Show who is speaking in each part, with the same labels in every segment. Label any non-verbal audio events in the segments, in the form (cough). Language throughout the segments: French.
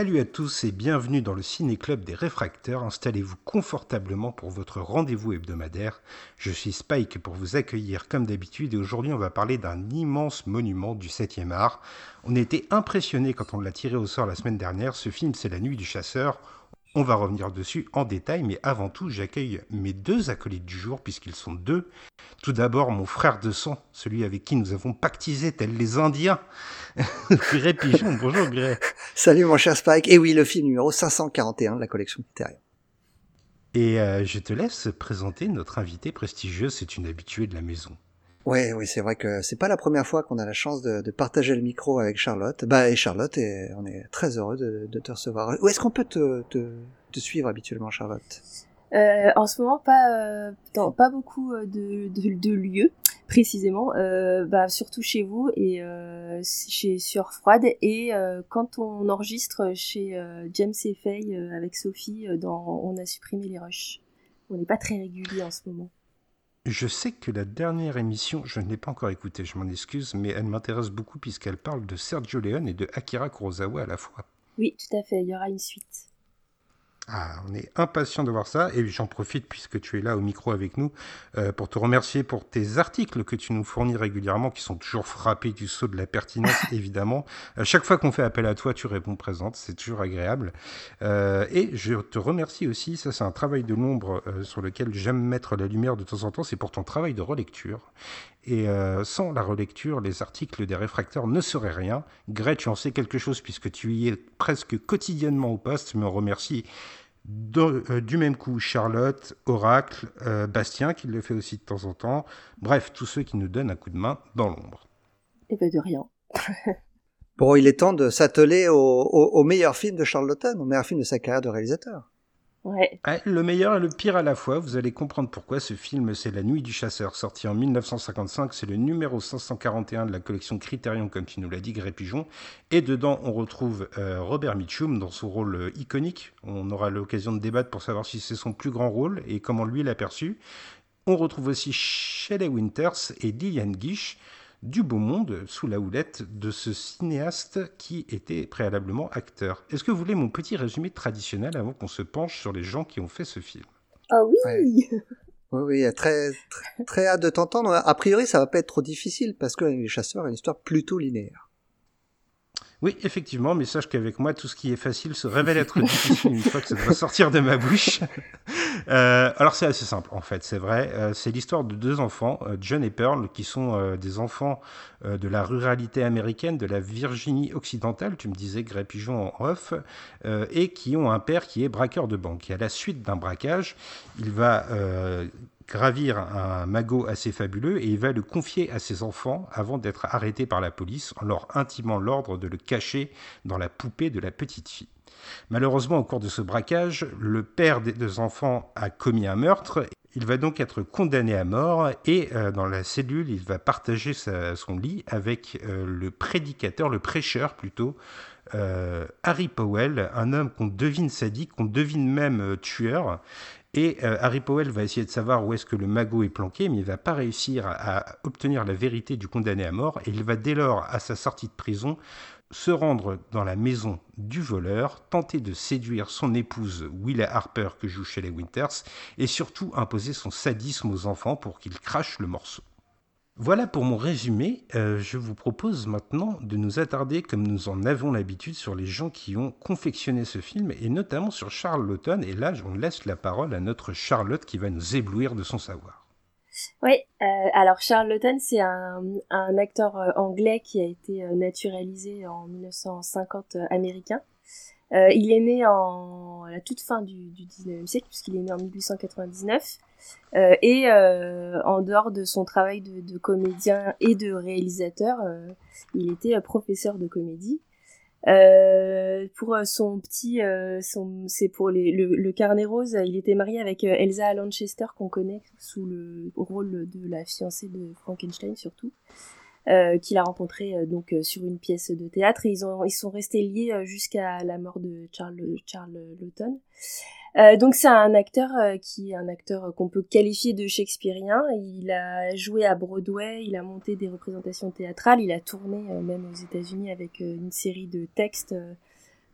Speaker 1: Salut à tous et bienvenue dans le Ciné-Club des Réfracteurs. Installez-vous confortablement pour votre rendez-vous hebdomadaire. Je suis Spike pour vous accueillir comme d'habitude et aujourd'hui on va parler d'un immense monument du 7e art. On était impressionnés quand on l'a tiré au sort la semaine dernière. Ce film c'est La Nuit du Chasseur. On va revenir dessus en détail, mais avant tout, j'accueille mes deux acolytes du jour, puisqu'ils sont deux. Tout d'abord, mon frère de sang, celui avec qui nous avons pactisé tels les Indiens. (laughs) Gré Pigeon, bonjour Gré. (laughs)
Speaker 2: Salut mon cher Spike. Et oui, le film numéro 541 de la collection Criterion.
Speaker 1: Et euh, je te laisse présenter notre invité prestigieux, c'est une habituée de la maison.
Speaker 2: Ouais, oui, c'est vrai que c'est pas la première fois qu'on a la chance de, de, partager le micro avec Charlotte. Bah, et Charlotte, et on est très heureux de, de te recevoir. Où est-ce qu'on peut te, te, te, suivre habituellement, Charlotte?
Speaker 3: Euh, En ce moment, pas, euh, dans, pas beaucoup euh, de, de, lieux précisément. Euh, bah, surtout chez vous et euh, chez Sur Froide. Et quand on enregistre chez James et Faye avec Sophie, dans On a supprimé les rushs. On n'est pas très régulier en ce moment.
Speaker 1: Je sais que la dernière émission, je ne l'ai pas encore écoutée, je m'en excuse, mais elle m'intéresse beaucoup puisqu'elle parle de Sergio Leone et de Akira Kurosawa à la fois.
Speaker 3: Oui, tout à fait, il y aura une suite.
Speaker 1: Ah, on est impatient de voir ça et j'en profite puisque tu es là au micro avec nous euh, pour te remercier pour tes articles que tu nous fournis régulièrement qui sont toujours frappés du saut de la pertinence (laughs) évidemment. À chaque fois qu'on fait appel à toi, tu réponds présente, c'est toujours agréable. Euh, et je te remercie aussi, ça c'est un travail de l'ombre euh, sur lequel j'aime mettre la lumière de temps en temps, c'est pour ton travail de relecture. Et euh, sans la relecture, les articles des réfracteurs ne seraient rien. Greg, tu en sais quelque chose puisque tu y es presque quotidiennement au poste, mais on remercie euh, du même coup Charlotte, Oracle, euh, Bastien qui le fait aussi de temps en temps. Bref, tous ceux qui nous donnent un coup de main dans l'ombre.
Speaker 3: Et eh ben de rien.
Speaker 2: bon, il est temps de s'atteler au, au, au, meilleur film de Charlotte, au meilleur film de sa carrière de réalisateur.
Speaker 3: Ouais.
Speaker 1: Le meilleur et le pire à la fois, vous allez comprendre pourquoi ce film, c'est La Nuit du Chasseur, sorti en 1955, c'est le numéro 541 de la collection Criterion, comme tu nous l'as dit, Gré Pigeon, et dedans on retrouve euh, Robert Mitchum dans son rôle euh, iconique, on aura l'occasion de débattre pour savoir si c'est son plus grand rôle et comment lui l'a perçu. On retrouve aussi Shelley Winters et Lillian Gish, du beau monde sous la houlette de ce cinéaste qui était préalablement acteur. Est-ce que vous voulez mon petit résumé traditionnel avant qu'on se penche sur les gens qui ont fait ce film?
Speaker 3: Ah oui (laughs)
Speaker 2: Oui, oui, très, très, très hâte de t'entendre. A priori, ça va pas être trop difficile parce que Les Chasseurs est une histoire plutôt linéaire.
Speaker 1: Oui, effectivement, mais sache qu'avec moi, tout ce qui est facile se révèle être difficile une fois que ça va sortir de ma bouche. (laughs) euh, alors c'est assez simple, en fait, c'est vrai. Euh, c'est l'histoire de deux enfants, euh, John et Pearl, qui sont des enfants de la ruralité américaine, de la Virginie occidentale, tu me disais, Gré Pigeon en off, et qui ont un père qui est braqueur de banque. Et à la suite d'un braquage, il va gravir un magot assez fabuleux et il va le confier à ses enfants avant d'être arrêté par la police en leur intimant l'ordre de le cacher dans la poupée de la petite fille. Malheureusement, au cours de ce braquage, le père des deux enfants a commis un meurtre. Il va donc être condamné à mort et euh, dans la cellule, il va partager son lit avec euh, le prédicateur, le prêcheur plutôt, euh, Harry Powell, un homme qu'on devine sadique, qu'on devine même tueur. Et euh, Harry Powell va essayer de savoir où est-ce que le magot est planqué, mais il va pas réussir à, à, obtenir la vérité du condamné à mort. Et il va dès lors, à sa sortie de prison, se rendre dans la maison du voleur, tenter de séduire son épouse Willa Harper que joue Shelley Winters, et surtout imposer son sadisme aux enfants pour qu'ils crachent le morceau. Voilà pour mon résumé. Euh, je vous propose maintenant de nous attarder, comme nous en avons l'habitude, sur les gens qui ont confectionné ce film, et notamment sur Charles Lawton. Et là, on laisse la parole à notre Charlotte qui va nous éblouir de son savoir.
Speaker 3: Oui, euh, alors Charles Lawton, c'est un, un, acteur euh, anglais qui a été naturalisé en 1950 euh, américain. Euh, il est né en à la toute fin du, du 19e siècle, puisqu'il est né en 1899. Euh, et euh, en dehors de son travail de, de comédien et de réalisateur, euh, il était professeur de comédie. Euh, pour son petit, c'est pour les, le, le, carnet rose. Il était marié avec Elsa Lanchester qu'on connaît sous le rôle de la fiancée de Frankenstein surtout. Euh, qu'il a rencontré euh, donc euh, sur une pièce de théâtre et ils ont ils sont restés liés jusqu'à la mort de Charles Charles Lawton. donc c'est un acteur qui est un acteur qu'on peut qualifier de shakespearien. Il a joué à Broadway, il a monté des représentations théâtrales, il a tourné même aux États-Unis avec une série de textes,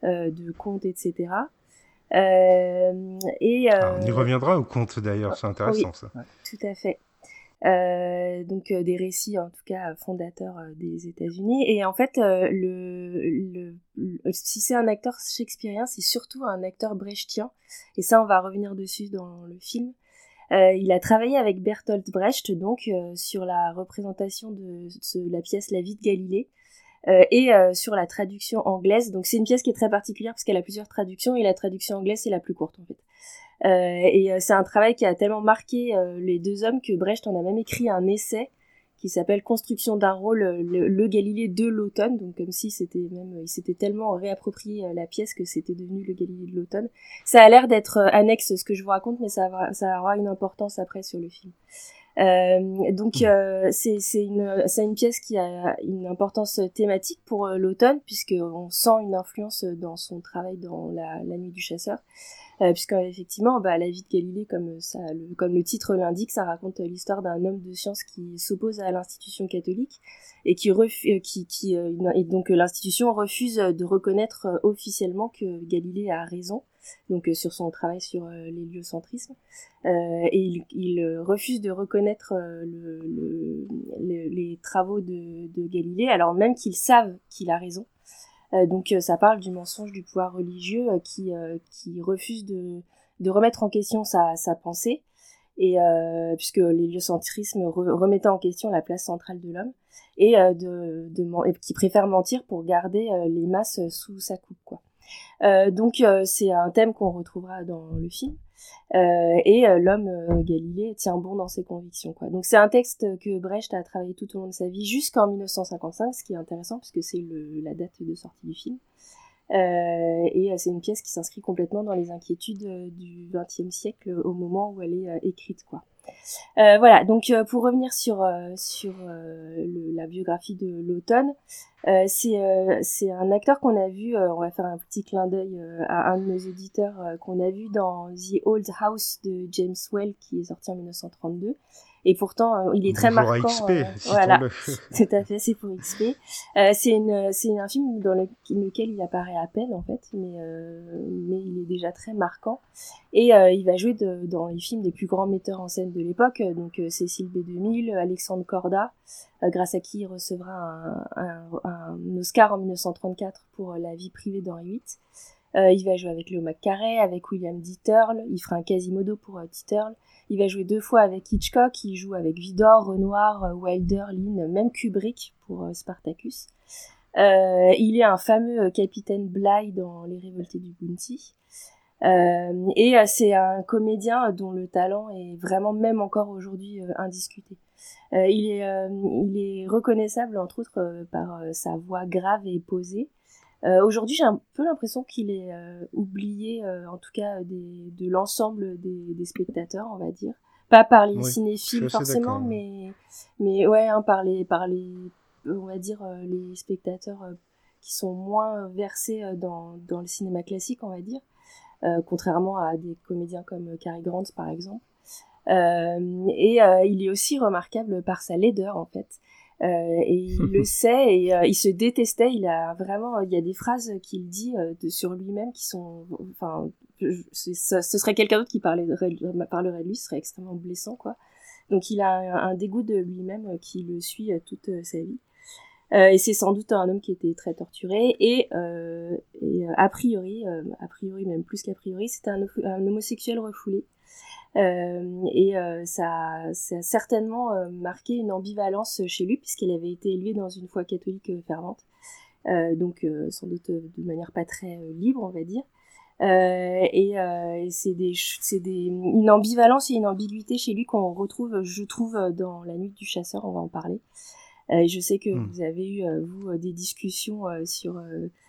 Speaker 3: de contes, etc.
Speaker 1: et on y reviendra au conte d'ailleurs, c'est intéressant ça.
Speaker 3: Tout à fait. Euh, donc euh, des récits en tout cas fondateurs euh, des États-Unis. Et en fait, le, le, si c'est un acteur shakespearien, c'est surtout un acteur brechtien. Et ça, on va revenir dessus dans le film. il a travaillé avec Bertolt Brecht donc sur la représentation de, de, la pièce La vie de Galilée. et sur la traduction anglaise. Donc c'est une pièce qui est très particulière parce qu'elle a plusieurs traductions et la traduction anglaise c'est la plus courte en fait. Euh, et euh, c'est un travail qui a tellement marqué euh, les deux hommes que Brecht en a même écrit un essai qui s'appelle Construction d'un rôle, le, Galilée de l'automne, donc comme si c'était même, il s'était tellement réapproprié la pièce que c'était devenu le Galilée de l'automne. Ça a l'air d'être annexe ce que je vous raconte, mais ça, ça aura une importance après sur le film. Euh, donc euh, c'est une, une pièce qui a une importance thématique pour l'automne puisque on sent une influence dans son travail dans la, la nuit du chasseur. Euh, puisque effectivement bah, la vie de Galilée comme ça le, comme le titre l'indique ça raconte l'histoire d'un homme de science qui s'oppose à l'institution catholique et qui refuse qui, qui euh, et donc l'institution refuse de reconnaître euh, officiellement que Galilée a raison donc sur son travail sur l'héliocentrisme et il, refuse de reconnaître le, le, les travaux de, Galilée alors même qu'ils savent qu'il a raison euh, donc euh, ça parle du mensonge du pouvoir religieux euh, qui, qui refuse de, de remettre en question sa, sa pensée, et puisque l'héliocentrisme remettait en question la place centrale de l'homme, et, de, de, qui préfère mentir pour garder les masses sous sa coupe. Quoi. Donc c'est un thème qu'on retrouvera dans le film. Euh, et euh, l'homme euh, Galilée tient bon dans ses convictions. Donc c'est un texte que Brecht a travaillé tout au long de sa vie jusqu'en 1955, ce qui est intéressant puisque c'est la date de sortie du film. Euh, et c'est une pièce qui s'inscrit complètement dans les inquiétudes du XXe siècle au moment où elle est écrite, quoi. Euh, voilà, donc euh, pour revenir sur, euh, la biographie de l'automne, c'est un acteur qu'on a vu, on va faire un petit clin d'œil à un de nos éditeurs qu'on a vu dans The Old House de James Well qui est sorti en 1932 et pourtant, euh, il est très marquant. XP, euh, voilà, (laughs) tout à fait, c'est pour XP. Euh, c'est une, c'est un film dans lequel il apparaît à peine en fait, mais mais il est déjà très marquant. Et il va jouer de, dans les films des plus grands metteurs en scène de l'époque, donc Cécile B2000, Alexandre Corda, grâce à qui il recevra un, un, un, Oscar en 1934 pour La vie privée d'Henri VIII. il va jouer avec Léo McCarey, avec William Ditterle, il fera un Quasimodo pour Ditterle. Il va jouer deux fois avec Hitchcock, il joue avec Vidor, Renoir, euh, Wilder, Lynn, même Kubrick pour euh, Spartacus. Euh, il est un fameux capitaine Bligh dans Les Révoltés du Bounty. Euh, et c'est un comédien dont le talent est vraiment même encore aujourd'hui indiscuté. il est reconnaissable entre autres par sa voix grave et posée. Euh, aujourd'hui, j'ai un peu l'impression qu'il est euh, oublié, euh, en tout cas des, de l'ensemble des, des, spectateurs, on va dire. Pas par les cinéphiles forcément, mais mais ouais, hein, par les par les on va dire les spectateurs qui sont moins versés dans dans le cinéma classique, on va dire, contrairement à des comédiens comme Cary Grant par exemple. et il est aussi remarquable par sa laideur en fait. Euh, et il le (laughs) sait et euh, il se détestait. Il a vraiment, il y a des phrases qu'il dit euh, de, sur lui-même qui sont, enfin, ce, ce serait quelqu'un d'autre qui parlerait, parlerait de lui, ce serait extrêmement blessant, quoi. Donc il a un, dégoût de lui-même qui le suit toute sa vie. Et c'est sans doute un homme qui était très torturé et, et a priori, a priori même plus qu'a priori, c'était un, un, homosexuel refoulé. Euh, et euh, ça, ça, a certainement euh, marqué une ambivalence chez lui puisqu'il avait été élevé dans une foi catholique fervente. donc sans doute de manière pas très libre, on va dire. Euh, et, euh, c'est des, c'est des, une ambivalence et une ambiguïté chez lui qu'on retrouve, je trouve, dans La Nuit du Chasseur. On va en parler. Euh, je sais que hmm. vous avez eu vous des discussions sur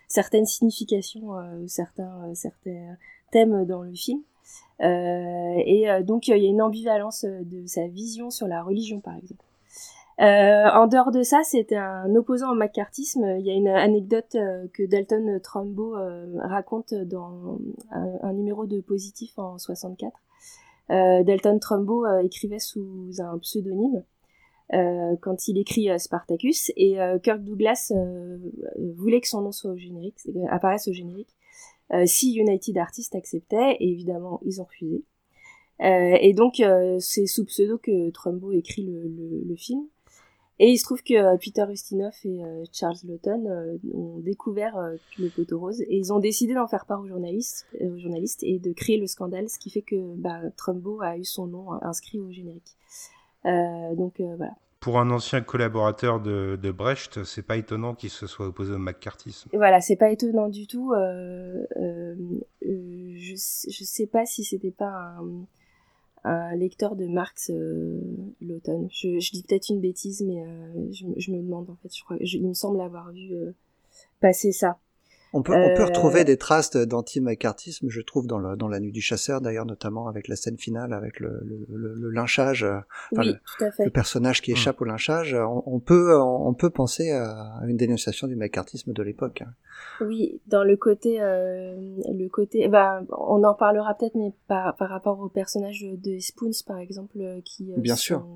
Speaker 3: certaines significations, certains certains thèmes dans le film. Et donc il y a une ambivalence de sa vision sur la religion, par exemple. Euh, en dehors de ça, c'était un opposant au macartisme. Il y a une anecdote euh, que Dalton Trumbo euh, raconte dans un, numéro de Positif en 64. Dalton Trumbo écrivait sous un pseudonyme quand il écrit Spartacus et Kirk Douglas voulait que son nom soit au générique, apparaisse au générique. Si United Artists acceptait, et évidemment ils ont refusé. et donc c'est sous pseudo que Trumbo écrit le, film. Et il se trouve que euh, Peter Ustinov et euh, Charles Lawton euh, ont découvert le poteau rose et ils ont décidé d'en faire part aux journalistes, aux journalistes et de créer le scandale, ce qui fait que bah, Trumbo a eu son nom inscrit au générique. donc voilà.
Speaker 1: Pour un ancien collaborateur de, de Brecht, c'est pas étonnant qu'il se soit opposé au McCarthyisme.
Speaker 3: Voilà, c'est pas étonnant du tout. je, je sais pas si c'était pas un lecteur de Marx euh, l'automne. Je, dis peut-être une bêtise, mais euh, je, me demande en fait. Il me semble avoir vu euh, passer ça.
Speaker 2: On peut, on peut retrouver des traces d'anti-macartisme, je trouve, dans, le, dans La Nuit du Chasseur, d'ailleurs, notamment avec la scène finale, avec le, le, le, lynchage,
Speaker 3: oui, le,
Speaker 2: personnage qui mmh. échappe au lynchage. On, on, peut, on peut penser à une dénonciation du macartisme de l'époque.
Speaker 3: Oui, dans le côté, euh, le côté, bah, on en parlera peut-être, mais par, par rapport au personnage de Spoons, par exemple, euh, qui
Speaker 2: euh, Bien
Speaker 3: sont
Speaker 2: sûr.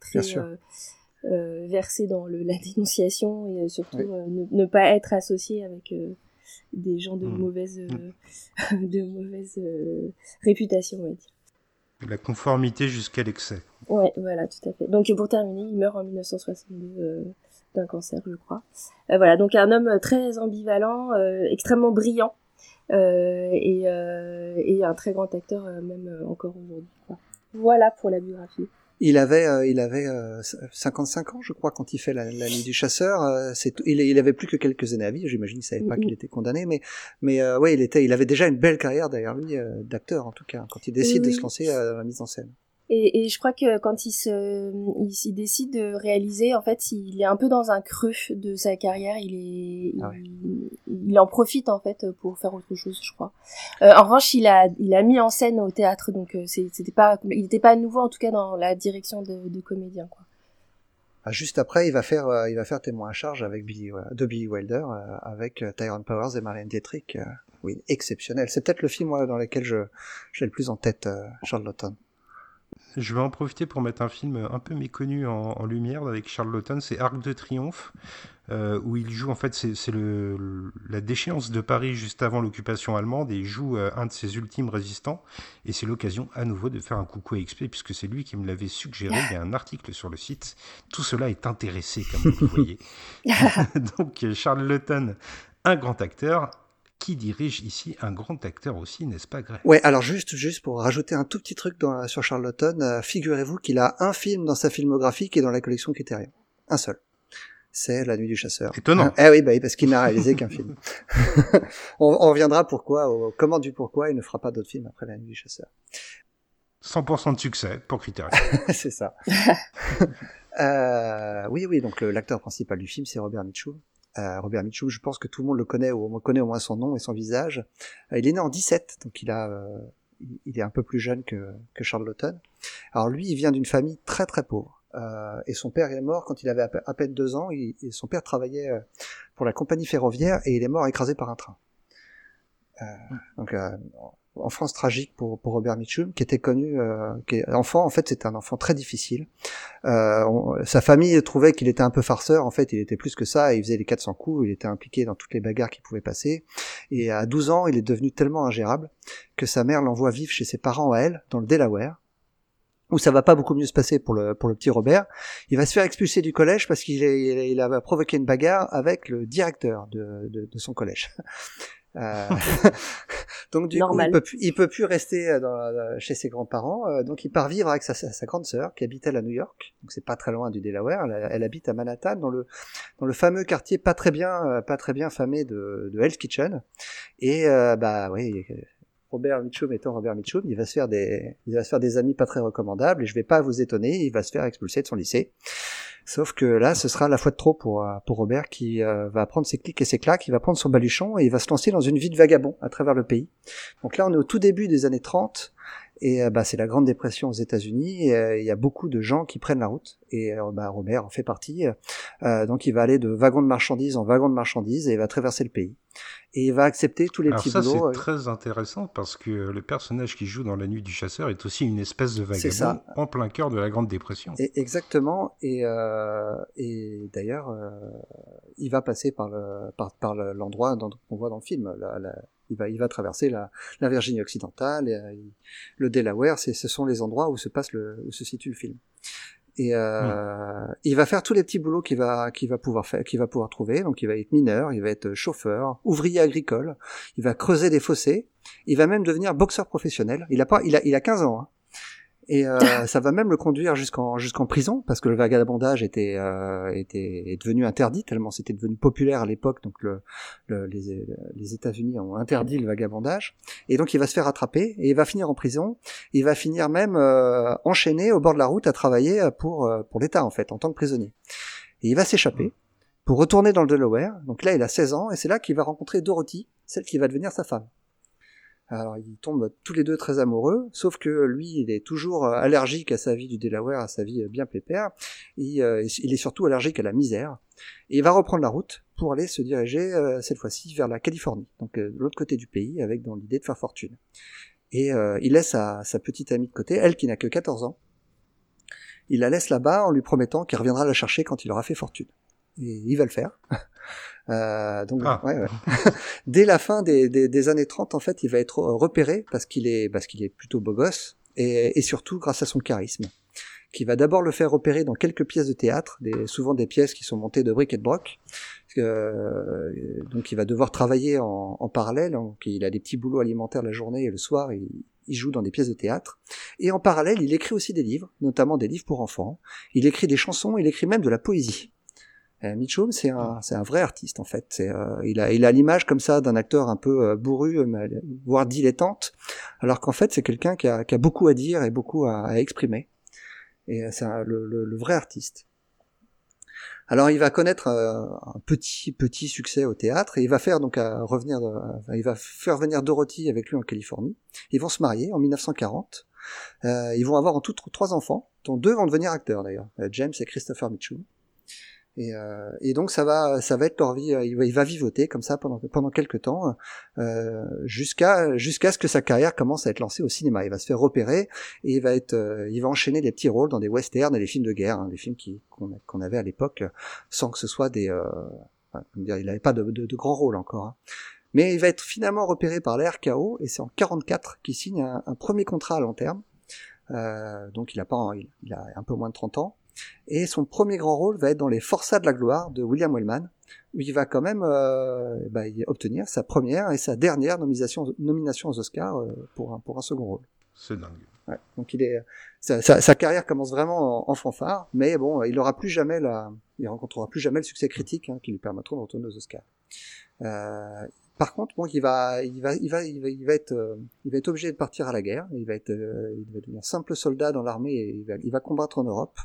Speaker 3: très
Speaker 2: Bien sûr.
Speaker 3: Euh, versés dans le, la dénonciation et surtout ne, ne, pas être associé avec des gens de
Speaker 1: Mm.
Speaker 3: mauvaise,
Speaker 2: Mm. (laughs)
Speaker 3: de mauvaise réputation, on va dire.
Speaker 1: La conformité jusqu'à l'excès.
Speaker 3: Ouais, voilà, tout à fait. Donc pour terminer, il meurt en 1962 d'un cancer, je crois. Euh, voilà, donc un homme très ambivalent, euh, extrêmement brillant, euh, et, et, un très grand acteur même encore aujourd'hui. Voilà pour la biographie.
Speaker 2: Il avait, euh, il avait euh, 55 ans, je crois, quand il fait la, la nuit du chasseur. Euh, c'est, il, il avait plus que quelques années à vivre. J'imagine, il savait pas qu'il était condamné, mais, mais euh, ouais, il était, il avait déjà une belle carrière derrière lui d'acteur en tout cas, quand il décide
Speaker 3: Oui,
Speaker 2: de se lancer dans la mise en scène.
Speaker 3: Et, et je crois que quand il se, il, il décide de réaliser, en fait, il est un peu dans un creux de sa carrière. Il est,
Speaker 2: Ah ouais.
Speaker 3: il, il en profite en fait pour faire autre chose, je crois. Euh, en revanche, il a, il a mis en scène au théâtre, donc euh, c'était pas, il n'était pas nouveau en tout cas dans la direction de, de comédien, quoi.
Speaker 2: Ah, juste après, il va faire, euh, il va faire témoin à charge avec Billy, de Billy Wilder, euh, avec Tyrone Powers et Marlène Dietrich. oui, exceptionnel. C'est peut-être le film moi, dans lequel je, j'ai le plus en tête Charles Lawton.
Speaker 1: Je vais en profiter pour mettre un film un peu méconnu en, en lumière avec Charles Lawton, c'est Arc de Triomphe, euh, où il joue en fait c'est la déchéance de Paris juste avant l'occupation allemande et il joue euh, un de ses ultimes résistants et c'est l'occasion à nouveau de faire un coucou à XP puisque c'est lui qui me l'avait suggéré. Il y a un article sur le site. Tout cela est intéressé comme vous le voyez. (laughs) (laughs) Donc Charles Lawton, un grand acteur. Qui dirige ici un grand acteur aussi, n'est-ce pas, Greg?
Speaker 2: Ouais, alors juste, juste pour rajouter un tout petit truc dans, sur Charles Lawton, euh, figurez-vous qu'il a un film dans sa filmographie qui est dans la collection Criterion. Un seul. C'est La Nuit du Chasseur.
Speaker 1: Étonnant.
Speaker 2: Eh oui, bah parce qu'il n'a réalisé qu'un film. (laughs) on, on reviendra pourquoi, au comment du pourquoi il ne fera pas d'autres films après La Nuit du Chasseur.
Speaker 1: 100% de succès pour Criterion. (laughs)
Speaker 2: c'est ça. (laughs) euh, oui, oui, donc l'acteur principal du film, c'est Robert Mitchum. Euh, Robert Mitchum, je pense que tout le monde le connaît, ou on connaît au moins son nom et son visage. Euh, il est né en 17, donc il a, euh, il- est un peu plus jeune que, que Charles. Alors lui, il vient d'une famille très très pauvre. Euh, et son père est mort quand il avait à, pe- à peine deux ans. Et son père travaillait euh, pour la compagnie ferroviaire et il est mort écrasé par un train. Donc en France tragique pour, pour Robert Mitchum, qui était connu, euh, qui est enfant. En fait, c'était un enfant très difficile. Euh, sa famille trouvait qu'il était un peu farceur. En fait, il était plus que ça. Il faisait les 400 coups. Il était impliqué dans toutes les bagarres qui pouvaient passer. Et à 12 ans, il est devenu tellement ingérable que sa mère l'envoie vivre chez ses parents à elle, dans le Delaware où ça va pas beaucoup mieux se passer pour le, pour le petit Robert. Il va se faire expulser du collège parce qu'il il a provoqué une bagarre avec le directeur de, de, de son collège. Euh, (laughs) donc du
Speaker 3: Normal.
Speaker 2: coup, il peut, plus- il peut plus rester dans, chez ses grands-parents. euh, donc il part vivre avec sa, sa, grande sœur qui habite elle à New York. Donc c'est pas très loin du Delaware. Elle, elle habite à Manhattan, dans le dans le fameux quartier pas très bien euh, pas très bien famé de, de Hell's Kitchen. Et euh, bah oui. Robert Mitchum étant Robert Mitchum, il va se faire des, il va se faire des amis pas très recommandables et je vais pas vous étonner, il va se faire expulser de son lycée. Sauf que là, ce sera la fois de trop pour, euh, pour Robert qui euh, va prendre ses clics et ses claques, il va prendre son baluchon et il va se lancer dans une vie de vagabond à travers le pays. Donc là, on est au tout début des années 30 et euh, bah, c'est la Grande Dépression aux États-Unis. et Il y a beaucoup de gens qui prennent la route et bah, Robert en fait partie. donc il va aller de wagon de marchandises en wagon de marchandises et il va traverser le pays et il va accepter tous les
Speaker 1: Alors
Speaker 2: petits
Speaker 1: ça, c'est très intéressant parce que le personnage qui joue dans La Nuit du Chasseur est aussi une espèce de vagabond
Speaker 2: ça.
Speaker 1: en plein cœur de la Grande Dépression.
Speaker 2: Et- exactement. Et, euh, et d'ailleurs, euh, il va passer par le par, par le- l'endroit qu'on voit dans le film. La- la- il va il va traverser la, la Virginie occidentale, et, euh, il- le Delaware. C'est ce sont les endroits où se passe le où se situe le film. Et euh, il va faire tous les petits boulots qu'il va qu'il va pouvoir faire, qu'il va pouvoir trouver. Donc il va être mineur, il va être chauffeur, ouvrier agricole. Il va creuser des fossés. Il va même devenir boxeur professionnel. Il a pas il a il a 15 ans. hein. Et euh, (laughs) ça va même le conduire jusqu'en jusqu'en prison parce que le vagabondage était euh, était est devenu interdit tellement c'était devenu populaire à l'époque donc le, le- les, les États-Unis ont interdit le vagabondage. Et donc il va se faire attraper et il va finir en prison. Il va finir même euh, enchaîné au bord de la route à travailler pour pour l'État en fait en tant que prisonnier. Et il va s'échapper pour retourner dans le Delaware. Donc là il a 16 ans et c'est là qu'il va rencontrer Dorothy celle qui va devenir sa femme alors ils tombent tous les deux très amoureux, sauf que lui il est toujours euh, allergique à sa vie du Delaware, à sa vie euh, bien pépère. Euh, il est surtout allergique à la misère. Et il va reprendre la route pour aller se diriger cette fois-ci vers la Californie, donc de l'autre côté du pays, avec dans l'idée de faire fortune. Et il laisse sa, sa petite amie de côté, elle qui n'a que 14 ans. Il la laisse là-bas en lui promettant qu'il reviendra la chercher quand il aura fait fortune. Et il va le faire. (laughs) Euh, donc,
Speaker 1: Ah.
Speaker 2: ouais, ouais. (laughs) Dès la fin des, des, des années 30, en fait, il va être repéré parce qu'il est, parce qu'il est plutôt beau gosse et, et surtout grâce à son charisme, qui va d'abord le faire repérer dans quelques pièces de théâtre, des, souvent des pièces qui sont montées de briques et de broc. Euh, donc, il va devoir travailler en, en parallèle. Donc, il a des petits boulots alimentaires la journée et le soir, il, il joue dans des pièces de théâtre. Et en parallèle, il écrit aussi des livres, notamment des livres pour enfants. Il écrit des chansons, il écrit même de la poésie. Euh, Mitchum, c'est un, c'est un vrai artiste en fait. C'est, euh, il a, il a l'image comme ça d'un acteur un peu euh, bourru, euh, mais- voire dilettante, alors qu'en fait c'est quelqu'un qui a, qui a beaucoup à dire et beaucoup à, à exprimer. Et c'est un- le, le- le vrai artiste. Alors il va connaître euh, un petit petit succès au théâtre et il va faire donc à revenir, il va faire venir Dorothy avec lui en Californie. Ils vont se marier en 1940. Euh, ils vont avoir en tout trois enfants, dont deux vont devenir acteurs d'ailleurs, James et Christopher Mitchum. Et, euh, et donc ça va, ça va être leur vie. euh, Il va, vivoter comme ça pendant pendant quelques temps, euh, jusqu'à jusqu'à ce que sa carrière commence à être lancée au cinéma. Il va se faire repérer et il va être, il va enchaîner des petits rôles dans des westerns et des films de guerre, hein, des films qu'on avait à l'époque, sans que ce soit des, dire, il n'avait pas de, de, de grands rôles encore. hein. Mais il va être finalement repéré par la RKO et c'est en 44 qu'il signe un, premier contrat à long terme. Euh, donc il a pas, il a un peu moins de 30 ans. Et son premier grand rôle va être dans Les Forçats de la gloire de William Wellman, où il va quand même euh, bah, y obtenir sa première et sa dernière nomination, nomination aux Oscars euh, pour, un, pour un second rôle.
Speaker 1: C'est dingue.
Speaker 2: Ouais. Donc il est, sa, sa, sa carrière commence vraiment en, en fanfare, mais bon, il aura plus jamais la, il rencontrera plus jamais le succès critique hein, qui lui permettra de retourner aux Oscars. Euh, par contre, bon, il va, il va, il va, il va, il va être, euh, il va être obligé de partir à la guerre. Il va être, euh, il va devenir simple soldat dans l'armée et il va, il va combattre en Europe,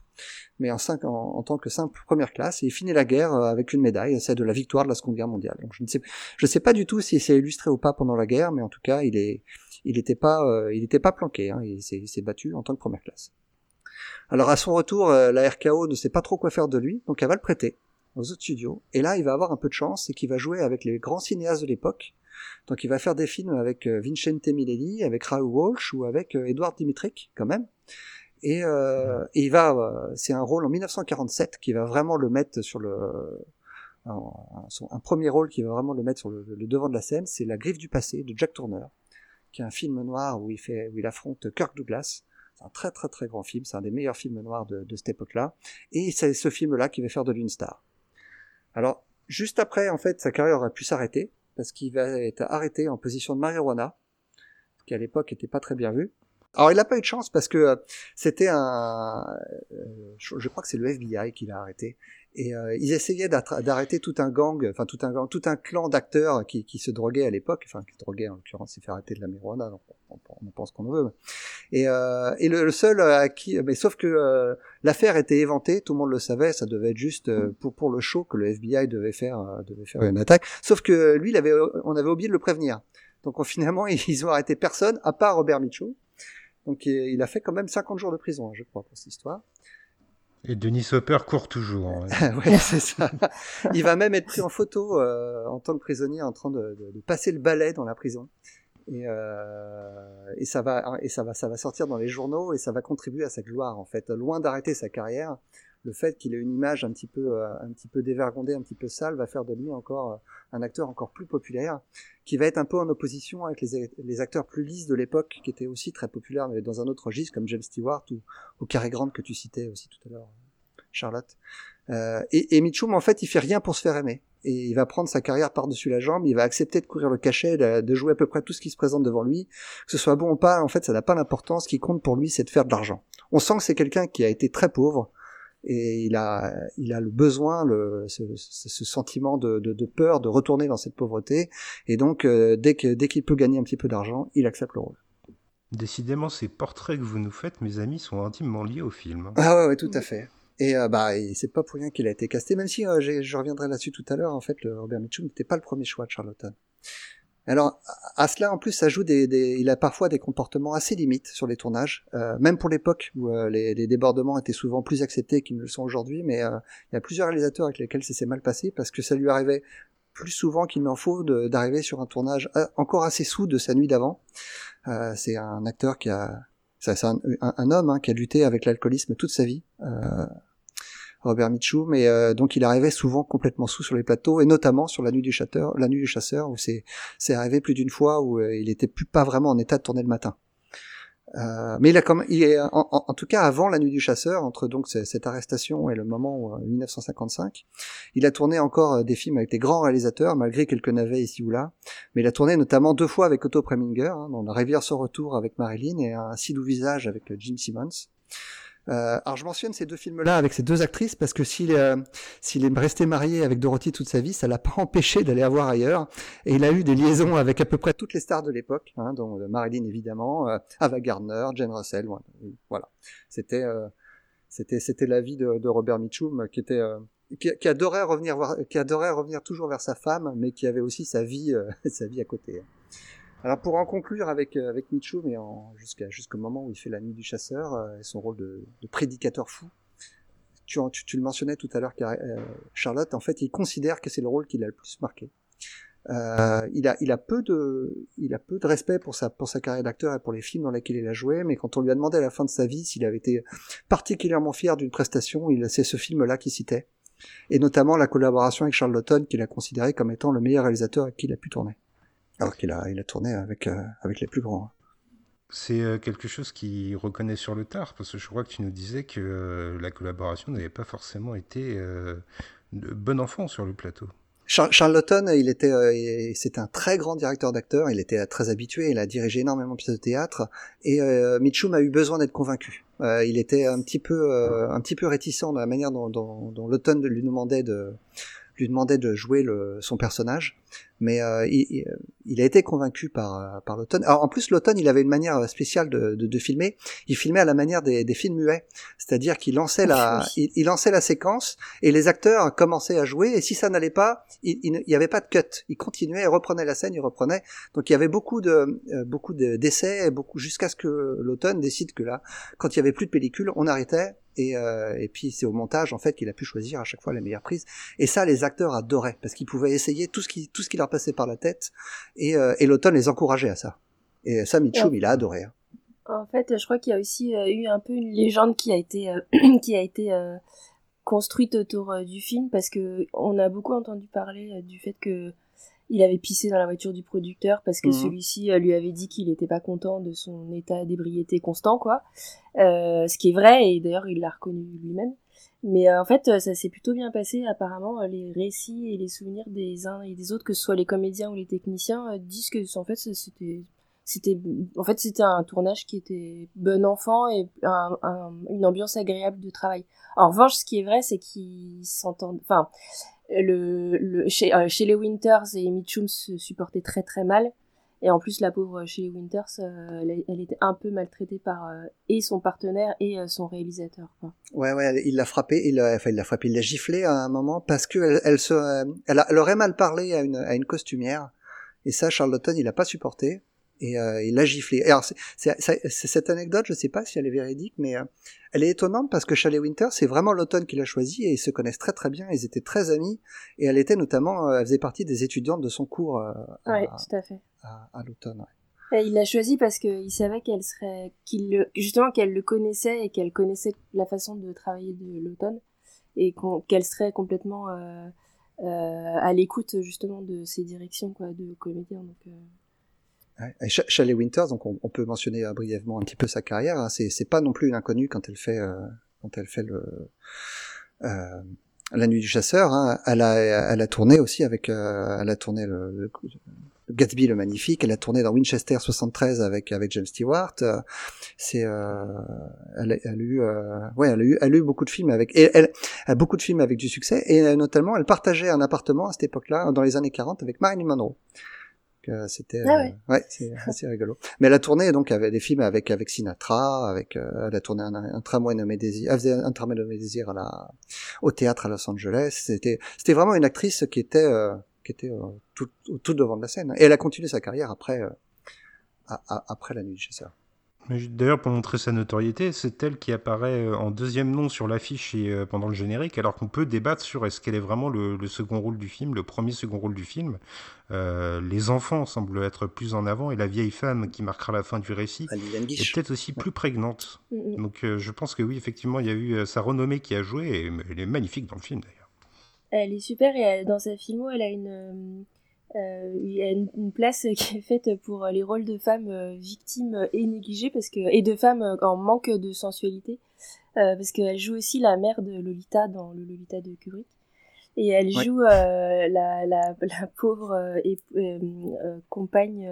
Speaker 2: mais en, cinq, en, tant que simple première classe. Et il finit la guerre euh, avec une médaille, celle de la victoire de la Seconde Guerre mondiale. Donc je ne sais, je sais pas du tout si c'est illustré ou pas pendant la guerre, mais en tout cas, il est, il n'était pas, euh, il pas planqué. Hein, il s'est il s'est battu en tant que première classe. Alors à son retour, euh, la RKO ne sait pas trop quoi faire de lui, donc elle va le prêter aux autres studios. Et là, il va avoir un peu de chance, c'est qu'il va jouer avec les grands cinéastes de l'époque. Donc il va faire des films avec euh, Vincente Millelli, avec Raoul Walsh ou avec euh, Edward Dimitrik quand même. Et, euh, et il va, euh, c'est un rôle en 1947 qui va vraiment le mettre sur le, un, premier rôle qui va vraiment le mettre sur le, le devant de la scène, c'est La Griffe du passé de Jack Turner, qui est un film noir où il fait, où il affronte Kirk Douglas. C'est un très très très grand film, c'est un des meilleurs films noirs de, de cette époque-là. Et c'est ce film-là qui va faire de lui une star. Alors, juste après, en fait, sa carrière aurait pu s'arrêter, parce qu'il va être arrêté en position de marijuana, qui à l'époque était pas très bien vu. Alors, il n'a pas eu de chance parce que euh, c'était un, euh, je crois que c'est le FBI qui l'a arrêté, et euh, ils essayaient d'arrêter tout un gang, enfin tout un gang, tout un clan d'acteurs qui, qui se droguaient à l'époque, enfin qui se droguaient en l'occurrence, s'est fait arrêter de la marijuana, on, on- on en pense qu'on en veut. Et, euh, et le, seul à qui, mais sauf que euh, l'affaire était éventée, tout le monde le savait, ça devait être juste euh, pour pour le show que le FBI devait faire devait faire une attaque. Sauf que lui, il avait, on avait oublié de le prévenir. Donc (laughs) finalement, ils ont arrêté personne à part Robert Mitchell. Donc il a fait quand même 50 jours de prison, hein, je crois, pour cette histoire.
Speaker 1: Et Denis Hopper court toujours. Hein. (laughs)
Speaker 2: oui, c'est ça. Il va même être pris en photo euh, en tant que prisonnier, en train de, de, de, passer le balai dans la prison. Et, euh, et ça va, et ça va, ça va sortir dans les journaux et ça va contribuer à sa gloire en fait. Loin d'arrêter sa carrière, le fait qu'il ait une image un petit peu, euh, un petit peu dévergondée, un petit peu sale, va faire de lui encore euh, un acteur encore plus populaire, qui va être un peu en opposition avec les, les acteurs plus lisses de l'époque, qui étaient aussi très populaires, mais dans un autre registre, comme James Stewart ou, ou Cary Grant que tu citais aussi tout à l'heure, Charlotte. Euh, et, Mitchum, en fait, il fait rien pour se faire aimer. Et il va prendre sa carrière par-dessus la jambe, il va accepter de courir le cachet, de, de, jouer à peu près tout ce qui se présente devant lui. Que ce soit bon ou pas, en fait, ça n'a pas d'importance. Ce qui compte pour lui, c'est de faire de l'argent. On sent que c'est quelqu'un qui a été très pauvre, et il a, il a le besoin, le, ce, ce sentiment de, de, de, peur de retourner dans cette pauvreté, et donc euh, dès que dès qu'il peut gagner un petit peu d'argent, il accepte le rôle.
Speaker 1: Décidément, ces portraits que vous nous faites, mes amis, sont intimement liés au film.
Speaker 2: Ah ouais, ouais tout à fait. Et euh, bah, c'est pas pour rien qu'il a été casté, même si euh, je reviendrai là-dessus tout à l'heure. En fait, le Robert Mitchum n'était pas le premier choix de Charlotte. Alors à cela en plus ça joue des, des, il a parfois des comportements assez limites sur les tournages, euh, même pour l'époque où euh, les, les, débordements étaient souvent plus acceptés qu'ils ne le sont aujourd'hui. Mais euh, il y a plusieurs réalisateurs avec lesquels ça s'est mal passé parce que ça lui arrivait plus souvent qu'il n'en faut d'arriver sur un tournage euh, encore assez sous de sa nuit d'avant. c'est un acteur qui a, c'est un, un, homme hein, qui a lutté avec l'alcoolisme toute sa vie. Robert Mitchum, mais euh, donc il arrivait souvent complètement sous sur les plateaux, et notamment sur la nuit du chasseur, la nuit du chasseur, où c'est c'est arrivé plus d'une fois où euh, il était plus pas vraiment en état de tourner le matin. Euh, mais il a comme il est en, en, tout cas avant la nuit du chasseur, entre donc cette arrestation et le moment où, 1955, il a tourné encore des films avec des grands réalisateurs, malgré quelques navets ici ou là. Mais il a tourné notamment deux fois avec Otto Preminger, hein, dans La rivière sans retour avec Marilyn et Un Sidou visage avec Jim Simmons. Euh, alors je mentionne ces deux films-là avec ces deux actrices parce que s'il euh, est resté marié avec Dorothy toute sa vie, ça l'a pas empêché d'aller voir ailleurs. Et il a eu des liaisons avec à peu près toutes les stars de l'époque, hein, dont euh, Marilyn évidemment, euh, Ava Gardner, Jane Russell, voilà. C'était euh, c'était c'était la vie de, Robert Mitchum qui était qui, adorait revenir qui adorait revenir toujours vers sa femme, mais qui avait aussi sa vie (laughs) sa vie à côté. Alors pour en conclure avec euh, avec Mitchum et jusqu'à jusqu'au moment où il fait la nuit du chasseur euh, et son rôle de, de prédicateur fou, tu, tu, tu, le mentionnais tout à l'heure, euh, Charlotte, en fait, il considère que c'est le rôle qu'il a le plus marqué. Euh, il a il a peu de il a peu de respect pour sa pour sa carrière d'acteur et pour les films dans lesquels il a joué, mais quand on lui a demandé à la fin de sa vie s'il avait été particulièrement fier d'une prestation, il c'est ce film-là qu'il citait, et notamment la collaboration avec Charles Lawton qu'il a considéré comme étant le meilleur réalisateur avec qui il a pu tourner alors qu'il a, il a tourné avec, euh, avec les plus grands.
Speaker 1: C'est euh, quelque chose qu'il reconnaît sur le tard, parce que je crois que tu nous disais que euh, la collaboration n'avait pas forcément été de bon enfant sur le plateau.
Speaker 2: Il était, c'était un très grand directeur d'acteurs. Il était très habitué. Il a dirigé énormément de pièces de théâtre. Et Mitchum a eu besoin d'être convaincu. il était un petit peu, un petit peu réticent dans la manière dont, dont, dont Lawton lui demandait de, lui demandait de jouer le, son personnage mais euh, il, il, a été convaincu par euh, par l'automne. Alors en plus l'automne, il avait une manière spéciale de, de, de, filmer. Il filmait à la manière des, des films muets, c'est-à-dire qu'il lançait la il, il, lançait la séquence et les acteurs commençaient à jouer et si ça n'allait pas, il n'y avait pas de cut. Il continuait, il reprenait la scène, il reprenait. Donc il y avait beaucoup de euh, beaucoup d'essais, beaucoup jusqu'à ce que l'automne décide que là, quand il y avait plus de pellicule, on arrêtait et, euh, et, puis c'est au montage en fait qu'il a pu choisir à chaque fois les meilleures prises. Et ça, les acteurs adoraient parce qu'ils pouvaient essayer tout ce qui tout ce qui leur passait par la tête et, euh, et l'automne les encourageait à ça. Et ça, Mitchum, il a adoré. Hein.
Speaker 3: En fait, je crois qu'il y a aussi euh, eu un peu une légende qui a été (clears throat) qui a été construite autour du film parce que on a beaucoup entendu parler du fait que il avait pissé dans la voiture du producteur parce que mhm. celui-ci euh, lui avait dit qu'il n'était pas content de son état d'ébriété constant, quoi. Euh, ce qui est vrai, et d'ailleurs il l'a reconnu lui-même. Mais euh, en fait, ça s'est plutôt bien passé. Apparemment, les récits et les souvenirs des uns et des autres, que ce soit les comédiens ou les techniciens, disent que en fait c'était c'était en fait c'était un tournage qui était bon enfant et une ambiance agréable de travail. En revanche, ce qui est vrai, c'est qu'ils s'entendent. Enfin, le, le chez, euh, chez les Winters et Mitchum se supportaient très très mal Et en plus, la pauvre Shelley Winters, elle, elle, était un peu maltraitée par et son partenaire et son réalisateur. Quoi.
Speaker 2: Ouais, ouais, il l'a frappé, il l'a, enfin, il l'a il l'a giflé à un moment parce que elle, se, elle, elle, aurait mal parlé à une, à une costumière. Et ça, Charlotten, il a pas supporté et euh, il l'a giflé. Alors c'est cette anecdote, je sais pas si elle est véridique, mais euh, elle est étonnante parce que Shelley Winter, c'est vraiment l'automne qu'il a choisi et ils se connaissent très très bien. Ils étaient très amis et elle était notamment, euh, elle faisait partie des étudiantes de son cours. Euh,
Speaker 3: à, tout à fait.
Speaker 2: À, à l'automne.
Speaker 3: Ouais. il l'a choisi parce qu'il savait qu'elle serait, qu'il justement qu'elle le connaissait et qu'elle connaissait la façon de travailler de l'automne et qu'elle serait complètement euh, à l'écoute justement de ses directions quoi, de comédien. Donc
Speaker 2: Ouais. Winters, donc on, peut mentionner euh, brièvement un petit peu sa carrière. Hein. C'est pas non plus une inconnue quand elle fait euh, quand elle fait le euh, la nuit du chasseur. Hein. Elle a elle a tourné aussi avec euh, elle a tourné le, le, Gatsby le magnifique. Elle a tourné dans Winchester 73 avec avec James Stewart. C'est euh, elle, elle, a eu ouais elle a eu elle a eu beaucoup de films avec et elle, a beaucoup de films avec du succès et notamment elle partageait un appartement à cette époque-là dans les années 40 avec Marilyn Monroe c'était
Speaker 3: ah ouais,
Speaker 2: euh, ouais c'est (laughs) assez rigolo. Mais elle a tourné donc avait des films avec avec Sinatra, avec euh, elle a tourné un, un tramway nommé Désir, elle faisait un tramway nommé Désir à la au théâtre à Los Angeles. C'était c'était vraiment une actrice qui était euh, qui était tout, tout devant de la scène. Et elle a continué sa carrière après après la nuit du chasseur.
Speaker 1: D'ailleurs, pour montrer sa notoriété, c'est elle qui apparaît euh, en deuxième nom sur l'affiche et euh, pendant le générique, alors qu'on peut débattre sur est-ce qu'elle est vraiment le, second rôle du film, le premier second rôle du film. Euh, les enfants semblent être plus en avant et la vieille femme qui marquera la fin du récit est peut-être aussi plus prégnante. Mm, mm. Donc je pense que oui, effectivement, il y a eu sa renommée qui a joué et elle est magnifique dans le film d'ailleurs.
Speaker 3: Elle est super et dans sa filmo, elle a une euh, il y a une, place (laughs) qui est faite pour les rôles de femmes euh, victimes et négligées parce que et de femmes euh, en manque de sensualité. Parce qu'elle joue aussi la mère de Lolita dans le Lolita de Kubrick. Et elle joue la, la, la, pauvre et, compagne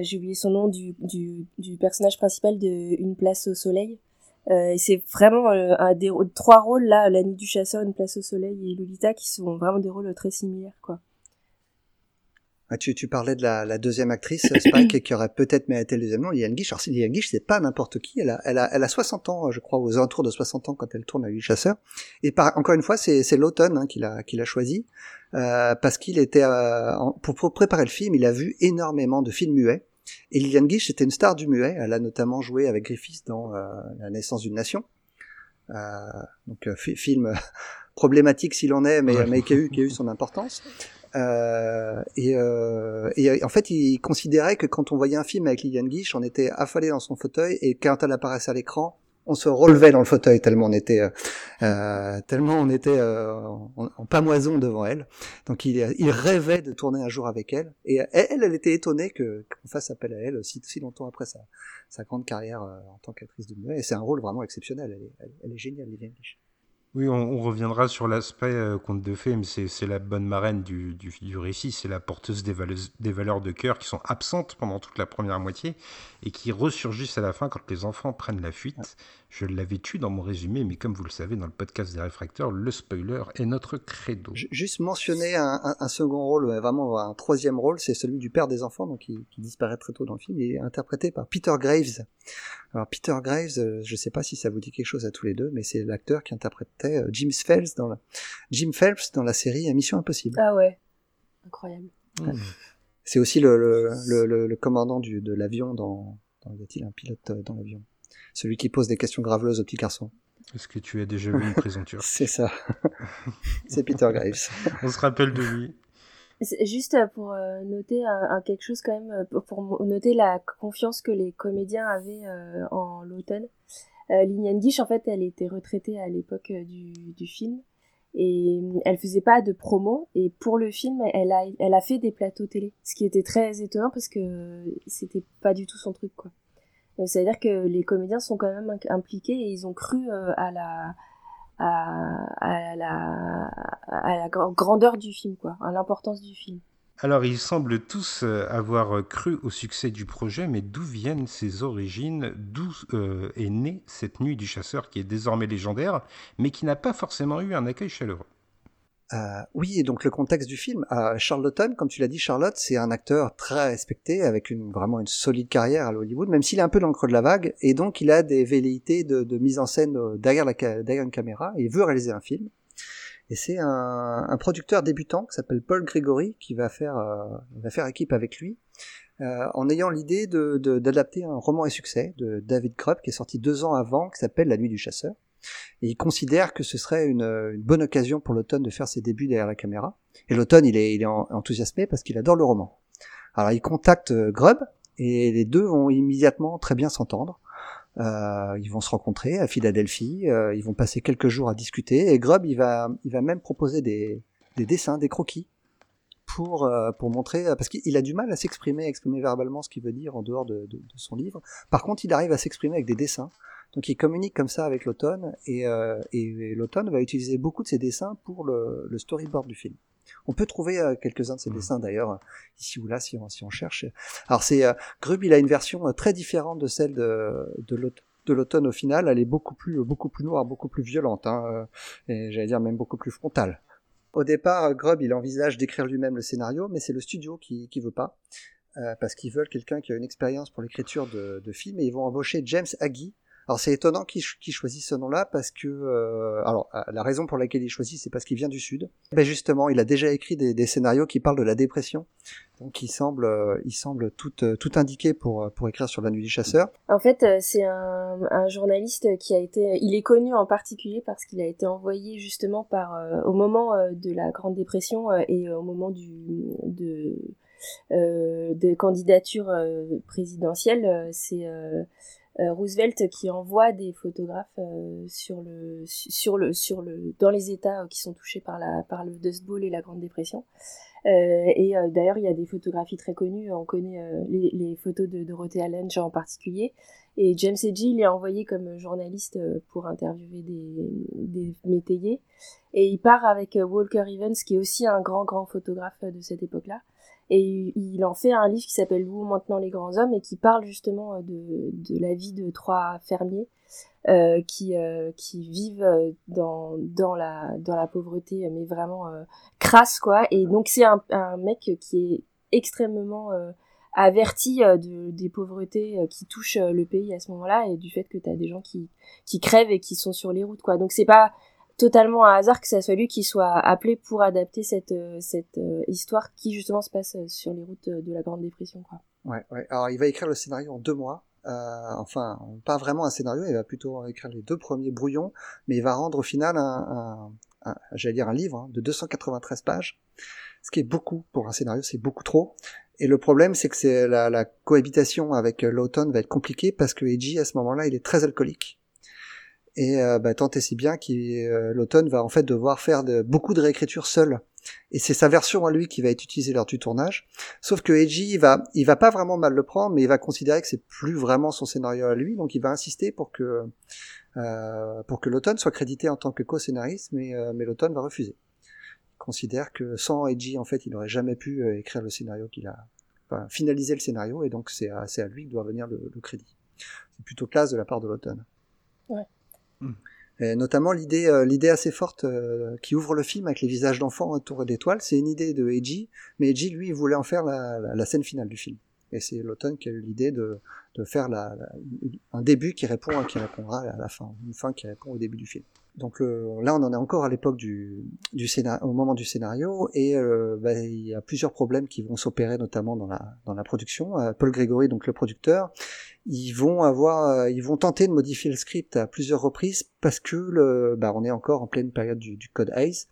Speaker 3: j'ai oublié son nom du, du, du, personnage principal de Une place au soleil. Et c'est vraiment un des trois rôles là la nuit du chasseur Une place au soleil et Lolita qui sont vraiment des rôles très similaires quoi
Speaker 2: tu, tu parlais de la, la deuxième actrice, Spike, (clears throat) qui aurait peut-être mérité le deuxième nom, Liane Guiche. Alors, si Liane Guiche, c'est pas n'importe qui. Elle a, elle, a, elle a 60 ans, je crois, aux alentours de 60 ans quand elle tourne à Huit Chasseurs. Et par, encore une fois, c'est, c'est l'automne hein, qu'il a, qu'il a choisi. Euh, parce qu'il était, euh, pour, pour, préparer le film, il a vu énormément de films muets. Et Liliane Guiche, c'était une star du muet. Elle a notamment joué avec Griffiths dans euh, La naissance d'une nation. Euh, donc, euh, film (laughs) problématique s'il en est, mais, mais qui, a eu, qui a eu son importance. Euh, et, euh, et, en fait, il considérait que quand on voyait un film avec Liliane Guiche, on était affalé dans son fauteuil et quand elle apparaissait à l'écran, on se relevait dans le fauteuil tellement on était euh, tellement on était euh, en, pamoison devant elle. Donc il, rêvait de tourner un jour avec elle et elle, elle était étonnée que qu'on fasse appel à elle aussi si longtemps après sa, sa grande carrière euh, en tant qu'actrice de muet. Et c'est un rôle vraiment exceptionnel. Elle est, elle est géniale, Liliane Guiche.
Speaker 1: Oui, on, reviendra sur l'aspect euh, conte de fées, mais c'est la bonne marraine du, récit, c'est la porteuse des, valeurs de cœur qui sont absentes pendant toute la première moitié et qui ressurgissent à la fin quand les enfants prennent la fuite. Je l'avais tué dans mon résumé, mais comme vous le savez, dans le podcast des réfracteurs, le spoiler est notre credo.
Speaker 2: Juste mentionner un, second rôle, vraiment un troisième rôle, c'est celui du père des enfants, donc qui, disparaît très tôt dans le film, il est interprété par Peter Graves. Alors Peter Graves, euh, je sais pas si ça vous dit quelque chose à tous les deux, mais c'est l'acteur qui interprétait euh, Jim Phelps dans la, Jim Phelps dans la série Mission Impossible.
Speaker 3: Ah ouais, incroyable.
Speaker 2: C'est aussi le, le, le, le, commandant du, de l'avion dans, dans y a-t-il un pilote euh, dans l'avion? Celui qui pose des questions graveleuses aux petits garçons.
Speaker 1: Est-ce que tu as déjà vu une prison turque (laughs)
Speaker 2: C'est ça. (laughs) c'est Peter Graves.
Speaker 1: On se rappelle de lui.
Speaker 3: Juste pour euh, noter un, quelque chose quand même, euh, pour noter la confiance que les comédiens avaient euh, en l'automne. Euh, Liliane Guiche, en fait, elle était retraitée à l'époque du, du, film et elle faisait pas de promo. Et pour le film, elle a, elle a fait des plateaux télé, ce qui était très étonnant parce que c'était pas du tout son truc, quoi. C'est-à-dire que les comédiens sont quand même impliqués et ils ont cru euh, à la à, la à la grandeur du film quoi, à l'importance du film.
Speaker 1: Alors, ils semblent tous euh, avoir cru au succès du projet, mais d'où viennent ses origines? D'où euh, est née cette nuit du chasseur qui est désormais légendaire, mais qui n'a pas forcément eu un accueil chaleureux?
Speaker 2: Euh, oui, et donc le contexte du film, euh, comme tu l'as dit, Charlotte, c'est un acteur très respecté, avec vraiment une solide carrière à Hollywood, même s'il est un peu dans le creux de la vague, et donc il a des velléités de, mise en scène euh, derrière, la, une caméra, et il veut réaliser un film. Et c'est un, producteur débutant qui s'appelle Paul Gregory qui va faire, euh, va équipe avec lui, euh, en ayant l'idée d'adapter un roman à succès de David Krupp qui est sorti deux ans avant, qui s'appelle La Nuit du Chasseur. Et il considère que ce serait une, une bonne occasion pour l'automne de faire ses débuts derrière la caméra. Et l'automne, il est, il est enthousiasmé parce qu'il adore le roman. Alors il contacte euh, Grubb et les deux vont immédiatement très bien s'entendre. Euh, ils vont se rencontrer à Philadelphie, euh, ils vont passer quelques jours à discuter et Grubb il va, il va même proposer des, des dessins, des croquis pour euh, pour montrer parce qu'il a du mal à s'exprimer, exprimer verbalement ce qu'il veut dire en dehors de, de, de, son livre. Par contre, il arrive à s'exprimer avec des dessins donc il communique comme ça avec l'automne et, euh, et, l'automne va utiliser beaucoup de ses dessins pour le, le storyboard du film. On peut trouver euh, quelques-uns de ses mmh. dessins d'ailleurs ici ou là si on, si on cherche. Alors c'est euh, Grub, il a une version euh, très différente de celle de, de l'automne au final. Elle est beaucoup plus beaucoup plus noire, beaucoup plus violente, hein, euh, et j'allais dire même beaucoup plus frontale. Au départ, Grubb, il envisage d'écrire lui-même le scénario, mais c'est le studio qui, qui veut pas, euh, parce qu'ils veulent quelqu'un qui a une expérience pour l'écriture de, de films, et ils vont embaucher James Agee, alors c'est étonnant qu'il choisisse ce nom-là parce que, euh, alors euh, la raison pour laquelle il choisit, c'est parce qu'il vient du sud. Ben justement, il a déjà écrit des, scénarios qui parlent de la dépression, donc il semble, euh, il semble tout, euh, tout indiqué pour pour écrire sur la nuit du chasseur.
Speaker 3: En fait, c'est un, un, journaliste qui a été, il est connu en particulier parce qu'il a été envoyé justement par au moment de la Grande Dépression et au moment du de des candidatures présidentielles, c'est euh, Roosevelt qui envoie des photographes euh, sur le sur le sur le dans les États qui sont touchés par la par le Dust Bowl et la Grande Dépression. Euh, et d'ailleurs, il y a des photographies très connues. On connaît les, les, photos de Dorothea Lange en particulier. Et James Edgy, il est envoyé comme journaliste pour interviewer des, des métayers. Et il part avec Walker Evans, qui est aussi un grand, grand photographe de cette époque-là et il en fait un livre qui s'appelle Où maintenant les grands hommes et qui parle justement euh, de, la vie de trois fermiers euh, qui euh, qui vivent dans la pauvreté mais vraiment crasse quoi. Et donc c'est un, mec qui est extrêmement averti de, des pauvretés qui touchent le pays à ce moment-là et du fait que tu as des gens qui qui crèvent et qui sont sur les routes quoi. Donc c'est pas totalement un hasard que ça soit lui qui soit appelé pour adapter cette euh, cette euh, histoire qui justement se passe euh, sur les routes de la Grande Dépression quoi.
Speaker 2: Ouais, ouais. Alors il va écrire le scénario en deux mois. Euh, enfin, pas vraiment un scénario, il va plutôt écrire les deux premiers brouillons, mais il va rendre au final un, un, un j'allais dire un livre hein, de 293 pages, ce qui est beaucoup pour un scénario, c'est beaucoup trop. Et le problème, c'est que c'est la, la, cohabitation avec l'automne va être compliquée parce que Eiji à ce moment-là, il est très alcoolique. Et euh, bah, tant et si bien que euh, l'automne va en fait devoir faire de, beaucoup de réécriture seul. Et c'est sa version à lui qui va être utilisée lors du tournage. Sauf que Eiji, il va, il va pas vraiment mal le prendre, mais il va considérer que c'est plus vraiment son scénario à lui, donc il va insister pour que euh, pour que l'automne soit crédité en tant que co-scénariste, mais euh, mais l'automne va refuser. Il considère que sans Eiji, en fait, il n'aurait jamais pu euh, écrire le scénario qu'il a, enfin, finaliser le scénario, et donc c'est à, à lui que doit venir le, le crédit. C'est plutôt classe de la part de l'automne.
Speaker 3: Ouais.
Speaker 2: Et notamment l'idée, euh, l'idée assez forte euh, qui ouvre le film avec les visages d'enfants autour d'étoiles, c'est une idée de Eiji, mais Eiji lui il voulait en faire la, scène finale du film. Et c'est l'automne qui a eu l'idée de, faire un début qui répond, qui répondra à la fin, une fin qui répond au début du film. Donc là, on en est encore à l'époque du, scénario, au moment du scénario, et euh, bah, il y a plusieurs problèmes qui vont s'opérer, notamment dans la dans la production. Paul Gregory, donc le producteur, ils vont avoir, euh, ils vont tenter de modifier le script à plusieurs reprises parce que le, bah, on est encore en pleine période du, du code ACE,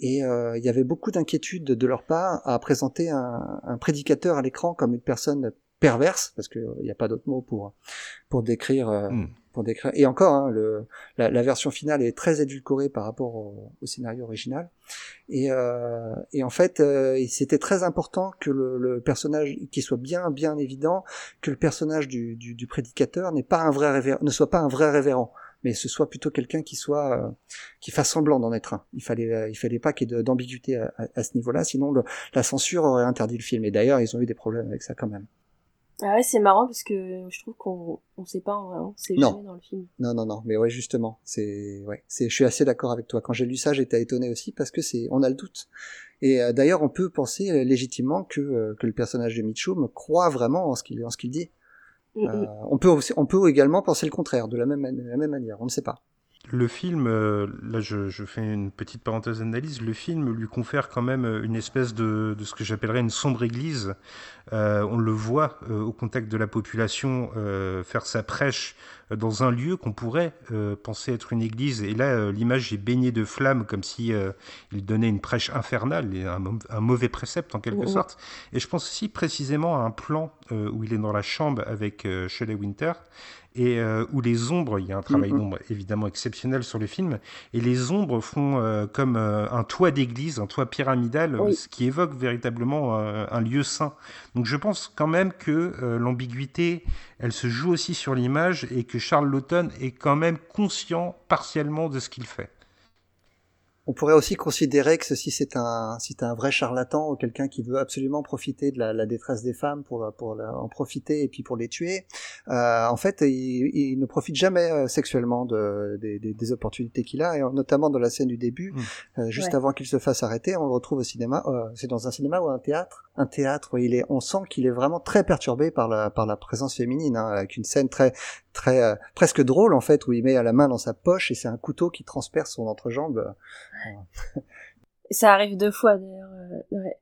Speaker 2: et euh, il y avait beaucoup d'inquiétudes de leur part à présenter un, un prédicateur à l'écran comme une personne perverse, parce qu'il n'y a pas d'autre mot pour pour décrire. Mm Et encore, hein, le, la, la, version finale est très édulcorée par rapport au, au scénario original. Et, euh, et en fait, euh, c'était très important que le, le personnage, qui soit bien, bien évident, que le personnage du, du, du prédicateur n'est pas un vrai révérend, ne soit pas un vrai révérend mais ce soit plutôt quelqu'un qui soit euh, qui fasse semblant d'en être un. Il fallait euh, il fallait pas qu'il y ait d'ambiguïté à, à, à, ce niveau-là, sinon le, la censure aurait interdit le film. Et d'ailleurs, ils ont eu des problèmes avec ça quand même.
Speaker 3: Ah ouais, c'est marrant parce que je trouve qu'on on sait pas en vrai, hein. c'est
Speaker 2: Non.
Speaker 3: jamais dans le film.
Speaker 2: Non, non, non, mais ouais, justement, c'est, ouais, c'est, je suis assez d'accord avec toi. Quand j'ai lu ça, j'étais étonné aussi parce que c'est, on a le doute. Et euh, d'ailleurs, on peut penser euh, légitimement que euh, que le personnage de Mitchum croit vraiment en ce qu'il en ce qu'il dit.
Speaker 3: Mm, mm.
Speaker 2: on peut aussi, on peut également penser le contraire, de la même de la même manière. On ne sait pas.
Speaker 1: Le film, euh, là je, je fais une petite parenthèse d'analyse, le film lui confère quand même une espèce de, de ce que j'appellerais une sombre église. Euh, on le voit euh, au contact de la population euh, faire sa prêche euh, dans un lieu qu'on pourrait euh, penser être une église. Et là, euh, l'image est baignée de flammes comme si euh, il donnait une prêche infernale, et un, mau- un mauvais précepte en quelque sorte. Et je pense aussi précisément à un plan euh, où il est dans la chambre avec euh, Shelley Winter et euh, où les ombres, il y a un travail
Speaker 2: Mhm.
Speaker 1: d'ombre évidemment exceptionnel sur le film, et les ombres font euh, comme euh, un toit d'église, un toit pyramidal,
Speaker 3: Oui.
Speaker 1: ce qui évoque véritablement euh, un lieu saint. Donc je pense quand même que euh, l'ambiguïté, elle se joue aussi sur l'image et que Charles Laughton est quand même conscient partiellement de ce qu'il fait.
Speaker 2: On pourrait aussi considérer que ceci c'est un, c'est un vrai charlatan ou quelqu'un qui veut absolument profiter de la, la détresse des femmes pour, pour la- en profiter et puis pour les tuer. Euh, en fait, il, il ne profite jamais euh, sexuellement de, des, des- des opportunités qu'il a, et notamment dans la scène du début,
Speaker 1: Mm.
Speaker 2: euh, juste
Speaker 3: Ouais.
Speaker 2: avant qu'il se fasse arrêter, on le retrouve au cinéma. euh, c'est dans un cinéma ou un théâtre. Un théâtre où il est, on sent qu'il est vraiment très perturbé par la, par la présence féminine, hein, avec une scène très, très euh, presque drôle en fait, où il met la main dans sa poche et c'est un couteau qui transperce son entrejambe.
Speaker 3: Ça arrive deux fois d'ailleurs. euh, ouais.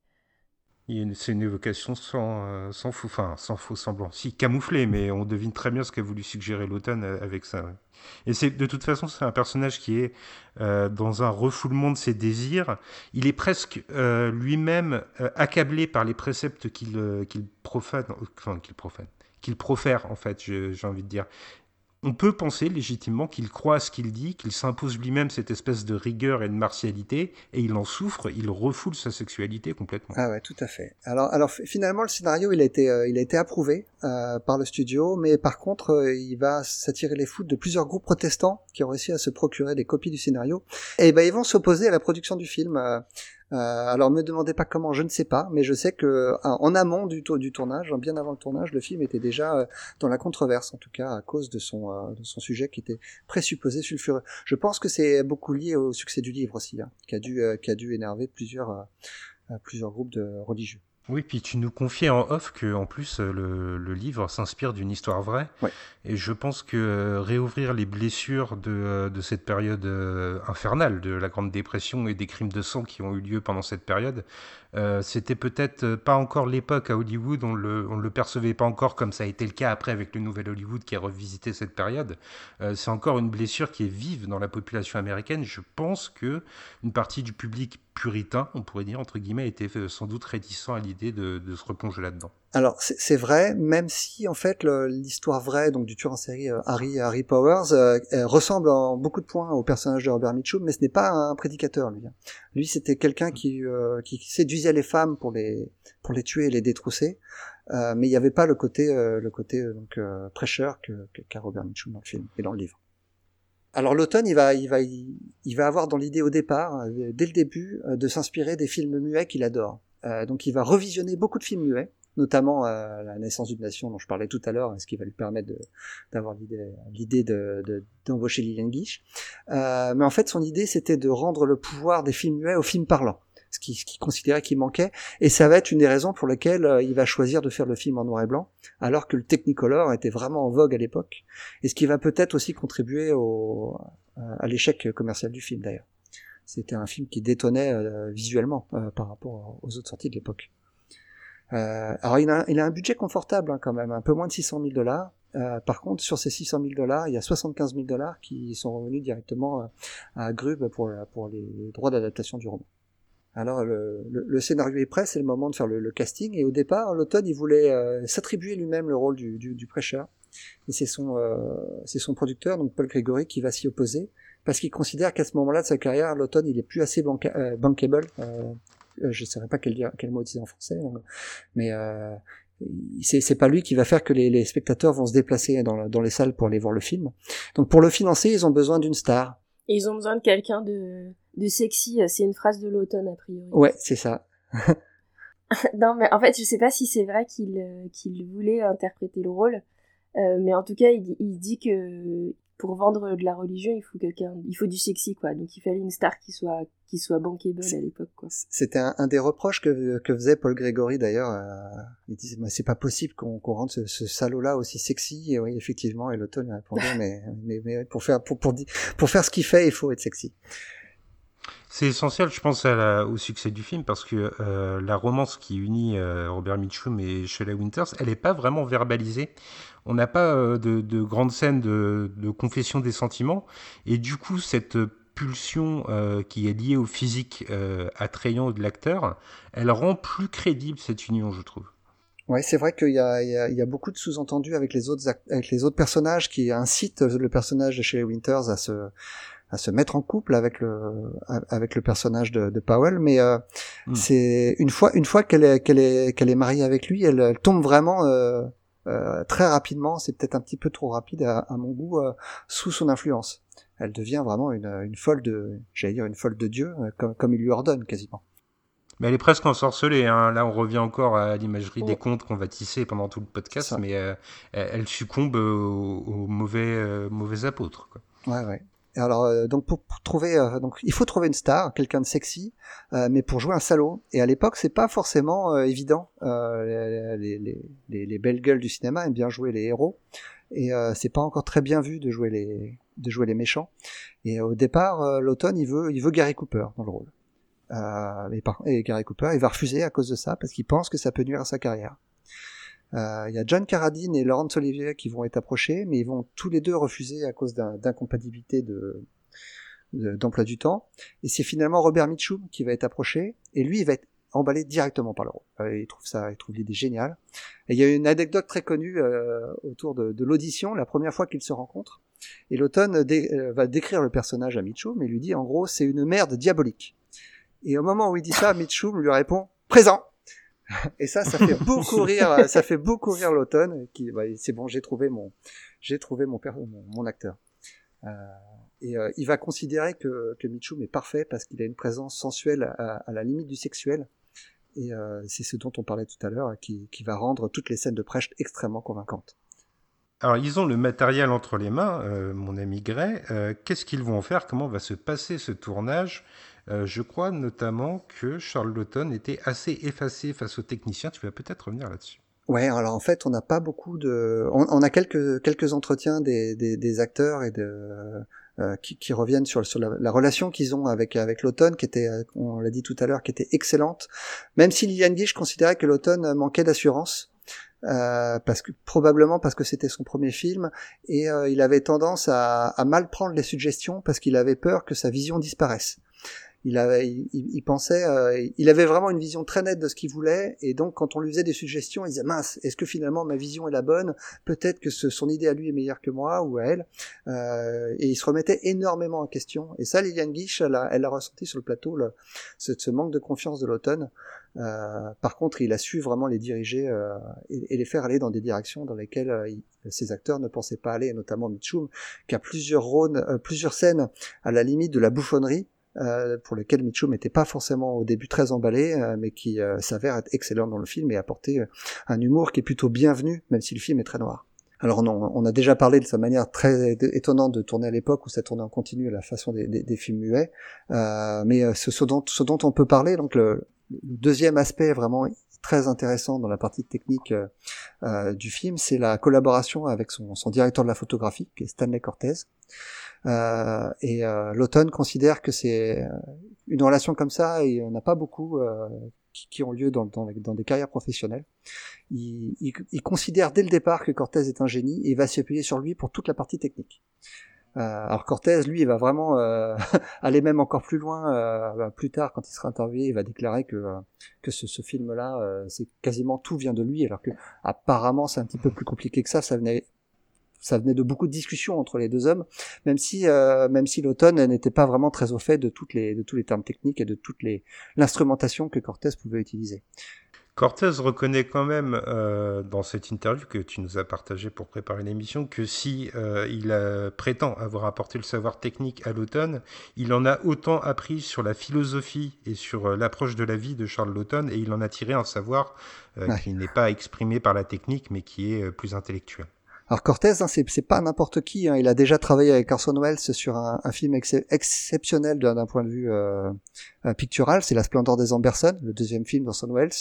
Speaker 1: Il y a une- C'est une évocation sans, euh, sans, faux, enfin, sans faux semblant. Si, camouflé, mais on devine très bien ce qu'a voulu suggérer l'automne avec ça. ouais. Et c'est de toute façon, c'est un personnage qui est euh, dans un refoulement de ses désirs. Il est presque euh, lui-même euh, accablé par les préceptes qu'il euh, qu'il profane, enfin qu'il profane, qu'il profère en fait. J'ai envie de dire. On peut penser légitimement qu'il croit à ce qu'il dit, qu'il s'impose lui-même cette espèce de rigueur et de martialité, et il en souffre, il refoule sa sexualité complètement.
Speaker 2: Ah ouais, tout à fait. Alors, alors finalement, le scénario, il a été, euh, il a été approuvé euh, par le studio, mais par contre, euh, il va s'attirer les foudres de plusieurs groupes protestants qui ont réussi à se procurer des copies du scénario, et ben ils vont s'opposer à la production du film. Euh, alors, me demandez pas comment, je ne sais pas, mais je sais que euh, en amont du, du tournage, bien avant le tournage, le film était déjà euh, dans la controverse, en tout cas à cause de son, euh, de son sujet qui était présupposé sulfureux. Je pense que c'est beaucoup lié au succès du livre aussi, hein, qui a dû, euh, a dû énerver plusieurs groupes de religieux.
Speaker 1: Oui, puis tu nous confiais en off que en plus euh, le, le livre s'inspire d'une histoire vraie.
Speaker 2: Ouais.
Speaker 1: Et je pense que euh, réouvrir les blessures de, euh, de cette période euh, infernale, de la Grande Dépression et des crimes de sang qui ont eu lieu pendant cette période, euh, c'était peut-être euh, pas encore l'époque à Hollywood, on le, le percevait pas encore comme ça a été le cas après avec le nouvel Hollywood qui a revisité cette période. Euh, c'est encore une blessure qui est vive dans la population américaine. Je pense que une partie du public puritain, on pourrait dire entre guillemets, était sans doute réticent à l'idée de, de se replonger là-dedans.
Speaker 2: Alors c'est vrai, même si en fait l'histoire vraie donc du tueur en série euh, Harry Harry Powers euh, ressemble en beaucoup de points au personnage de Robert Mitchum, mais ce n'est pas un prédicateur lui. hein. Lui c'était quelqu'un qui, euh, qui séduisait les femmes pour les pour les tuer et les détrousser, euh, mais il n'y avait pas le côté le côté donc prêcheur que qu'a Robert Mitchum dans le film et dans le livre. Alors l'automne, il va, il va, il, va avoir dans l'idée au départ, dès le début, de s'inspirer des films muets qu'il adore. Donc il va revisionner beaucoup de films muets, notamment euh, La naissance d'une nation dont je parlais tout à l'heure, ce qui va lui permettre d'avoir l'idée, l'idée de, d'embaucher Liliane Guiche. Euh, mais en fait, son idée, c'était de rendre le pouvoir des films muets aux films parlants, ce qui, qu'il considérait qu'il manquait. Et ça va être une des raisons pour lesquelles euh, il va choisir de faire le film en noir et blanc, alors que le Technicolor était vraiment en vogue à l'époque, et ce qui va peut-être aussi contribuer au, à l'échec commercial du film d'ailleurs. C'était un film qui détonnait euh, visuellement euh, par rapport aux autres sorties de l'époque. Euh, alors il a, il a un budget confortable hein, quand même, un peu moins de 600 000 dollars. Euh, par contre, sur ces 600 000 dollars, il y a 75 000 dollars qui sont revenus directement euh, à Grub pour, pour les droits d'adaptation du roman. Alors le, le, le scénario est prêt, c'est le moment de faire le, le casting. Et au départ, l'automne, il voulait euh, s'attribuer lui-même le rôle du, du, du prêcheur. Et c'est son, euh, son producteur, donc Paul Gregory, qui va s'y opposer parce qu'il considère qu'à ce moment-là de sa carrière, l'automne, il est plus assez banca euh, bankable. Euh, je ne saurais pas quel, quel mot utiliser en français, mais euh, c'est, pas lui qui va faire que les, les spectateurs vont se déplacer dans, dans les salles pour aller voir le film. Donc pour le financer, ils ont besoin d'une star.
Speaker 3: Et ils ont besoin de quelqu'un de, de sexy. C'est une phrase de l'automne, a priori.
Speaker 2: Ouais, c'est ça. (laughs)
Speaker 3: non, mais en fait, je sais pas si c'est vrai qu'il qu'il voulait interpréter le rôle, mais en tout cas, il, il dit que pour vendre de la religion, il faut quelqu'un, il faut du sexy quoi. Donc il fallait une star qui soit qui soit bankable à l'époque quoi.
Speaker 2: C'était un, des reproches que, que faisait Paul Grégory d'ailleurs. Euh, il disait c'est pas possible qu'on qu'on rende ce, ce salaud là aussi sexy. Et oui effectivement, et l'automne répondait (laughs) mais, mais, mais pour faire pour pour pour faire ce qu'il fait, il faut être sexy.
Speaker 1: C'est essentiel, je pense, au succès du film parce que euh, la romance qui unit euh, Robert Mitchum et Shelley Winters, elle n'est pas vraiment verbalisée. On n'a pas euh, de, de, grandes scènes de, confession des sentiments. Et du coup, cette pulsion qui est liée au physique attrayant de l'acteur, elle rend plus crédible cette union, je trouve.
Speaker 2: Ouais, c'est vrai qu'il y a, beaucoup de sous-entendus avec les autres avec les autres personnages qui incitent le personnage de Shelley Winters à se à se mettre en couple avec le avec le personnage de, de Powell mais euh, hmm. c'est une fois une fois qu'elle est qu'elle est qu'elle est mariée avec lui elle, elle tombe vraiment euh, euh, très rapidement c'est peut-être un petit peu trop rapide à, à mon goût euh, sous son influence elle devient vraiment une, une folle de j'allais dire une folle de Dieu euh, comme comme il lui ordonne quasiment
Speaker 1: mais elle est presque ensorcelée. Hein. Là, on revient encore à l'imagerie des contes qu'on va tisser pendant tout le podcast, mais euh, elle succombe aux, aux mauvais, mauvais apôtres. Quoi.
Speaker 2: Ouais, ouais alors euh, donc pour, trouver euh, donc il faut trouver une star, quelqu'un de sexy, euh, mais pour jouer un salaud. Et à l'époque c'est pas forcément évident. Les, les, les, les, belles gueules du cinéma aiment bien jouer les héros et c'est pas encore très bien vu de jouer les de jouer les méchants. Et au départ l'automne il veut il veut Gary Cooper dans le rôle. et Gary Cooper il va refuser à cause de ça parce qu'il pense que ça peut nuire à sa carrière. Euh, il y a John Carradine et Laurence Olivier qui vont être approchés, mais ils vont tous les deux refuser à cause d'incompatibilité de d'emploi du temps. Et c'est finalement Robert Mitchum qui va être approché, et lui, il va être emballé directement par le rôle. Euh, il trouve ça, il trouve l'idée géniale. Et il y a une anecdote très connue euh, autour de, de l'audition, la première fois qu'ils se rencontrent. Et l'automne va décrire le personnage à Mitchum et lui dit en gros c'est une merde diabolique. Et au moment où il dit ça, Mitchum lui répond présent. Et ça, ça (laughs) fait beaucoup rire, ça fait beaucoup rire l'automne. Qui, bah, c'est bon, j'ai trouvé mon, j'ai trouvé mon, mon, mon acteur. Euh, et euh, il va considérer que, que Mitchum est parfait parce qu'il a une présence sensuelle à, à la limite du sexuel. Et euh, c'est ce dont on parlait tout à l'heure, qui, qui va rendre toutes les scènes de Precht extrêmement convaincantes.
Speaker 1: Alors, ils ont le matériel entre les mains, euh, mon ami Gray. Euh, qu'est-ce qu'ils vont faire? Comment va se passer ce tournage? Euh, je crois notamment que Charles Lawton était assez effacé face aux techniciens. Tu vas peut-être revenir là-dessus.
Speaker 2: Ouais, alors en fait, on n'a pas beaucoup de, on, a quelques quelques entretiens des, des, des acteurs et de euh, qui, qui, reviennent sur, sur la, relation qu'ils ont avec avec l'automne, qui était, on l'a dit tout à l'heure, qui était excellente. Même si Liliane Guiche considérait que l'automne manquait d'assurance. Euh, parce que probablement parce que c'était son premier film et euh, il avait tendance à, à, mal prendre les suggestions parce qu'il avait peur que sa vision disparaisse il, avait, il, pensait, euh, il avait vraiment une vision très nette de ce qu'il voulait, et donc quand on lui faisait des suggestions, il disait mince, est-ce que finalement ma vision est la bonne? Peut-être que son idée à lui est meilleure que moi ou à elle, euh, et il se remettait énormément en question. Et ça, Liliane Guiche, elle a, elle a ressenti sur le plateau ce, manque de confiance de l'automne. Euh, par contre, il a su vraiment les diriger et, les faire aller dans des directions dans lesquelles ces acteurs ne pensaient pas aller, notamment Mitchum, qui a plusieurs rôles, plusieurs scènes à la limite de la bouffonnerie euh, pour lequel Mitchum n'était pas forcément au début très emballé, euh, mais qui euh, s'avère être excellent dans le film et apporter un humour qui est plutôt bienvenu, même si le film est très noir. Alors non, on a déjà parlé de sa manière très étonnante de tourner à l'époque où ça tournait en continu à la façon des, des, films muets, mais ce, dont, ce dont on peut parler, donc le, deuxième aspect vraiment très intéressant dans la partie technique euh, du film, c'est la collaboration avec son, son, directeur de la photographie, qui est Stanley Cortez. Euh, et euh, l'automne considère que c'est euh, une relation comme ça, et on n'a pas beaucoup qui, qui, ont lieu dans, dans, dans, des carrières professionnelles. Il, il, il, considère dès le départ que Cortez est un génie et va s'appuyer sur lui pour toute la partie technique. Euh, alors Cortez, lui, il va vraiment euh, (laughs) aller même encore plus loin. Euh, plus tard, quand il sera interviewé, il va déclarer que que ce, ce film-là, c'est quasiment tout vient de lui, alors que apparemment c'est un petit peu plus compliqué que ça. Ça venait ça venait de beaucoup de discussions entre les deux hommes, même si euh, même si l'automne n'était pas vraiment très au fait de toutes les de tous les termes techniques et de toutes les l'instrumentation que Cortés pouvait utiliser.
Speaker 1: Cortez reconnaît quand même euh, dans cette interview que tu nous as partagée pour préparer l'émission que si euh, il prétend avoir apporté le savoir technique à l'automne, il en a autant appris sur la philosophie et sur euh, l'approche de la vie de Charles Laughton et il en a tiré un savoir qui n'est pas exprimé par la technique mais qui est plus intellectuel.
Speaker 2: Alors Cortez, hein, c'est pas n'importe qui. Hein. Il a déjà travaillé avec Orson Welles sur un, un film exceptionnel d'un point de vue euh, euh, pictural. C'est La Splendeur des Amberson, le deuxième film d'Orson Welles.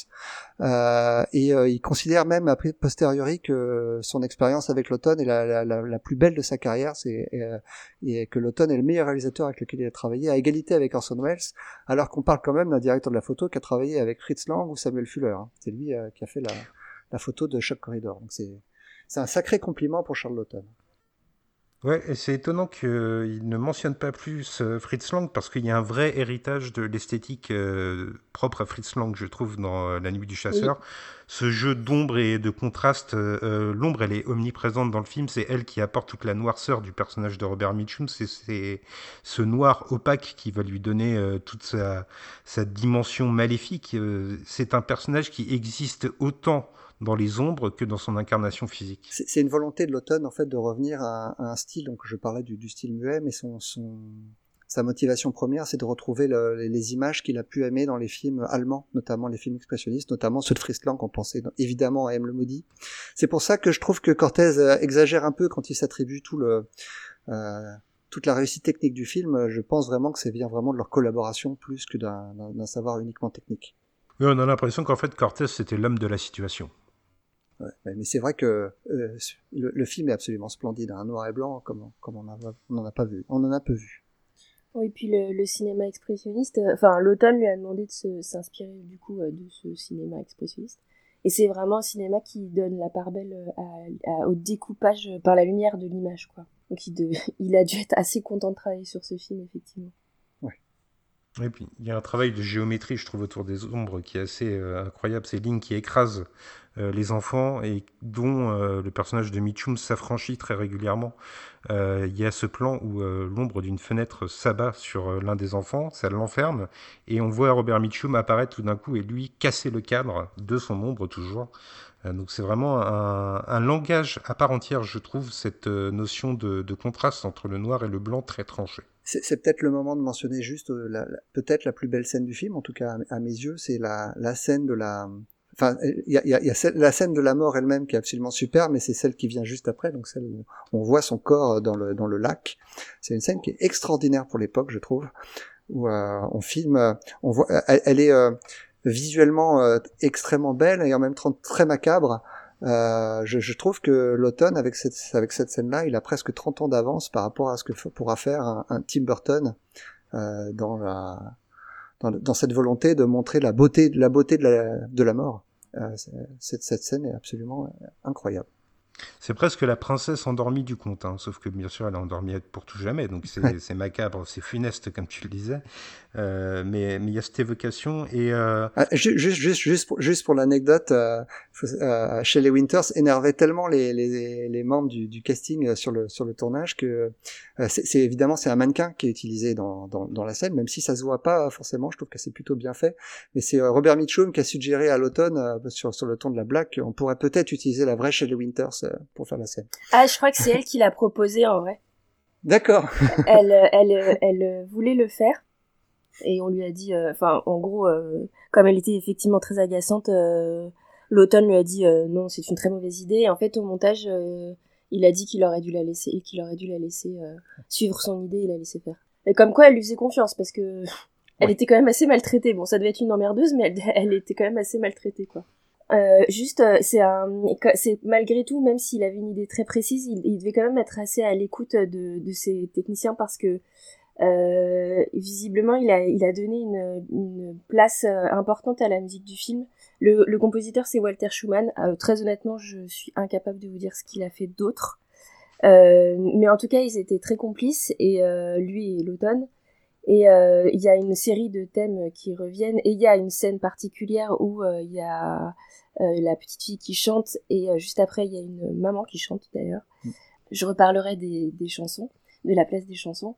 Speaker 2: Euh, et euh, il considère même a posteriori que son expérience avec l'automne est la, la, la, plus belle de sa carrière. C'est et, que l'automne est le meilleur réalisateur avec lequel il a travaillé, à égalité avec Orson Welles. Alors qu'on parle quand même d'un directeur de la photo qui a travaillé avec Fritz Lang ou Samuel Fuller. Hein. C'est lui qui a fait la, la photo de Shock Corridor. Donc c'est c'est un sacré compliment pour Charles Laughton.
Speaker 1: Ouais, et c'est étonnant qu'il ne mentionne pas plus euh, Fritz Lang parce qu'il y a un vrai héritage de l'esthétique euh, propre à Fritz Lang, je trouve, dans euh, La Nuit du Chasseur. Ce jeu d'ombre et de contraste, l'ombre, elle est omniprésente dans le film. C'est elle qui apporte toute la noirceur du personnage de Robert Mitchum. C'est ce noir opaque qui va lui donner toute sa, sa, dimension maléfique. c'est un personnage qui existe autant dans les ombres que dans son incarnation physique.
Speaker 2: C'est une volonté de l'automne en fait de revenir à, un style. Donc je parlais du, style muet, mais son, son sa motivation première, c'est de retrouver les images qu'il a pu aimer dans les films allemands, notamment les films expressionnistes, notamment ceux de Friesland qu'on pensait évidemment à M. le Maudit. C'est pour ça que je trouve que Cortez euh, exagère un peu quand il s'attribue tout le euh, toute la réussite technique du film. Je pense vraiment que ça vient vraiment de leur collaboration plus que d'un savoir uniquement technique.
Speaker 1: Oui, on a l'impression qu'en fait Cortez c'était l'homme de la situation
Speaker 2: mais c'est vrai que euh, le, film est absolument splendide, un hein, noir et blanc comme, on n'en a, pas vu. On en a peu vu.
Speaker 3: Oui, puis le, cinéma expressionniste, euh, enfin l'automne lui a demandé de s'inspirer du coup euh, de ce cinéma expressionniste. Et c'est vraiment un cinéma qui donne la part belle au découpage par la lumière de l'image, quoi. Donc (laughs) il a dû être assez content de travailler sur ce film, effectivement.
Speaker 1: Et puis, il y a un travail de géométrie, je trouve, autour des ombres qui est assez euh, incroyable. Ces lignes qui écrasent euh, les enfants et dont euh, le personnage de Mitchum s'affranchit très régulièrement. il y a ce plan où l'ombre d'une fenêtre s'abat sur l'un des enfants, ça l'enferme, et on voit Robert Mitchum apparaître tout d'un coup et lui casser le cadre de son ombre toujours. donc c'est vraiment un, langage à part entière, je trouve, cette notion de, de contraste entre le noir et le blanc très tranché
Speaker 2: c'est peut-être le moment de mentionner juste euh, la, peut-être la plus belle scène du film, en tout cas à, mes yeux, c'est la, la scène de la, enfin il y a, y, a, y a, la scène de la mort elle-même qui est absolument super, mais c'est celle qui vient juste après, donc celle où on voit son corps dans le dans le lac. C'est une scène qui est extraordinaire pour l'époque, je trouve, où euh, on filme, on voit, elle, est euh, visuellement extrêmement belle et en même temps très macabre. Euh, je, je, trouve que l'automne, avec cette, avec cette scène-là, il a presque 30 ans d'avance par rapport à ce que pourra faire un, un Tim Burton euh, dans, la, dans, dans, cette volonté de montrer la beauté, la beauté de la, de la mort. Euh, cette, cette scène est absolument incroyable.
Speaker 1: C'est presque la princesse endormie du conte, hein, sauf que bien sûr elle est endormie pour tout jamais, donc c'est (laughs) macabre, c'est funeste comme tu le disais. Euh, mais il y a cette évocation et
Speaker 2: euh... ah, juste, juste, juste, pour, juste pour l'anecdote, euh, euh, Shelley Winters énervait tellement les, les, les membres du, du, casting euh, sur le sur le tournage que euh, c'est évidemment c'est un mannequin qui est utilisé dans, dans, dans, la scène, même si ça se voit pas forcément. Je trouve que c'est plutôt bien fait. Mais c'est Robert Mitchum qui a suggéré à l'automne sur sur le ton de la blague qu'on pourrait peut-être utiliser la vraie Shelley Winters pour faire la scène.
Speaker 3: Ah, je crois que c'est elle qui l'a proposé en vrai.
Speaker 2: D'accord.
Speaker 3: elle, elle, elle voulait le faire et on lui a dit, euh, enfin, en gros, euh, comme elle était effectivement très agaçante, euh, l'automne lui a dit non, c'est une très mauvaise idée. Et en fait, au montage, il a dit qu'il aurait dû la laisser, qu'il aurait dû la laisser suivre son idée et la laisser faire. Et comme quoi, elle lui faisait confiance parce que (laughs) elle était quand même assez maltraitée. Bon, ça devait être une emmerdeuse, mais elle, (laughs) elle était quand même assez maltraitée, quoi. Euh, juste, c'est un, c'est malgré tout, même s'il avait une idée très précise, il, il devait quand même être assez à l'écoute de, de ses techniciens parce que euh, visiblement, il a, il a donné une, une place euh, importante à la musique du film. Le, le compositeur, c'est Walter Schumann. Euh, très honnêtement, je suis incapable de vous dire ce qu'il a fait d'autre. Euh, mais en tout cas, ils étaient très complices, et lui et l'automne. Et il y a une série de thèmes qui reviennent, et il y a une scène particulière où il y a la petite fille qui chante, et juste après, il y a une maman qui chante d'ailleurs. Mm. Je reparlerai des, des chansons, de la place des chansons.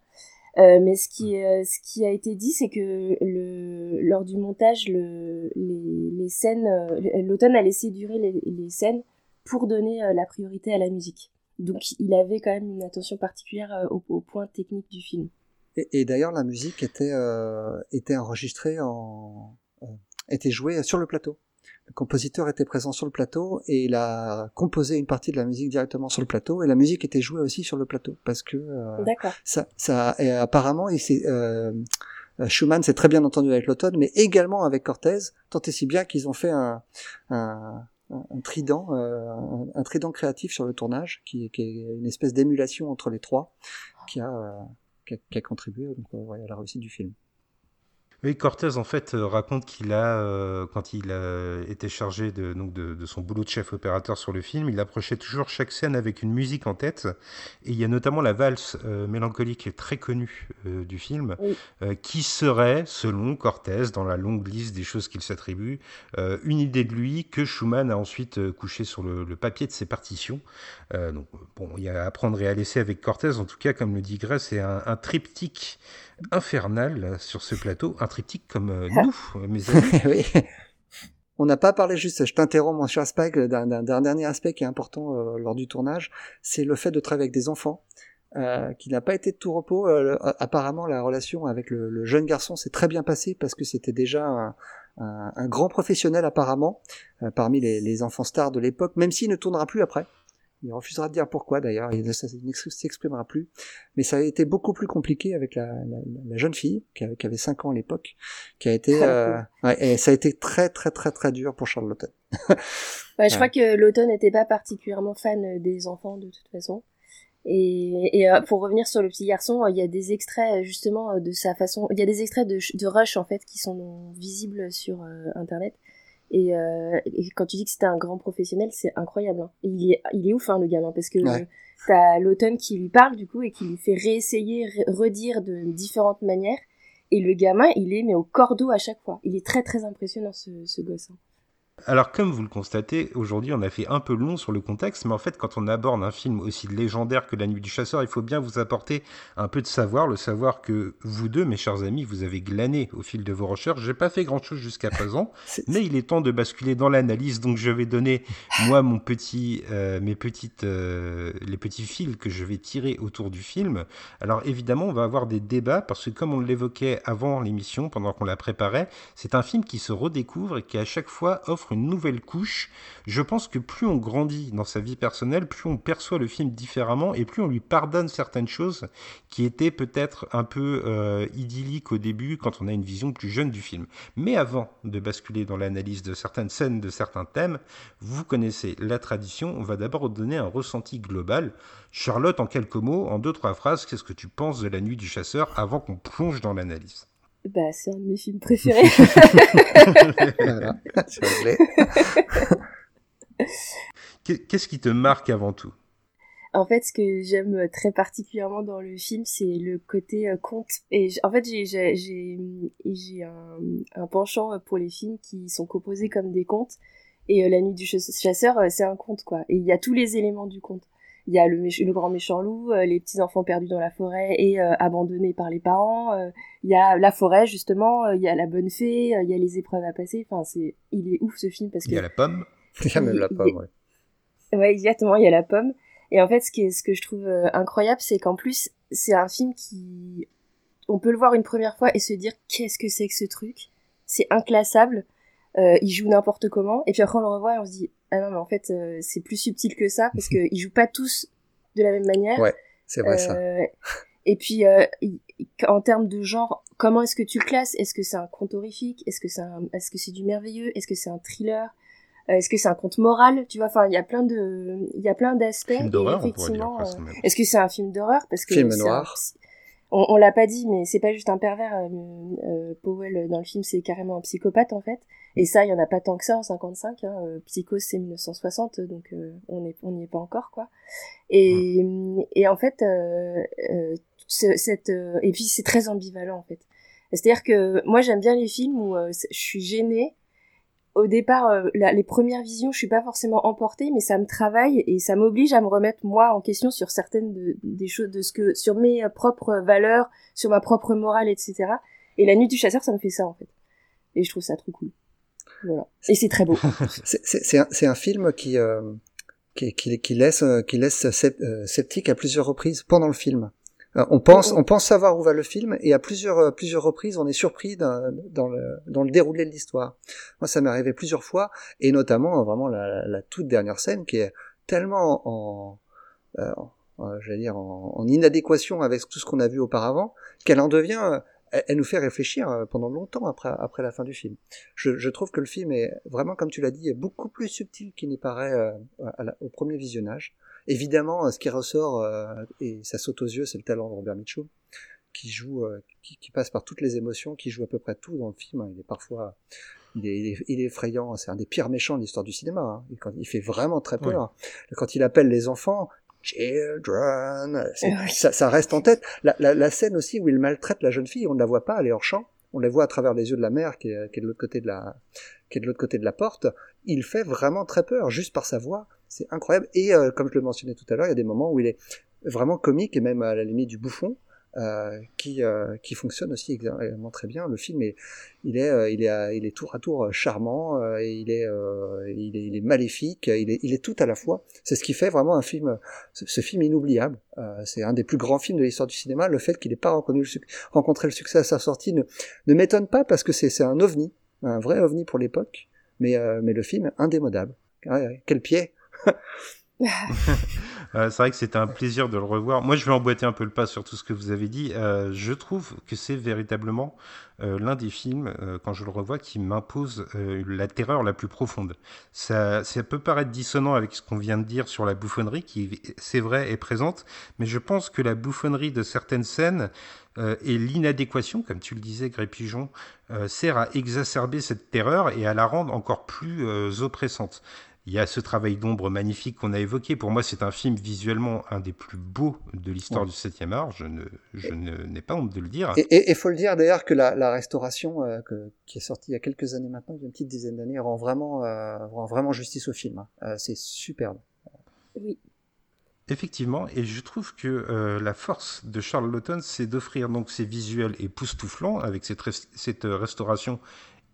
Speaker 3: Euh, mais ce qui, euh, ce qui a été dit, c'est que le, lors du montage, le, les, les scènes, euh, l'automne a laissé durer les, les scènes pour donner la priorité à la musique. Donc il avait quand même une attention particulière au, point technique du film.
Speaker 2: Et, et d'ailleurs, la musique était, était enregistrée en, était jouée sur le plateau le compositeur était présent sur le plateau et il a composé une partie de la musique directement sur le plateau et la musique était jouée aussi sur le plateau parce que euh, ça, ça et apparemment il euh, Schumann s'est très bien entendu avec l'automne mais également avec Cortez tant et si bien qu'ils ont fait un, un, un trident euh, un, trident créatif sur le tournage qui, qui est une espèce d'émulation entre les trois qui a, euh, qui a, qui a contribué donc, ouais, à la réussite du film.
Speaker 1: Oui, Cortez en fait euh, raconte qu'il a, euh, quand il a été chargé de, donc de, son boulot de chef opérateur sur le film, il approchait toujours chaque scène avec une musique en tête. Et il y a notamment la valse euh, mélancolique très connue du film, qui serait, selon Cortez, dans la longue liste des choses qu'il s'attribue, une idée de lui que Schumann a ensuite couché sur le, papier de ses partitions. donc bon, il y a à apprendre et à laisser avec Cortez. En tout cas, comme le dit Gray, c'est un, un triptyque infernal sur ce plateau, un triptyque comme euh, nous, euh, mes amis. (laughs) oui.
Speaker 2: On n'a pas parlé juste, je t'interromps mon cher Spike, d'un dernier aspect qui est important euh, lors du tournage, c'est le fait de travailler avec des enfants. Euh, qui n'a pas été de tout repos. apparemment, la relation avec le, le jeune garçon s'est très bien passée parce que c'était déjà un, un, un, grand professionnel apparemment parmi les, les, enfants stars de l'époque, même s'il ne tournera plus après. Il refusera de dire pourquoi d'ailleurs, il ne s'exprimera plus. Mais ça a été beaucoup plus compliqué avec la, la, la jeune fille, qui avait, qui avait 5 ans à l'époque, qui a été... Euh, ouais, et ça a été très très très très dur pour Charles Lawton. (laughs)
Speaker 3: ouais, je crois que Lawton n'était pas particulièrement fan des enfants de toute façon. Et, et euh, pour revenir sur le petit garçon, il y a des extraits justement de sa façon... Il y a des extraits de, de Rush en fait qui sont visibles sur euh, Internet et, euh, et, quand tu dis que c'était un grand professionnel, c'est incroyable. Hein. Il, est, il est ouf, hein, le gamin, parce que t'as l'automne qui lui parle, du coup, et qui lui fait réessayer, redire de différentes manières. Et le gamin, il est mais au cordeau à chaque fois. Il est très très impressionnant, ce, ce gosse. Hein.
Speaker 1: Alors, comme vous le constatez, aujourd'hui, on a fait un peu long sur le contexte, mais en fait, quand on aborde un film aussi légendaire que La Nuit du Chasseur, il faut bien vous apporter un peu de savoir, le savoir que vous deux, mes chers amis, vous avez glané au fil de vos recherches. J'ai pas fait grand chose jusqu'à présent, (laughs) mais il est temps de basculer dans l'analyse, donc je vais donner, moi, mon petit, euh, mes petites, euh, les petits fils que je vais tirer autour du film. Alors, évidemment, on va avoir des débats, parce que comme on l'évoquait avant l'émission, pendant qu'on la préparait, c'est un film qui se redécouvre et qui à chaque fois offre une nouvelle couche. Je pense que plus on grandit dans sa vie personnelle, plus on perçoit le film différemment et plus on lui pardonne certaines choses qui étaient peut-être un peu euh, idylliques au début quand on a une vision plus jeune du film. Mais avant de basculer dans l'analyse de certaines scènes, de certains thèmes, vous connaissez la tradition, on va d'abord donner un ressenti global. Charlotte, en quelques mots, en deux, trois phrases, qu'est-ce que tu penses de La Nuit du Chasseur avant qu'on plonge dans l'analyse?
Speaker 3: Bah, c'est un de mes films préférés. (laughs) (laughs)
Speaker 1: Qu'est-ce qui te marque avant tout?
Speaker 3: En fait, ce que j'aime très particulièrement dans le film, c'est le côté euh, conte. Et en fait, j'ai un, un penchant pour les films qui sont composés comme des contes. Et euh, La Nuit du Chasseur, euh, c'est un conte, quoi. Et il y a tous les éléments du conte il y a le, le grand méchant loup, euh, les petits enfants perdus dans la forêt et euh, abandonnés par les parents. Euh, il y a la forêt justement, il y a la bonne fée, il y a les épreuves à passer. Enfin, c'est, il est ouf ce film parce que.
Speaker 1: Il y a la pomme. (laughs)
Speaker 2: Il y a même la pomme, ouais.
Speaker 3: Ouais, exactement, il y a la pomme. Et en fait, ce, qui est, ce que je trouve incroyable, c'est qu'en plus, c'est un film qui, on peut le voir une première fois et se dire qu'est-ce que c'est que ce truc? C'est inclassable. Euh, il joue n'importe comment. Et puis après, on le revoit et on se dit, ah non, mais en fait, euh, c'est plus subtil que ça parce (laughs) qu'ils jouent pas tous de la même manière.
Speaker 2: Ouais, c'est vrai ça.
Speaker 3: Euh, et puis, en termes de genre, comment est-ce que tu le classes? Est-ce que c'est un conte horrifique? Est-ce que c'est est-ce que c'est du merveilleux? Est-ce que c'est un thriller? Est-ce que c'est un conte moral? Tu vois, enfin, il y a plein de, il y a plein d'aspects.
Speaker 1: Film d'horreur, effectivement.
Speaker 3: Est-ce que c'est un film d'horreur? Parce que
Speaker 2: film noir.
Speaker 3: On, on l'a pas dit, mais c'est pas juste un pervers. Powell dans le film, c'est carrément un psychopathe en fait. Et ça, il y en a pas tant que ça en 55. Hein. Euh, Psycho, c'est 1960, donc euh, on n'y on est pas encore, quoi. Et, et en fait, euh, euh cette et puis c'est très ambivalent en fait. C'est-à-dire que moi j'aime bien les films où je suis gênée au départ, euh, les premières visions, je suis pas forcément emportée, mais ça me travaille et ça m'oblige à me remettre moi en question sur certaines des choses, de ce que, sur mes propres valeurs, sur ma propre morale, etc. Et la nuit du chasseur, ça me fait ça en fait. Et je trouve ça trop cool. Voilà. Et c'est très beau. (laughs)
Speaker 2: c'est un, film qui, euh, qui, laisse, qui laisse sceptique à plusieurs reprises pendant le film. Euh, on pense, on pense savoir où va le film, et à plusieurs, euh, plusieurs reprises, on est surpris dans, dans, le, dans le déroulé de l'histoire. Moi, ça m'est arrivé plusieurs fois, et notamment vraiment la, la, toute dernière scène qui est tellement en, euh, j'allais dire, en, en, inadéquation avec tout ce qu'on a vu auparavant, qu'elle en devient, elle, nous fait réfléchir pendant longtemps après, après la fin du film. Je, je trouve que le film est vraiment, comme tu l'as dit, beaucoup plus subtil qu'il n'y paraît au premier visionnage. Évidemment, ce qui ressort, euh, et ça saute aux yeux, c'est le talent de Robert Mitchum, qui joue, euh, qui, qui, passe par toutes les émotions, qui joue à peu près tout dans le film. Il est parfois, il est, il est, effrayant. C'est un des pires méchants de l'histoire du cinéma. Hein. Il, quand, il fait vraiment très peur. Quand il appelle les enfants, children, ça, ça, reste en tête. La, la, la, scène aussi où il maltraite la jeune fille, on ne la voit pas, elle est hors champ. On la voit à travers les yeux de la mère qui est, qui est de l'autre côté de la, qui est de l'autre côté de la porte. Il fait vraiment très peur, juste par sa voix. C'est incroyable. Et euh, comme je le mentionnais tout à l'heure, il y a des moments où il est vraiment comique et même à la limite du bouffon. Euh, qui euh, qui fonctionne aussi également très bien. Le film est il est euh, il est il est tour à tour charmant, et il est il est il est maléfique, il est il est tout à la fois. C'est ce qui fait vraiment un film ce, film inoubliable. c'est un des plus grands films de l'histoire du cinéma. Le fait qu'il n'ait pas reconnu le rencontré le succès à sa sortie ne ne m'étonne pas parce que c'est c'est un ovni, un vrai ovni pour l'époque. Mais mais le film indémodable. quel pied (laughs)
Speaker 1: Euh, c'est vrai que c'était un plaisir de le revoir. Moi, je vais emboîter un peu le pas sur tout ce que vous avez dit. Euh, je trouve que c'est véritablement euh, l'un des films, quand je le revois, qui m'impose la terreur la plus profonde. Ça, ça peut paraître dissonant avec ce qu'on vient de dire sur la bouffonnerie, qui, c'est vrai, est présente, mais je pense que la bouffonnerie de certaines scènes et l'inadéquation, comme tu le disais, Gré Pigeon, sert à exacerber cette terreur et à la rendre encore plus oppressante. Il y a ce travail d'ombre magnifique qu'on a évoqué. Pour moi, c'est un film visuellement un des plus beaux de l'histoire du 7e art. Je ne, je n'ai pas honte de le dire.
Speaker 2: Et il faut le dire d'ailleurs que la, la restauration euh, que, qui est sortie il y a quelques années maintenant, il y a une petite dizaine d'années, rend vraiment, euh, rend vraiment justice au film. Hein. Euh, c'est superbe.
Speaker 3: Oui.
Speaker 1: Effectivement, et je trouve que euh, la force de Charles Lawton, c'est d'offrir donc ces visuels époustouflants avec cette, cette restauration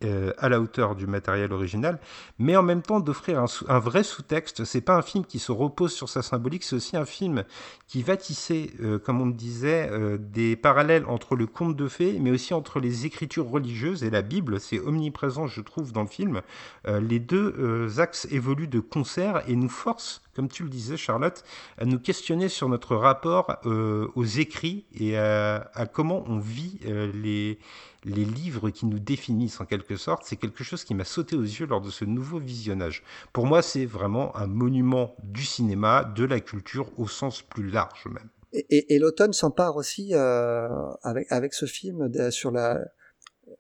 Speaker 1: euh, à la hauteur du matériel original, mais en même temps d'offrir un, vrai sous-texte. C'est pas un film qui se repose sur sa symbolique, c'est aussi un film qui va tisser, euh, comme on le disait, euh, des parallèles entre le conte de fées, mais aussi entre les écritures religieuses et la Bible. C'est omniprésent, je trouve, dans le film. les deux axes évoluent de concert et nous forcent comme tu le disais, Charlotte, à nous questionner sur notre rapport aux écrits et à, à, comment on vit les, les livres qui nous définissent en quelque sorte, c'est quelque chose qui m'a sauté aux yeux lors de ce nouveau visionnage. Pour moi, c'est vraiment un monument du cinéma, de la culture au sens plus large même.
Speaker 2: Et, et, l'automne s'empare aussi euh, avec, avec ce film sur la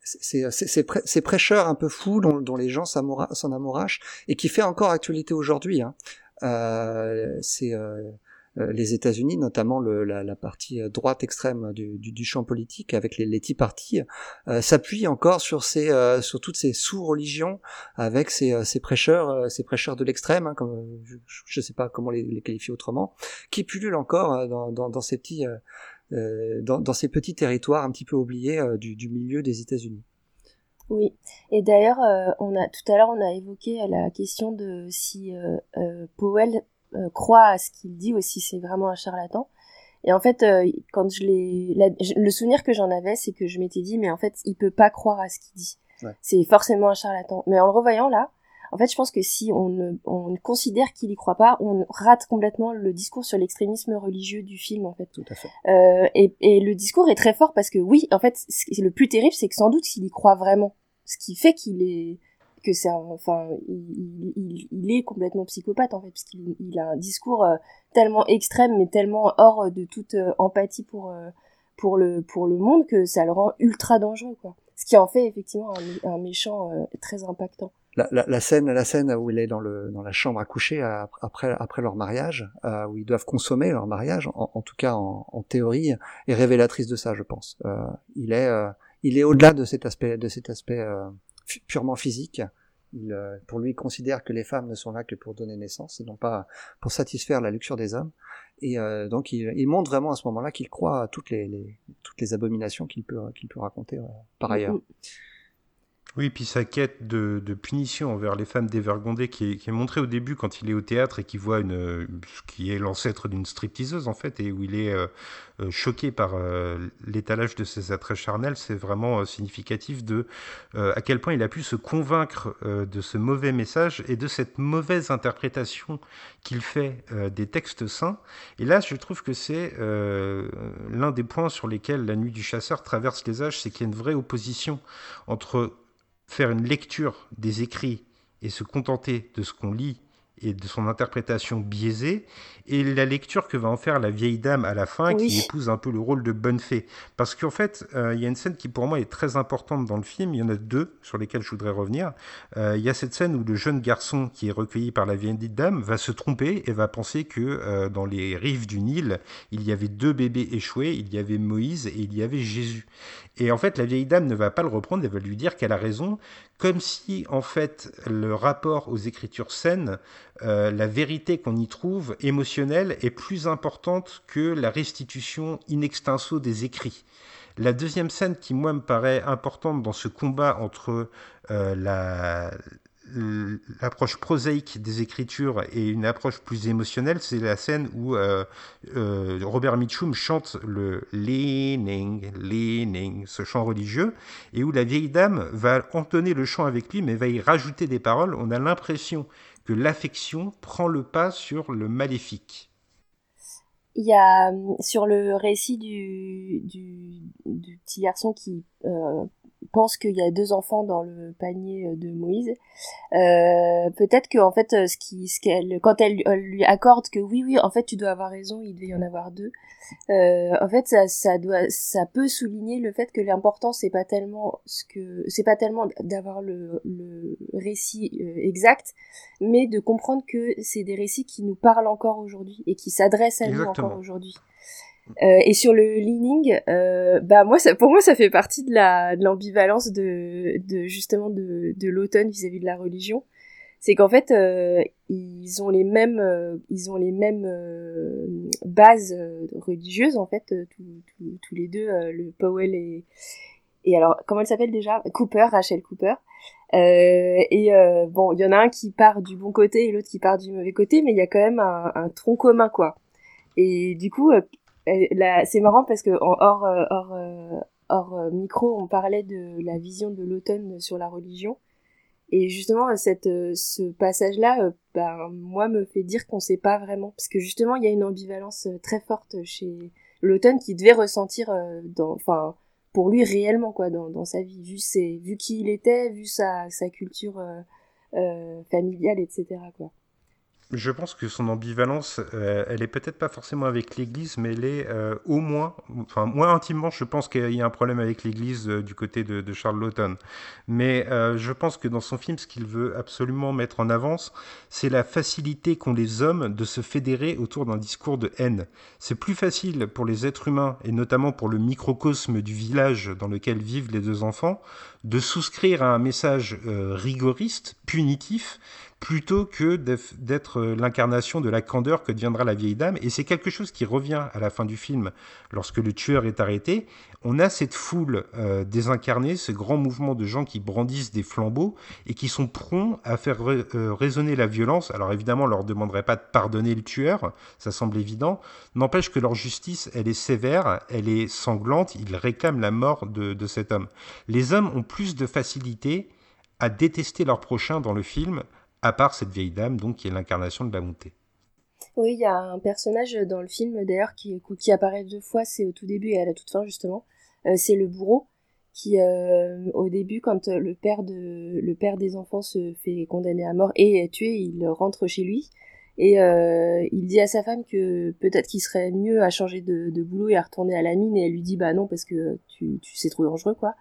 Speaker 2: ces, prêcheurs un peu fous dont, dont les gens s'en amourachent et qui fait encore actualité aujourd'hui. Hein. Euh, c'est euh, euh, les États-Unis, notamment le, la, la, partie euh, droite extrême du, du, du champ politique avec les, les Tea Party, euh, s'appuie encore sur ces, euh, sur toutes ces sous-religions avec ces, ces prêcheurs, ces prêcheurs de l'extrême, hein, comme je ne sais pas comment les, les, qualifier autrement, qui pullulent encore dans, dans, dans ces petits, dans, dans, ces petits territoires un petit peu oubliés du, du milieu des États-Unis.
Speaker 3: Oui, et d'ailleurs, on a tout à l'heure on a évoqué la question de si Powell euh, croit à ce qu'il dit aussi c'est vraiment un charlatan. Et en fait, euh, quand je l'ai, le souvenir que j'en avais, c'est que je m'étais dit, mais en fait, il peut pas croire à ce qu'il dit. C'est forcément un charlatan. Mais en le revoyant là, en fait, je pense que si on, ne, on considère qu'il y croit pas, on rate complètement le discours sur l'extrémisme religieux du film, en fait.
Speaker 2: Tout à fait.
Speaker 3: Euh, et, et, le discours est très fort parce que oui, en fait, le plus terrible, c'est que sans doute qu'il y croit vraiment. Ce qui fait qu'il est, que c'est enfin il, il, il, est complètement psychopathe en fait parce qu'il il a un discours euh, tellement extrême mais tellement hors de toute euh, empathie pour euh, pour le pour le monde que ça le rend ultra dangereux quoi ce qui en fait effectivement un, méchant très impactant
Speaker 2: la, la, la, scène la scène où il est dans le dans la chambre à coucher après après leur mariage où ils doivent consommer leur mariage en, en tout cas en, en, théorie est révélatrice de ça je pense il est il est au-delà de cet aspect de cet aspect purement physique. Il, pour lui, il considère que les femmes ne sont là que pour donner naissance et non pas pour satisfaire la luxure des hommes. Et donc, il, il, montre vraiment à ce moment-là qu'il croit à toutes les, les, toutes les abominations qu'il peut, qu'il peut raconter par mm, ailleurs.
Speaker 1: Oui, puis sa quête de, punition envers les femmes dévergondées qui est, montrée au début quand il est au théâtre et qui voit une, qui est l'ancêtre d'une stripteaseuse en fait, et où il est euh, euh, choqué par euh, l'étalage de ses attraits charnels, c'est vraiment significatif de à quel point il a pu se convaincre de ce mauvais message et de cette mauvaise interprétation qu'il fait des textes saints. Et là, je trouve que c'est l'un des points sur lesquels la nuit du chasseur traverse les âges, c'est qu'il y a une vraie opposition entre faire une lecture des écrits et se contenter de ce qu'on lit et de son interprétation biaisée, et la lecture que va en faire la vieille dame à la fin, qui épouse un peu le rôle de bonne fée. Parce qu'en fait, euh, il y a une scène qui pour moi est très importante dans le film, il y en a deux sur lesquelles je voudrais revenir. Euh, il y a cette scène où le jeune garçon qui est recueilli par la vieille dame va se tromper et va penser que euh, dans les rives du Nil, il y avait deux bébés échoués, il y avait Moïse et il y avait Jésus. Et en fait, la vieille dame ne va pas le reprendre, elle va lui dire qu'elle a raison, comme si en fait le rapport aux écritures saines, euh, la vérité qu'on y trouve émotionnelle est plus importante que la restitution in extenso des écrits. La deuxième scène qui moi me paraît importante dans ce combat entre euh, la, l'approche prosaïque des écritures et une approche plus émotionnelle, c'est la scène où euh, Robert Mitchum chante le Leaning, Leaning, ce chant religieux, et où la vieille dame va entonner le chant avec lui, mais va y rajouter des paroles. On a l'impression que l'affection prend le pas sur le maléfique.
Speaker 3: Il y a sur le récit du petit garçon qui euh, pense qu'il y a deux enfants dans le panier euh, de Moïse. Euh, peut-être que en fait, euh, ce qui, ce qu'elle, quand elle, lui accorde que oui, oui, en fait, tu dois avoir raison, il devait y en avoir deux. Euh, en fait, ça, ça doit, ça peut souligner le fait que l'important c'est pas tellement ce que, c'est pas tellement d'avoir le, le récit exact, mais de comprendre que c'est des récits qui nous parlent encore aujourd'hui et qui s'adressent à nous encore aujourd'hui. Euh, et sur le leaning, euh, bah moi, ça, pour moi, ça fait partie de la de l'ambivalence de, de justement de, de l'automne vis-à-vis de la religion. C'est qu'en fait, euh, ils ont les mêmes, ils ont les mêmes bases religieuses en fait, tous les deux, le Powell et et alors comment elle s'appelle déjà? Cooper, Rachel Cooper. et bon, il y en a un qui part du bon côté et l'autre qui part du mauvais côté, mais il y a quand même un tronc commun quoi. Et du coup, c'est marrant parce que en hors, euh, hors, euh, hors euh, micro, on parlait de la vision de l'automne sur la religion. Et justement, cette, ce passage-là, ben, moi, me fait dire qu'on sait pas vraiment. Parce que justement, il y a une ambivalence très forte chez l'automne qui devait ressentir, dans, enfin, pour lui réellement, quoi, dans, dans sa vie, vu, ses, vu qui il était, vu sa, sa culture euh, familiale, etc., quoi.
Speaker 1: Je pense que son ambivalence, euh, elle est peut-être pas forcément avec l'Église, mais elle est euh, au moins, enfin moi intimement, je pense qu'il y a un problème avec l'Église euh, du côté de, Charles Lawton. Mais je pense que dans son film, ce qu'il veut absolument mettre en avance, c'est la facilité qu'ont les hommes de se fédérer autour d'un discours de haine. C'est plus facile pour les êtres humains, et notamment pour le microcosme du village dans lequel vivent les deux enfants, de souscrire à un message rigoriste, punitif, plutôt que d'être euh, l'incarnation de la candeur que deviendra la vieille dame. Et c'est quelque chose qui revient à la fin du film, lorsque le tueur est arrêté. On a cette foule euh, désincarnée, ce grand mouvement de gens qui brandissent des flambeaux et qui sont prompts à faire euh, résonner la violence. Alors évidemment, on leur demanderait pas de pardonner le tueur, ça semble évident. N'empêche que leur justice, elle est sévère, elle est sanglante, ils réclament la mort de, de cet homme. Les hommes ont plus de facilité à détester leur prochain dans le film à part cette vieille dame, donc, qui est l'incarnation de la montée.
Speaker 3: Oui, il y a un personnage dans le film, d'ailleurs, qui, apparaît deux fois, c'est au tout début et à la toute fin, justement. Euh, c'est le bourreau, qui, euh, au début, quand le père, le père des enfants se fait condamner à mort et est tué, il rentre chez lui. Et euh, il dit à sa femme que peut-être qu'il serait mieux à changer de, de, boulot et à retourner à la mine. Et elle lui dit bah non parce que tu, tu c'est trop dangereux quoi.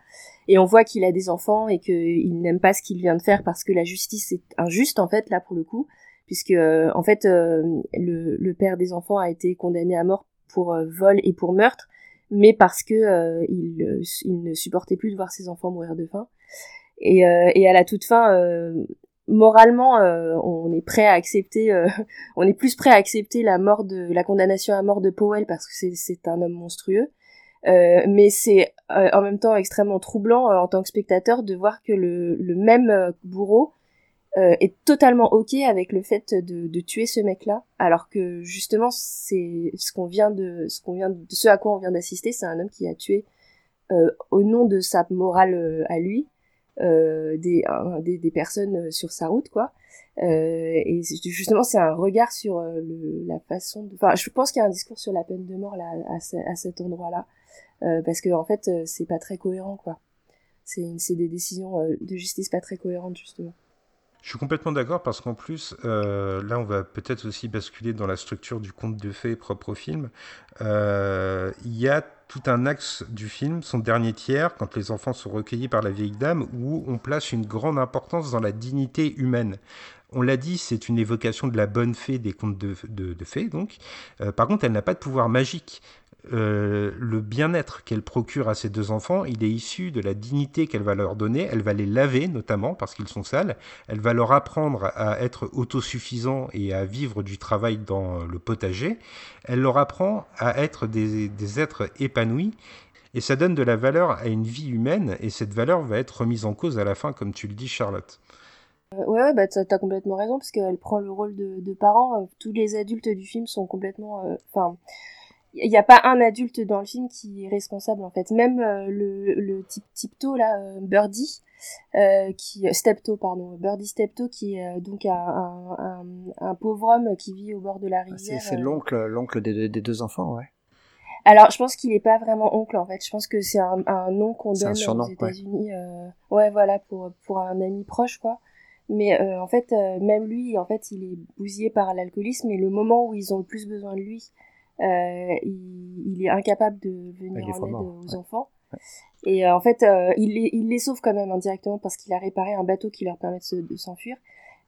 Speaker 3: Et on voit qu'il a des enfants et qu'il n'aime pas ce qu'il vient de faire parce que la justice est injuste en fait là pour le coup, puisque euh, en fait euh, le, le, père des enfants a été condamné à mort pour euh, vol et pour meurtre, mais parce que il, il ne supportait plus de voir ses enfants mourir de faim. et, et à la toute fin, moralement, on est prêt à accepter, (laughs) on est plus prêt à accepter la mort de la condamnation à mort de Powell parce que c'est un homme monstrueux. Euh, mais c'est en même temps extrêmement troublant en tant que spectateur de voir que le, le même bourreau euh, est totalement ok avec le fait de, de tuer ce mec-là, alors que justement c'est ce qu'on vient de ce qu'on vient de ce à quoi on vient d'assister, c'est un homme qui a tué euh, au nom de sa morale euh, à lui euh, des, des, des personnes sur sa route quoi. et justement c'est un regard sur le, la façon, de... enfin je pense qu'il y a un discours sur la peine de mort là à, cet endroit-là, parce que en fait c'est pas très cohérent quoi. C'est des décisions de justice pas très cohérentes justement.
Speaker 1: Je suis complètement d'accord parce qu'en plus, euh, là, on va peut-être aussi basculer dans la structure du conte de fées propre au film. Euh, il y a tout un axe du film, son dernier tiers, quand les enfants sont recueillis par la vieille dame, où on place une grande importance dans la dignité humaine. On l'a dit, c'est une évocation de la bonne fée des contes de, fées, donc. Euh, par contre, elle n'a pas de pouvoir magique. Euh, le bien-être qu'elle procure à ses deux enfants, il est issu de la dignité qu'elle va leur donner. Elle va les laver, notamment parce qu'ils sont sales. Elle va leur apprendre à être autosuffisants et à vivre du travail dans le potager. Elle leur apprend à être des, êtres épanouis. Et ça donne de la valeur à une vie humaine. Et cette valeur va être remise en cause à la fin, comme tu le dis, Charlotte.
Speaker 3: Euh, ouais, ouais, bah t'as complètement raison parce qu'elle prend le rôle de, de parent. Tous les adultes du film sont complètement, enfin, il n'y a pas un adulte dans le film qui est responsable en fait. Même euh, le, le type Tipto là euh, Birdie euh, qui Stepto pardon Birdie Stepto qui est donc un, un, un, pauvre homme qui vit au bord de la ah, rivière
Speaker 2: c'est l'oncle l'oncle des, des, deux enfants ouais.
Speaker 3: Alors je pense qu'il est pas vraiment oncle en fait. Je pense que c'est un, un nom qu'on donne aux États-Unis ouais. voilà pour pour un ami proche quoi. Mais en fait même lui en fait il est bousillé par l'alcoolisme et le moment où ils ont le plus besoin de lui euh, il, il, est incapable de venir en aide aux enfants. Et euh, en fait, euh, il, les, il les sauve quand même indirectement parce qu'il a réparé un bateau qui leur permet de s'enfuir.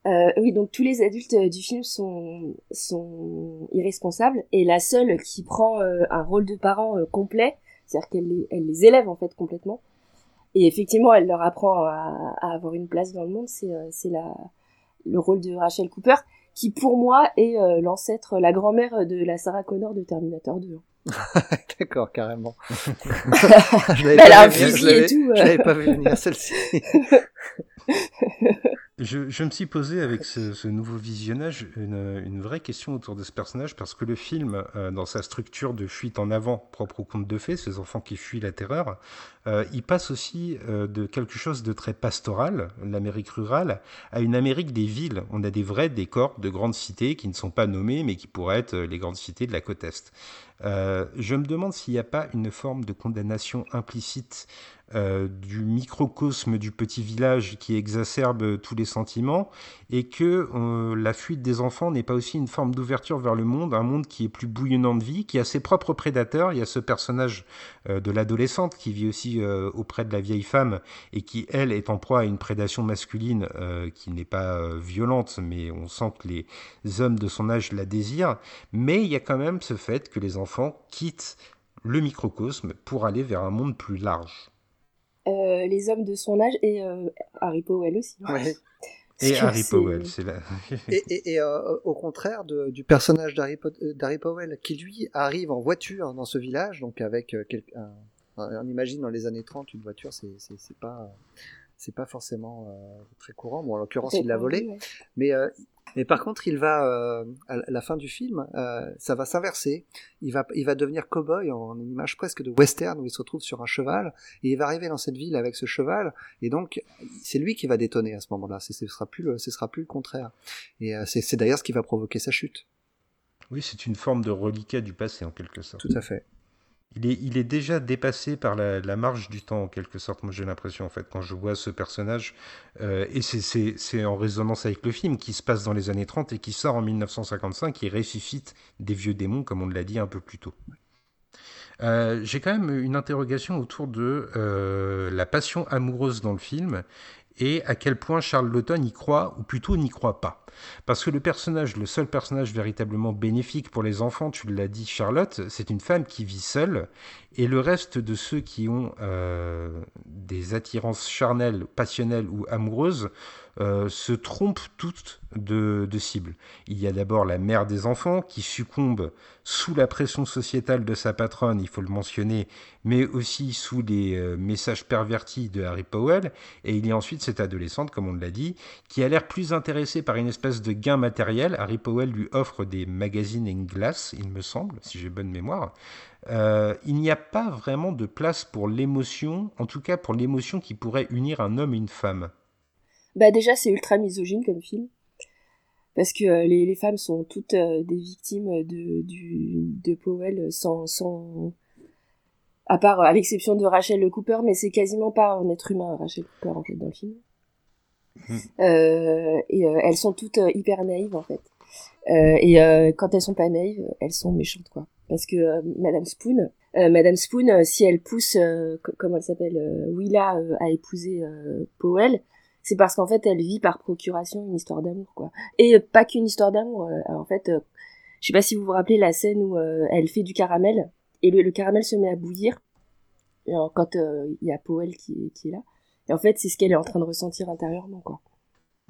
Speaker 3: Euh, oui, donc tous les adultes du film sont, sont irresponsables et la seule qui prend un rôle de parent complet, c'est-à-dire qu'elle les, elle les élève en fait complètement. Et effectivement, elle leur apprend à, à avoir une place dans le monde. C'est c'est la le rôle de Rachel Cooper qui pour moi est euh, l'ancêtre, la grand-mère de la Sarah Connor de Terminator 2. (laughs)
Speaker 2: D'accord, carrément. (laughs)
Speaker 3: Tout.
Speaker 2: Je l'avais pas vu venir celle-ci. (laughs)
Speaker 1: Je, me suis posé avec ce, nouveau visionnage une, vraie question autour de ce personnage parce que le film, euh, dans sa structure de fuite en avant propre au conte de fées, ces enfants qui fuient la terreur, euh, il passe aussi euh, de quelque chose de très pastoral, l'Amérique rurale, à une Amérique des villes. On a des vrais décors de grandes cités qui ne sont pas nommées mais qui pourraient être les grandes cités de la côte Est. je me demande s'il n'y a pas une forme de condamnation implicite euh, du microcosme du petit village qui exacerbe tous les sentiments et que euh, la fuite des enfants n'est pas aussi une forme d'ouverture vers le monde, un monde qui est plus bouillonnant de vie, qui a ses propres prédateurs. Il y a ce personnage euh, de l'adolescente qui vit aussi auprès de la vieille femme et qui, elle, est en proie à une prédation masculine qui n'est pas violente, mais on sent que les hommes de son âge la désirent. Mais il y a quand même ce fait que les enfants quittent le microcosme pour aller vers un monde plus large.
Speaker 3: Euh, les hommes de son âge et euh, Harry Powell aussi.
Speaker 2: Ouais.
Speaker 1: Et Harry Powell, c'est là. (laughs)
Speaker 2: et, et, et euh, au contraire de, du personnage d'Harry Powell, qui lui arrive en voiture dans ce village, donc avec quelqu'un. On imagine dans les années 30, une voiture, c'est pas c'est pas forcément très courant. Bon, en l'occurrence, il l'a volé, mais mais par contre, il va euh, à la fin du film, euh, ça va s'inverser. Il va, il va devenir cow-boy en une image presque de western où il se retrouve sur un cheval et il va arriver dans cette ville avec ce cheval et donc c'est lui qui va détonner à ce moment-là. Ce sera plus le, ce sera plus le contraire. Et euh, c'est d'ailleurs ce qui va provoquer sa chute.
Speaker 1: Oui, c'est une forme de reliquat du passé en quelque sorte.
Speaker 2: Tout à fait
Speaker 1: il est, déjà dépassé par la, marge du temps, en quelque sorte, moi j'ai l'impression, en fait, quand je vois ce personnage. Euh, et c'est en résonance avec le film qui se passe dans les années 30 et qui sort en 1955 et ressuscite des vieux démons, comme on l'a dit un peu plus tôt. Euh, j'ai quand même une interrogation autour de euh, la passion amoureuse dans le film et à quel point Charles Lawton y croit, ou plutôt n'y croit pas. Parce que le personnage, le seul personnage véritablement bénéfique pour les enfants, tu l'as dit Charlotte, c'est une femme qui vit seule, et le reste de ceux qui ont euh, des attirances charnelles, passionnelles ou amoureuses euh, se trompent toutes de, de cible. Il y a d'abord la mère des enfants qui succombe sous la pression sociétale de sa patronne, il faut le mentionner, mais aussi sous les euh, messages pervertis de Harry Powell. Et il y a ensuite cette adolescente, comme on l'a dit, qui a l'air plus intéressée par une espèce de gain matériel. Harry Powell lui offre des magazines et une glace, il me semble, si j'ai bonne mémoire. Euh, il n'y a pas vraiment de place pour l'émotion, en tout cas pour l'émotion qui pourrait unir un homme et une femme.
Speaker 3: Bah déjà c'est ultra misogyne comme film parce que euh, les, les, femmes sont toutes euh, des victimes de, du, de Powell sans, sans à part à l'exception de Rachel Cooper mais c'est quasiment pas un être humain Rachel Cooper en fait dans le film hmm. et elles sont toutes hyper naïves en fait et quand elles sont pas naïves elles sont méchantes quoi parce que Madame Spoon Madame Spoon si elle pousse comment elle s'appelle Willa à épouser Powell c'est parce qu'en fait elle vit par procuration une histoire d'amour quoi. Et pas qu'une histoire d'amour euh, en fait euh, je sais pas si vous vous rappelez la scène où euh, elle fait du caramel et le, caramel se met à bouillir. Quand il y a Powell qui, qui est là. Et en fait c'est ce qu'elle est en train de ressentir intérieurement quoi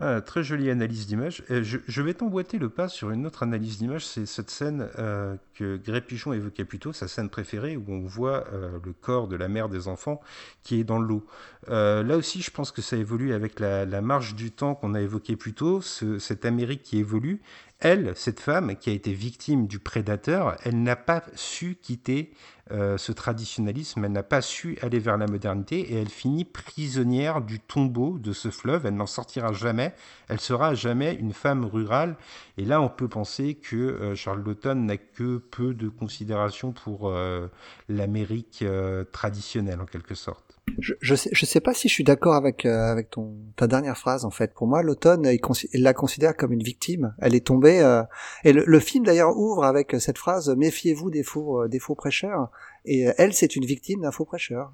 Speaker 1: ah, très jolie analyse d'image. Je, je, vais t'emboîter le pas sur une autre analyse d'image, c'est cette scène euh, que Gré Pichon évoquait plus tôt, sa scène préférée, où on voit euh, le corps de la mère des enfants qui est dans l'eau. Euh, là aussi, je pense que ça évolue avec la, marge du temps qu'on a évoqué plus tôt, ce, cette Amérique qui évolue. Elle, cette femme qui a été victime du prédateur, elle n'a pas su quitter euh, ce traditionnalisme, elle n'a pas su aller vers la modernité et elle finit prisonnière du tombeau de ce fleuve, elle n'en sortira jamais, elle sera jamais une femme rurale. Et là, on peut penser que euh, Charles Lawton n'a que peu de considération pour euh, l'Amérique traditionnelle en quelque sorte.
Speaker 2: Je, je sais, je sais pas si je suis d'accord avec euh, avec ton ta dernière phrase en fait. Pour moi, l'automne, il, il, la considère comme une victime. Elle est tombée. Euh, et le, le film d'ailleurs ouvre avec cette phrase méfiez-vous des faux euh, des faux prêcheurs. Et elle, c'est une victime d'un faux prêcheur.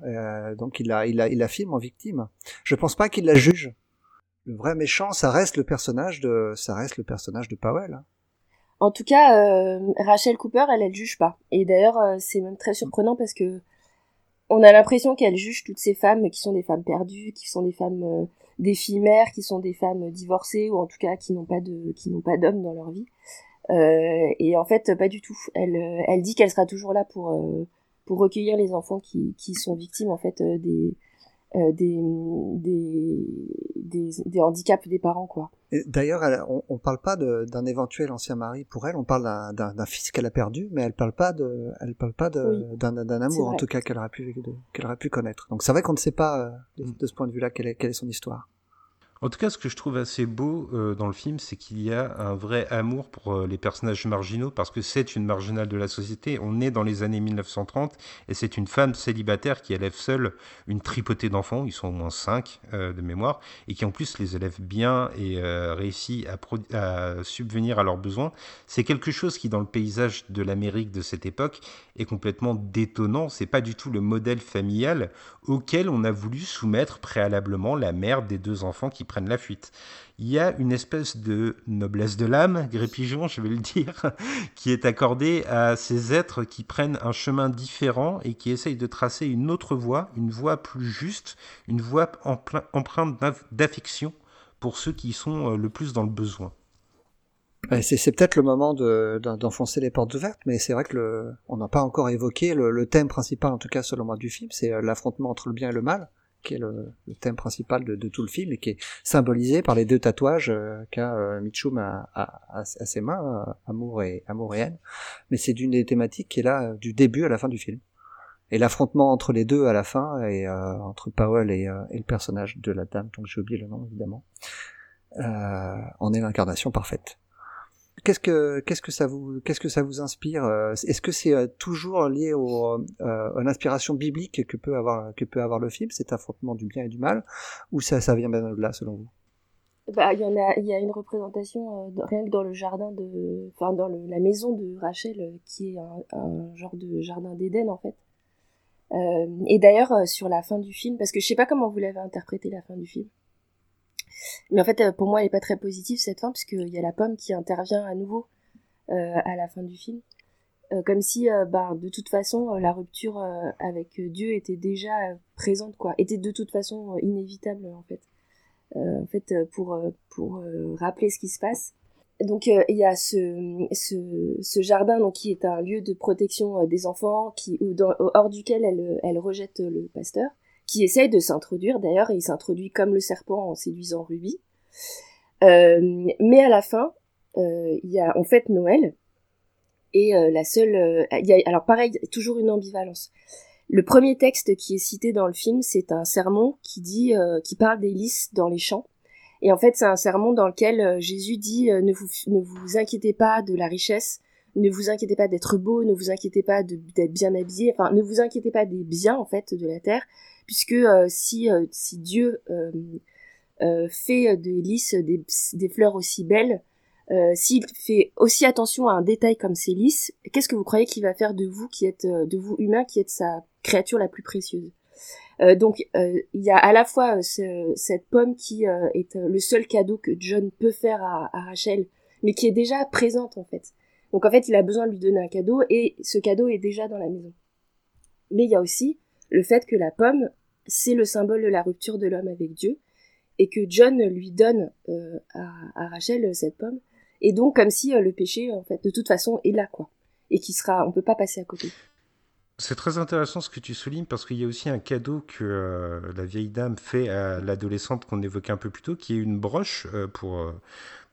Speaker 2: donc il la il la il la filme en victime. Je pense pas qu'il la juge. Le vrai méchant, ça reste le personnage de ça reste le personnage de Powell. Hein.
Speaker 3: En tout cas, Rachel Cooper, elle, elle juge pas. Et d'ailleurs, c'est même très surprenant parce que on a l'impression qu'elle juge toutes ces femmes qui sont des femmes perdues, qui sont des femmes euh, des filles mères, qui sont des femmes divorcées ou en tout cas qui n'ont pas de qui n'ont pas d'hommes dans leur vie. Euh, et en fait, pas du tout. Elle euh, elle dit qu'elle sera toujours là pour pour recueillir les enfants qui qui sont victimes en fait des euh, des, des, des, handicaps des parents, quoi.
Speaker 2: D'ailleurs, on, on parle pas d'un éventuel ancien mari pour elle, on parle d'un fils qu'elle a perdu, mais elle parle pas de, elle parle pas d'un amour en tout cas qu'elle aurait pu qu'elle aurait pu connaître. Donc c'est vrai qu'on ne sait pas euh, de, de, ce point de vue-là quelle est, quelle est son histoire.
Speaker 1: En tout cas, ce que je trouve assez beau euh, dans le film, c'est qu'il y a un vrai amour pour euh, les personnages marginaux, parce que c'est une marginale de la société. On est dans les années 1930, et c'est une femme célibataire qui élève seule une tripotée d'enfants, ils sont au moins cinq euh, de mémoire, et qui en plus les élève bien et réussit à, à, subvenir à leurs besoins. C'est quelque chose qui, dans le paysage de l'Amérique de cette époque, est complètement détonnant. C'est pas du tout le modèle familial auquel on a voulu soumettre préalablement la mère des deux enfants qui prennent la fuite. Il y a une espèce de noblesse de l'âme, Gré-Pigeon, je vais le dire, (laughs) qui est accordée à ces êtres qui prennent un chemin différent et qui essayent de tracer une autre voie, une voie plus juste, une voie empreinte d'affection pour ceux qui sont euh, le plus dans le besoin.
Speaker 2: C'est peut-être le moment d'enfoncer les portes ouvertes, mais c'est vrai que le, on n'a pas encore évoqué le, le, thème principal, en tout cas selon moi, du film, c'est euh, l'affrontement entre le bien et le mal qui est le, thème principal de, tout le film et qui est symbolisé par les deux tatouages euh, qu'a euh, Mitchum à, ses mains, euh, amour et amour et haine. Mais c'est d'une des thématiques qui est là du début à la fin du film. Et l'affrontement entre les deux à la fin, et entre Powell et, le personnage de la dame, donc j'ai oublié le nom évidemment, en est l'incarnation parfaite. Qu'est-ce que qu'est-ce que ça vous qu'est-ce que ça vous inspire euh, Est-ce que c'est euh, toujours lié au, euh, à l'inspiration biblique que peut avoir que peut avoir le film, cet affrontement du bien et du mal, ou ça ça vient bien de là selon vous?
Speaker 3: Bah, il y a, il y a une représentation rien que dans le jardin de, enfin dans le, la maison de Rachel, qui est un, un genre de jardin d'Éden en fait. et d'ailleurs sur la fin du film, parce que je sais pas comment vous l'avez interprété la fin du film. Mais en fait, pour moi, elle est pas très positive cette fin, puisqu'il y a la pomme qui intervient à nouveau à la fin du film. comme si, bah, de toute façon, la rupture avec Dieu était déjà présente, quoi, était de toute façon inévitable, en fait. en fait, pour, pour rappeler ce qui se passe, donc euh, il y a ce, ce, jardin donc qui est un lieu de protection euh, des enfants qui hors duquel elle, elle rejette le pasteur qui essaye de s'introduire. D'ailleurs et il s'introduit comme le serpent en séduisant Ruby. Euh, mais à la fin euh, il y a en fait Noël. Et la seule y a, alors pareil toujours une ambivalence. Le premier texte qui est cité dans le film c'est un sermon qui dit qui parle des lys dans les champs. Et en fait, c'est un sermon dans lequel euh, Jésus dit euh, ne, vous, ne vous inquiétez pas de la richesse, ne vous inquiétez pas d'être beau, ne vous inquiétez pas d'être bien habillé, enfin ne vous inquiétez pas des biens en fait de la terre, puisque euh, si, si Dieu fait des lys des, des, fleurs aussi belles, s'il fait aussi attention à un détail comme ces lys, qu'est-ce que vous croyez qu'il va faire de vous qui êtes de vous humain qui êtes sa créature la plus précieuse? Euh, donc euh, il y a à la fois euh, cette pomme qui est le seul cadeau que John peut faire à, Rachel, mais qui est déjà présente en fait. Donc en fait il a besoin de lui donner un cadeau et ce cadeau est déjà dans la maison. Mais il y a aussi le fait que la pomme c'est le symbole de la rupture de l'homme avec Dieu et que John lui donne à, à, Rachel cette pomme et donc comme si le péché en fait de toute façon est là quoi et qui sera on peut pas passer à côté.
Speaker 1: C'est très intéressant ce que tu soulignes parce qu'il y a aussi un cadeau que euh, la vieille dame fait à l'adolescente qu'on évoquait un peu plus tôt, qui est une broche euh, pour, euh,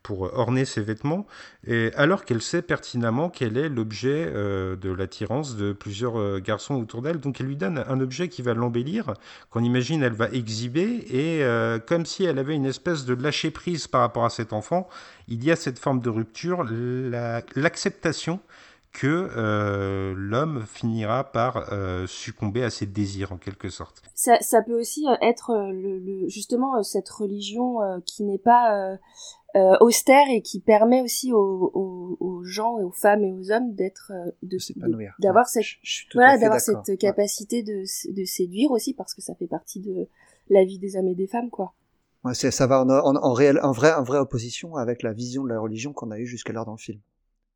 Speaker 1: pour orner ses vêtements, et alors qu'elle sait pertinemment quel est l'objet de l'attirance de plusieurs garçons autour d'elle. Donc elle lui donne un objet qui va l'embellir, qu'on imagine elle va exhiber, et comme si elle avait une espèce de lâcher prise par rapport à cet enfant, il y a cette forme de rupture, l'acceptation que euh, l'homme finira par euh, succomber à ses désirs en quelque sorte.
Speaker 3: Ça, peut aussi euh, être justement cette religion qui n'est pas austère et qui permet aussi aux, aux, aux, gens et aux femmes et aux hommes d'être de d'avoir cette voilà d'avoir cette capacité de, de séduire aussi parce que ça fait partie de la vie des hommes et des femmes quoi.
Speaker 2: Ouais, ça va en, en, en, réel, en, vrai, en vraie opposition avec la vision de la religion qu'on a eue jusqu'alors dans le film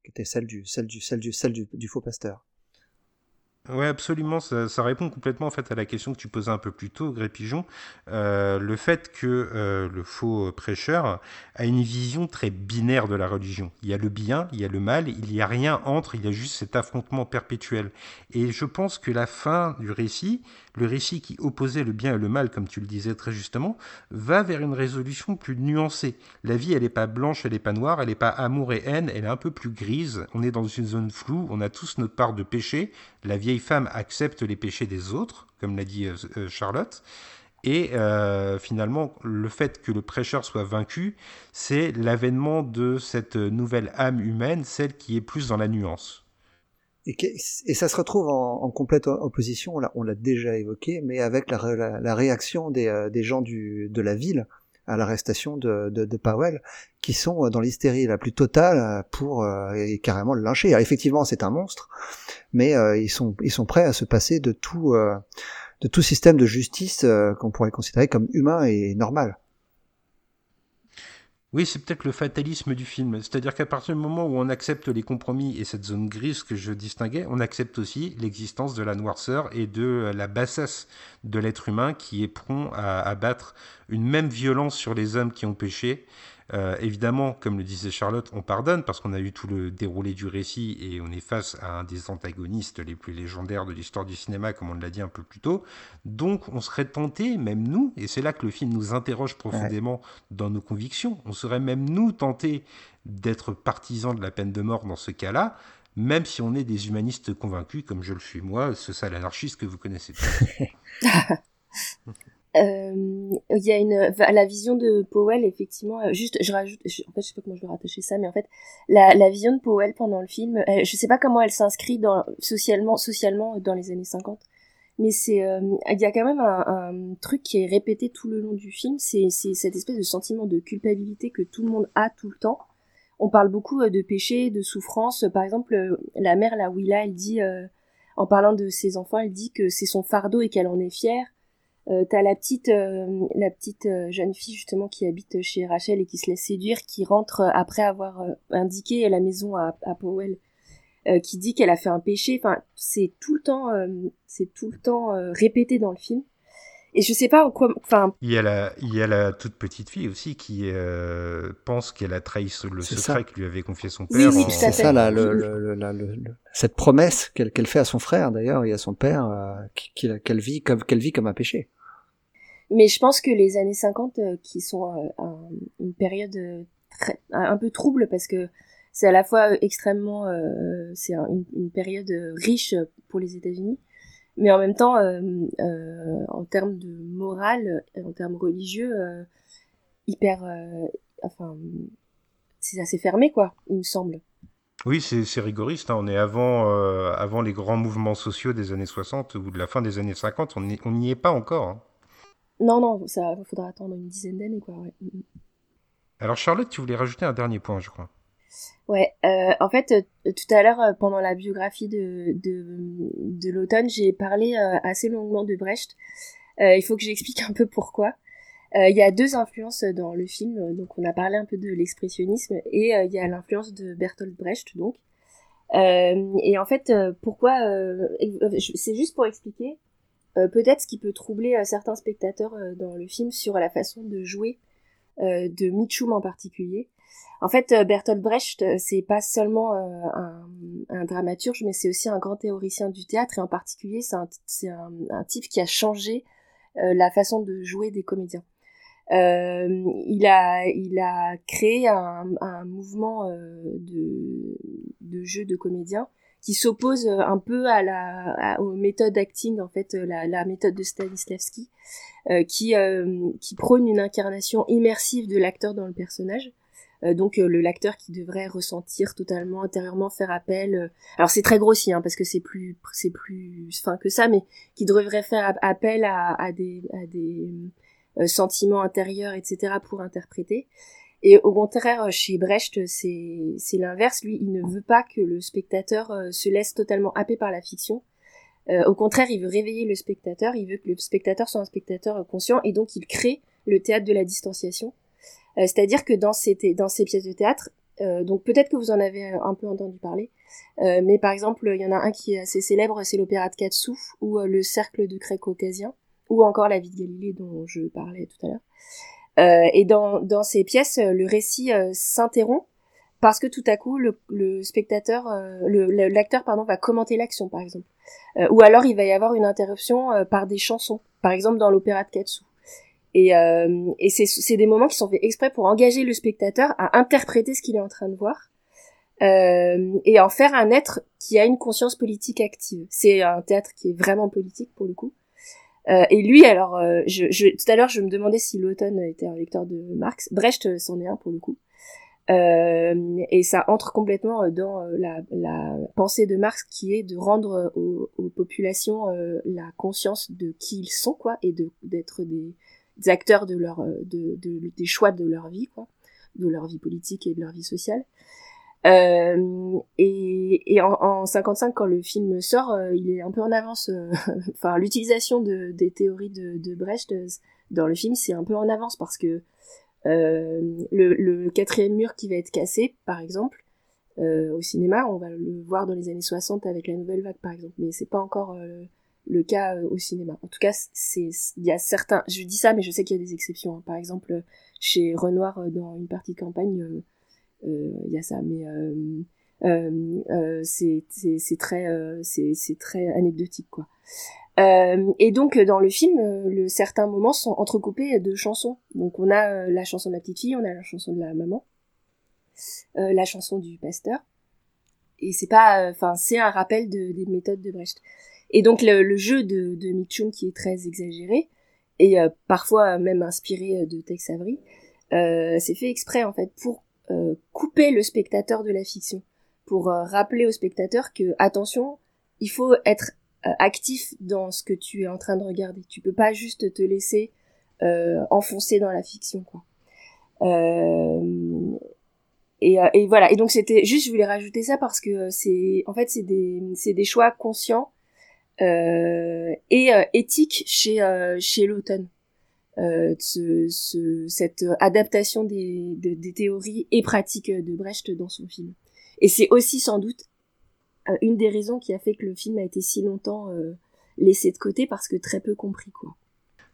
Speaker 2: qui était celle du, celle du, celle du, celle du, du faux pasteur.
Speaker 1: Oui, absolument. Ça, répond complètement en fait à la question que tu posais un peu plus tôt, Gré Pigeon. Euh, le fait que euh, le faux prêcheur a une vision très binaire de la religion. Il y a le bien, il y a le mal, il n'y a rien entre, il y a juste cet affrontement perpétuel. Et je pense que la fin du récit, le récit qui opposait le bien et le mal, comme tu le disais très justement, va vers une résolution plus nuancée. La vie, elle n'est pas blanche, elle n'est pas noire, elle n'est pas amour et haine, elle est un peu plus grise. On est dans une zone floue, on a tous notre part de péché. La vieille femme accepte les péchés des autres, comme l'a dit euh, euh, Charlotte. Et euh, finalement, le fait que le prêcheur soit vaincu, c'est l'avènement de cette nouvelle âme humaine, celle qui est plus dans la nuance.
Speaker 2: Et, ça se retrouve en, complète opposition, on l'a déjà évoqué, mais avec la, réaction des, des, gens de la ville à l'arrestation de, Powell, qui sont dans l'hystérie la plus totale pour et carrément le lyncher. Effectivement, c'est un monstre, mais euh, ils sont prêts à se passer de tout euh, système de justice euh, qu'on pourrait considérer comme humain et normal.
Speaker 1: Oui, c'est peut-être le fatalisme du film. C'est-à-dire qu'à partir du moment où on accepte les compromis et cette zone grise que je distinguais, on accepte aussi l'existence de la noirceur et de la bassesse de l'être humain qui est prompt à abattre une même violence sur les hommes qui ont péché euh, évidemment, comme le disait Charlotte, on pardonne parce qu'on a eu tout le déroulé du récit et on est face à un des antagonistes les plus légendaires de l'histoire du cinéma, comme on l'a dit un peu plus tôt. Donc, on serait tenté, même nous, et c'est là que le film nous interroge profondément dans nos convictions, on serait même nous tentés d'être partisans de la peine de mort dans ce cas-là, même si on est des humanistes convaincus, comme je le suis moi, ce sale anarchiste que vous connaissez. (laughs)
Speaker 3: il y a une la vision de Powell effectivement euh, juste je rajoute en fait je sais pas comment je vais rattacher ça mais en fait la, la vision de Powell pendant le film euh, je sais pas comment elle s'inscrit dans socialement socialement dans les années 50 mais c'est il y a quand même un, un, truc qui est répété tout le long du film c'est c'est cette espèce de sentiment de culpabilité que tout le monde a tout le temps. On parle beaucoup de péché de souffrance. Par exemple la mère la Willa elle dit en parlant de ses enfants elle dit que c'est son fardeau et qu'elle en est fière Euh, t'as la petite, euh, la petite euh, jeune fille justement qui habite chez Rachel et qui se laisse séduire, qui rentre après avoir indiqué la maison à, à Powell, qui dit qu'elle a fait un péché. Enfin, c'est tout le temps, c'est tout le temps répété dans le film. Et je sais pas en quoi. Enfin.
Speaker 1: Il y a la, il y a la toute petite fille aussi qui euh, pense qu'elle a trahi le secret que lui avait confié son père.
Speaker 3: Oui, oui,
Speaker 2: C'est ça, là, le, le, le, cette promesse qu'elle fait à son frère d'ailleurs et à son père, euh, qu'elle vit comme qu'elle vit comme un péché.
Speaker 3: Mais je pense que les années 50, euh, qui sont euh, un, une période très, un peu trouble parce que c'est à la fois extrêmement, c'est une, période riche pour les États-Unis mais en même temps, euh, euh, en termes de morale, en termes religieux, euh, hyper, enfin, c'est assez fermé, quoi, il me semble.
Speaker 1: Oui, c'est rigoriste. Hein. On est avant, avant les grands mouvements sociaux des années 60 ou de la fin des années 50. On n'y est pas encore. Hein.
Speaker 3: Non, non, ça faudra attendre une dizaine d'années, quoi. Ouais. Mm, mm.
Speaker 1: Alors Charlotte, tu voulais rajouter un dernier point, je crois.
Speaker 3: Ouais, euh, en fait, euh, tout à l'heure, euh, pendant la biographie de, de, de l'automne, j'ai parlé assez longuement de Brecht. il faut que j'explique un peu pourquoi. Il y a deux influences dans le film, donc on a parlé un peu de l'expressionnisme, et il y a l'influence de Bertolt Brecht, donc. et en fait, pourquoi C'est juste pour expliquer peut-être ce qui peut troubler certains spectateurs dans le film sur la façon de jouer de Mitchum en particulier. En fait, euh, Bertolt Brecht, euh, c'est pas seulement euh, un, dramaturge, mais c'est aussi un grand théoricien du théâtre, et en particulier, c'est un, type qui a changé la façon de jouer des comédiens. Euh, il a il a créé un, un mouvement de, de jeu de comédiens qui s'oppose un peu à la aux méthodes acting en fait la, la méthode de Stanislavski qui qui prône une incarnation immersive de l'acteur dans le personnage. Euh, donc euh, le lecteur qui devrait ressentir totalement intérieurement faire appel euh, alors c'est très grossier hein, parce que c'est plus c'est plus fin que ça mais qui devrait faire appel à, à des à des sentiments intérieurs etc pour interpréter et au contraire chez Brecht c'est l'inverse. Lui il ne veut pas que le spectateur se laisse totalement happer par la fiction. Au contraire, il veut réveiller le spectateur, il veut que le spectateur soit un spectateur conscient, et donc il crée le théâtre de la distanciation, euh, c'est-à-dire que dans ces, dans ces pièces de théâtre, euh, donc peut-être que vous en avez un peu entendu parler, euh, mais par exemple, il y en a un qui est assez célèbre, c'est l'opéra de Katsu, ou le cercle de craie caucasien, ou encore la vie de Galilée dont je parlais tout à l'heure. Et dans, dans ces pièces, le récit s'interrompt parce que tout à coup le, le spectateur, le l'acteur pardon va commenter l'action par exemple, ou alors il va y avoir une interruption par des chansons, par exemple dans l'opéra de Katsu. Et, euh, et c'est des moments qui sont faits exprès pour engager le spectateur à interpréter ce qu'il est en train de voir euh, et en faire un être qui a une conscience politique active. C'est un théâtre qui est vraiment politique pour le coup. Euh, et lui, alors, euh, je, je, tout à l'heure, je me demandais si l'automne était un lecteur de Marx. Brecht, euh, c'en est un pour le coup. Euh, et ça entre complètement dans la, la, pensée de Marx qui est de rendre aux, aux populations la conscience de qui ils sont, quoi, et de d'être des, des acteurs de leur euh, de, de, des choix de leur vie quoi de leur vie politique et de leur vie sociale euh, et, et en, en, 55 quand le film sort euh, il est un peu en avance euh, (laughs) enfin l'utilisation de, des théories de, de Brecht dans le film c'est un peu en avance parce que le, le, quatrième mur qui va être cassé par exemple au cinéma on va le voir dans les années 60 avec la nouvelle vague par exemple mais c'est pas encore le cas euh, au cinéma. En tout cas, c'est il y a certains, je dis ça, mais je sais qu'il y a des exceptions. Hein. Par exemple, chez Renoir euh, dans une partie campagne, euh, il y a ça, mais c'est c'est très c'est très anecdotique quoi. et donc dans le film, le, certains moments sont entrecoupés de chansons. Donc on a la chanson de la petite fille, on a la chanson de la maman, la chanson du pasteur. Et c'est pas, enfin c'est un rappel de, des méthodes de Brecht. Et donc le, jeu de, de Mitchum qui est très exagéré et euh, parfois même inspiré de Tex Avery, euh, c'est fait exprès en fait pour euh, couper le spectateur de la fiction, pour euh, rappeler au spectateur que attention, il faut être actif dans ce que tu es en train de regarder. Tu peux pas juste te laisser enfoncer dans la fiction quoi. Et, voilà. Et donc c'était juste, je voulais rajouter ça parce que c'est, en fait, c'est des, c'est des choix conscients euh, et euh, éthique chez euh, chez Lawton. Euh, ce, ce, cette adaptation des, de, des théories et pratiques de Brecht dans son film. Et c'est aussi sans doute une des raisons qui a fait que le film a été si longtemps laissé de côté parce que très peu compris quoi.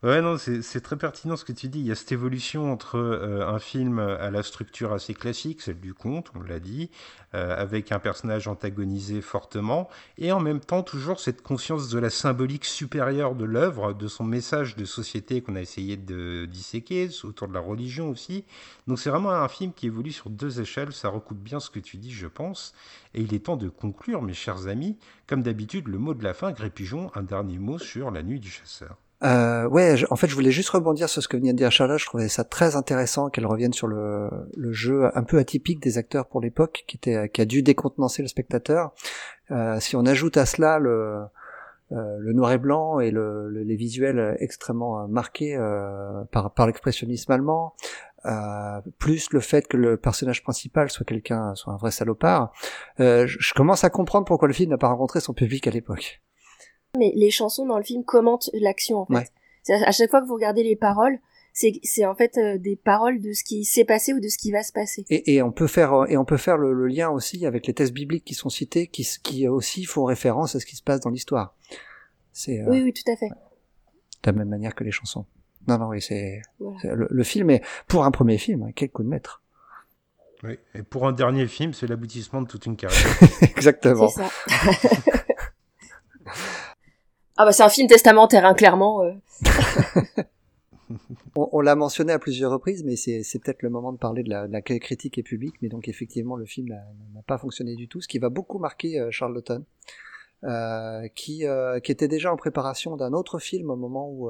Speaker 1: Ouais, non, c'est très pertinent ce que tu dis. Il y a cette évolution entre euh, un film à la structure assez classique, celle du conte, on l'a dit, euh, avec un personnage antagonisé fortement, et en même temps toujours cette conscience de la symbolique supérieure de l'œuvre, de son message de société qu'on a essayé de disséquer, autour de la religion aussi. Donc c'est vraiment un film qui évolue sur deux échelles, ça recoupe bien ce que tu dis, je pense. Et il est temps de conclure, mes chers amis. Comme d'habitude, le mot de la fin, Grépigeon, un dernier mot sur la nuit du chasseur.
Speaker 2: Euh, ouais, en fait, je voulais juste rebondir sur ce que venait de dire Charlotte. Je trouvais ça très intéressant qu'elle revienne sur le, le, jeu un peu atypique des acteurs pour l'époque, qui était, qui a dû décontenancer le spectateur. Euh, si on ajoute à cela le, euh, le noir et blanc et le, les visuels extrêmement euh, marqués euh, par, par l'expressionnisme allemand, euh, plus le fait que le personnage principal soit quelqu'un, soit un vrai salopard, je, je commence à comprendre pourquoi le film n'a pas rencontré son public à l'époque
Speaker 3: mais les chansons dans le film commentent l'action en fait. À chaque fois que vous regardez les paroles, c'est en fait euh, des paroles de ce qui s'est passé ou de ce qui va se passer.
Speaker 2: Et, et on peut faire et on peut faire le, lien aussi avec les textes bibliques qui sont cités, qui, qui aussi font référence à ce qui se passe dans l'histoire.
Speaker 3: Euh, oui oui tout à fait.
Speaker 2: De la même manière que les chansons. Non non oui c'est le, film est pour un premier film hein, quel coup de maître.
Speaker 1: Oui et pour un dernier film c'est l'aboutissement de toute une carrière. (laughs)
Speaker 2: Exactement.
Speaker 3: C'est ça. (laughs) Ah bah c'est un film testamentaire, hein, clairement. Euh. (laughs)
Speaker 2: on, l'a mentionné à plusieurs reprises, mais c'est, peut-être le moment de parler de, la, critique et public. Mais donc effectivement, le film n'a, pas fonctionné du tout, ce qui va beaucoup marquer euh, Charlotten, euh, qui, euh, qui était déjà en préparation d'un autre film au moment où,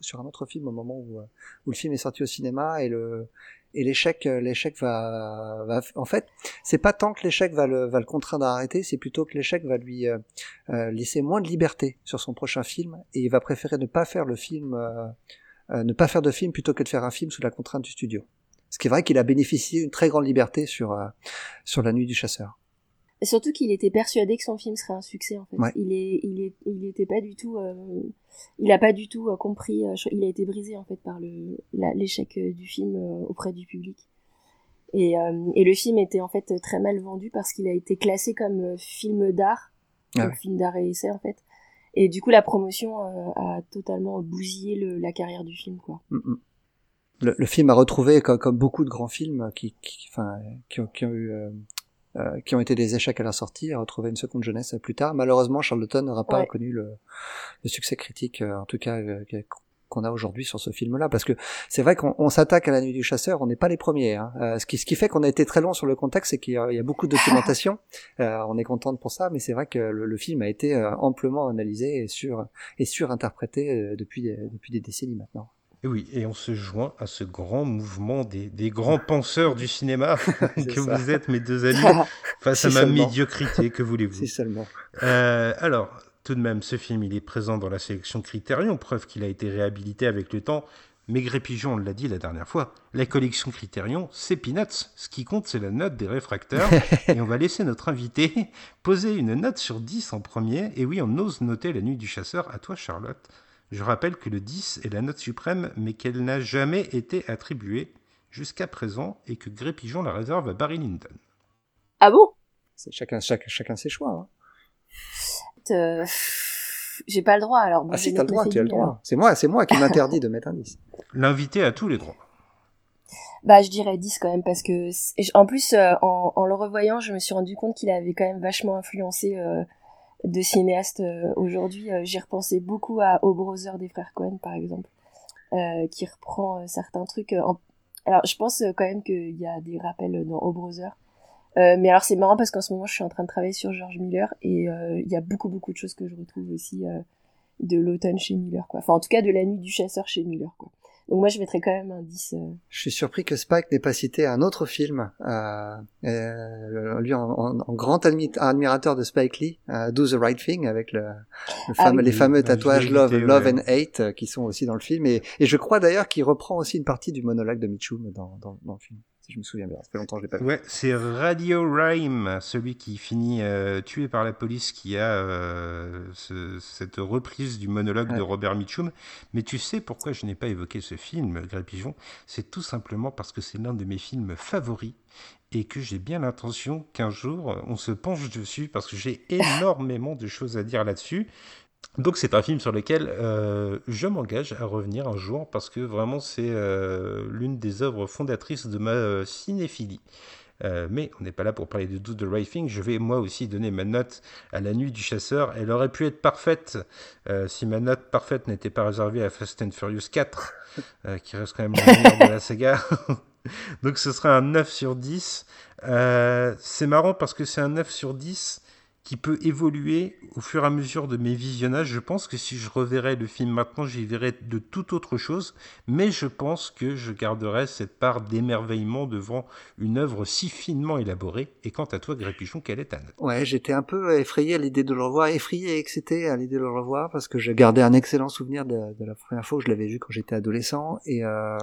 Speaker 2: sur un autre film au moment où, où le film est sorti au cinéma et le et l'échec euh, l'échec va, va, en fait c'est pas tant que l'échec va le, va le contraindre à arrêter c'est plutôt que l'échec va lui euh, euh, laisser moins de liberté sur son prochain film et il va préférer ne pas faire le film ne pas faire de film plutôt que de faire un film sous la contrainte du studio. Ce qui est vrai qu'il a bénéficié d'une très grande liberté sur sur la nuit du chasseur
Speaker 3: surtout qu'il était persuadé que son film serait un succès en fait. Il est, il est, il était pas du tout, euh, il a pas du tout euh, compris. Euh, il a été brisé en fait par le l'échec du film auprès du public. Et, et le film était en fait très mal vendu parce qu'il a été classé comme film d'art, ah film d'art et essai en fait. Et du coup la promotion a totalement bousillé le, la carrière du film quoi. Mm, mm.
Speaker 2: Le, le, film a retrouvé comme, comme, beaucoup de grands films qui, qui, enfin, qui, ont, qui ont eu euh, qui ont été des échecs à la sortie, à retrouver une seconde jeunesse plus tard. Malheureusement, Charlton n'aura pas connu le, le, succès critique, euh, en tout cas euh, qu'on a aujourd'hui sur ce film-là, parce que c'est vrai qu'on s'attaque à la nuit du chasseur, on n'est pas les premiers. Hein. ce, qui, ce qui fait qu'on a été très long sur le contexte, c'est qu'il y, a beaucoup de documentation. (laughs) on est content pour ça, mais c'est vrai que le, film a été amplement analysé et sur et surinterprété depuis depuis des décennies maintenant.
Speaker 1: Et oui, et on se joint à ce grand mouvement des, des grands (laughs) penseurs du cinéma (laughs) que vous êtes, mes deux amis, (laughs) face à ma médiocrité, que voulez-vous?
Speaker 2: Seulement.
Speaker 1: Euh, alors, tout de même, ce film, il est présent dans la sélection Criterion, preuve qu'il a été réhabilité avec le temps. Maigret Pigeon, on l'a dit la dernière fois, la collection Criterion, c'est peanuts. Ce qui compte, c'est la note des réfracteurs. et on va laisser notre invité poser une note sur 10 en premier. Et oui, on ose noter La Nuit du Chasseur. À toi, Charlotte. Je rappelle que le 10 est la note suprême, mais qu'elle n'a jamais été attribuée jusqu'à présent et que Gré Pigeon la réserve à Barry Lyndon.
Speaker 3: Ah bon?
Speaker 2: C'est chacun, chacun ses choix. Hein.
Speaker 3: Euh, j'ai pas le droit alors.
Speaker 2: ah si, t'as le droit, tu as le droit. C'est moi, c'est moi qui m'interdis de mettre un 10.
Speaker 1: L'invité a tous les droits.
Speaker 3: Bah, je dirais 10 quand même parce que, en plus, euh, en, le revoyant, je me suis rendu compte qu'il avait quand même vachement influencé euh, de cinéastes euh, aujourd'hui. Euh, j'ai repensé beaucoup à O Brother des frères Cohen, par exemple, euh, qui reprend certains trucs. Alors, je pense quand même qu'il y a des rappels dans O Brother. mais alors, c'est marrant parce qu'en ce moment, je suis en train de travailler sur George Miller et il y a beaucoup, beaucoup de choses que je retrouve aussi de l'automne chez Miller, quoi. Enfin, en tout cas, de la nuit du chasseur chez Miller, quoi. Donc moi je mettrais quand même un 10. Euh.
Speaker 2: Je suis surpris que Spike n'ait pas cité un autre film. Euh, euh, lui en, en, grand admirateur de Spike Lee, euh, Do the Right Thing avec le, le ah fameux, les fameux tatouages Love, Love and Hate euh, qui sont aussi dans le film. Et, et je crois d'ailleurs qu'il reprend aussi une partie du monologue de Mitchum dans, dans, dans le film. Si je me souviens bien. Ça fait longtemps que je l'ai pas vu.
Speaker 1: Ouais, c'est Radio Rhyme, celui qui finit euh, tué par la police, qui a euh, ce- cette reprise du monologue
Speaker 2: Ouais.
Speaker 1: de Robert Mitchum. Mais tu sais pourquoi je n'ai pas évoqué ce film, Grey Pigeon? C'est tout simplement parce que c'est l'un de mes films favoris et que j'ai bien l'intention qu'un jour on se penche dessus parce que j'ai (laughs) énormément de choses à dire là-dessus. Donc c'est un film sur lequel euh, je m'engage à revenir un jour parce que vraiment c'est euh, l'une des œuvres fondatrices de ma euh, cinéphilie. Mais on n'est pas là pour parler de Do the Right Thing. Je vais moi aussi donner ma note à La Nuit du Chasseur. Elle aurait pu être parfaite si ma note parfaite n'était pas réservée à Fast and Furious 4, euh, qui reste quand même le meilleur de la saga. (laughs) Donc ce serait un 9 sur 10. Euh, c'est marrant parce que c'est un 9 sur 10 qui peut évoluer au fur et à mesure de mes visionnages. Je pense que si je reverrais le film maintenant, j'y verrais de toute autre chose, mais je pense que je garderais cette part d'émerveillement devant une œuvre si finement élaborée. Et quant à toi, Grépichon, quelle est ta note?
Speaker 2: Ouais, j'étais un peu effrayé à l'idée de le revoir, effrayé et excité à l'idée de le revoir parce que j'ai gardé un excellent souvenir de, la première fois où je l'avais vu quand j'étais adolescent et euh,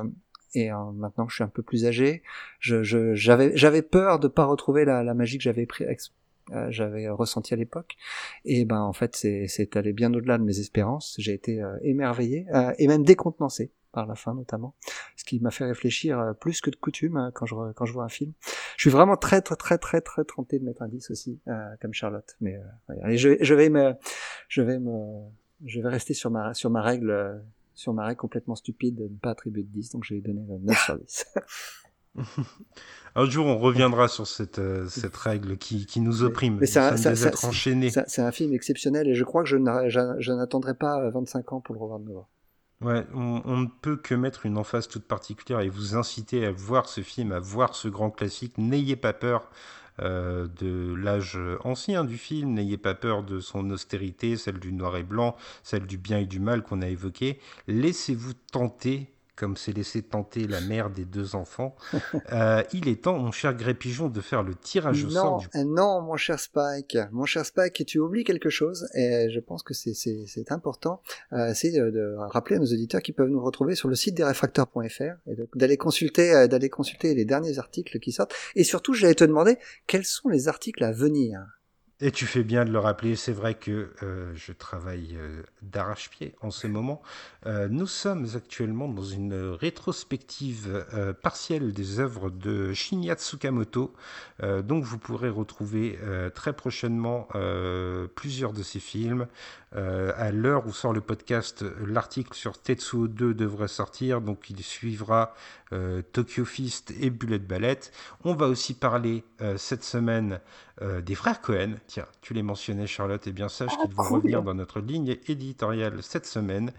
Speaker 2: et euh, maintenant que je suis un peu plus âgé, je je- j'avais j'avais peur de pas retrouver la, la magie que j'avais pris euh, j'avais ressenti à l'époque et ben en fait c'est allé bien au-delà de mes espérances. J'ai été euh, émerveillé euh, et même décontenancé par la fin notamment, ce qui m'a fait réfléchir euh, plus que de coutume hein, quand je quand je vois un film. Je suis vraiment très très très très très tenté de mettre un 10 aussi, euh, comme Charlotte. Mais. Allez, je, je vais me, je vais me, je vais rester sur ma sur ma règle, sur ma règle complètement stupide de ne pas attribuer de 10, donc je vais donner 9 sur 10. (laughs)
Speaker 1: Un jour, on reviendra sur cette, euh, cette règle qui, qui nous opprime.
Speaker 2: mais c'est un- film exceptionnel et je crois que je n'a- je- je n'attendrai pas 25 ans pour le revoir de nouveau.
Speaker 1: Ouais, on, on ne peut que mettre une emphase toute particulière et vous inciter à voir ce film, à voir ce grand classique. N'ayez pas peur euh, de l'âge ancien du film, n'ayez pas peur de son austérité, celle du noir et blanc, celle du bien et du mal qu'on a évoqué. Laissez-vous tenter, comme s'est laissé tenter la mère des deux enfants. Euh, il est temps, mon cher Gré Pigeon, de faire le tirage au
Speaker 2: Non,
Speaker 1: sort du
Speaker 2: euh, non, mon cher Spike, mon cher Spike, tu oublies quelque chose et je pense que c'est important. Euh, c'est de, de rappeler à nos auditeurs qu'ils peuvent nous retrouver sur le site des réfracteurs.fr et d'aller consulter euh, d'aller consulter les derniers articles qui sortent. Et surtout, j'allais te demander quels sont les articles à venir?
Speaker 1: Et tu fais bien de le rappeler, c'est vrai que euh, je travaille euh, d'arrache-pied en ce moment. Euh, nous sommes actuellement dans une rétrospective partielle des œuvres de Shinya Tsukamoto. Donc vous pourrez retrouver très prochainement plusieurs de ces films. Euh, à l'heure où sort le podcast, l'article sur Tetsuo 2 devrait sortir, donc il suivra euh, Tokyo Fist et Bullet Ballet. On va aussi parler euh, cette semaine des frères Cohen. Tiens, tu les mentionnais, Charlotte, et bien sache
Speaker 3: Ah,
Speaker 1: qu'ils vont revenir dans notre ligne éditoriale cette semaine.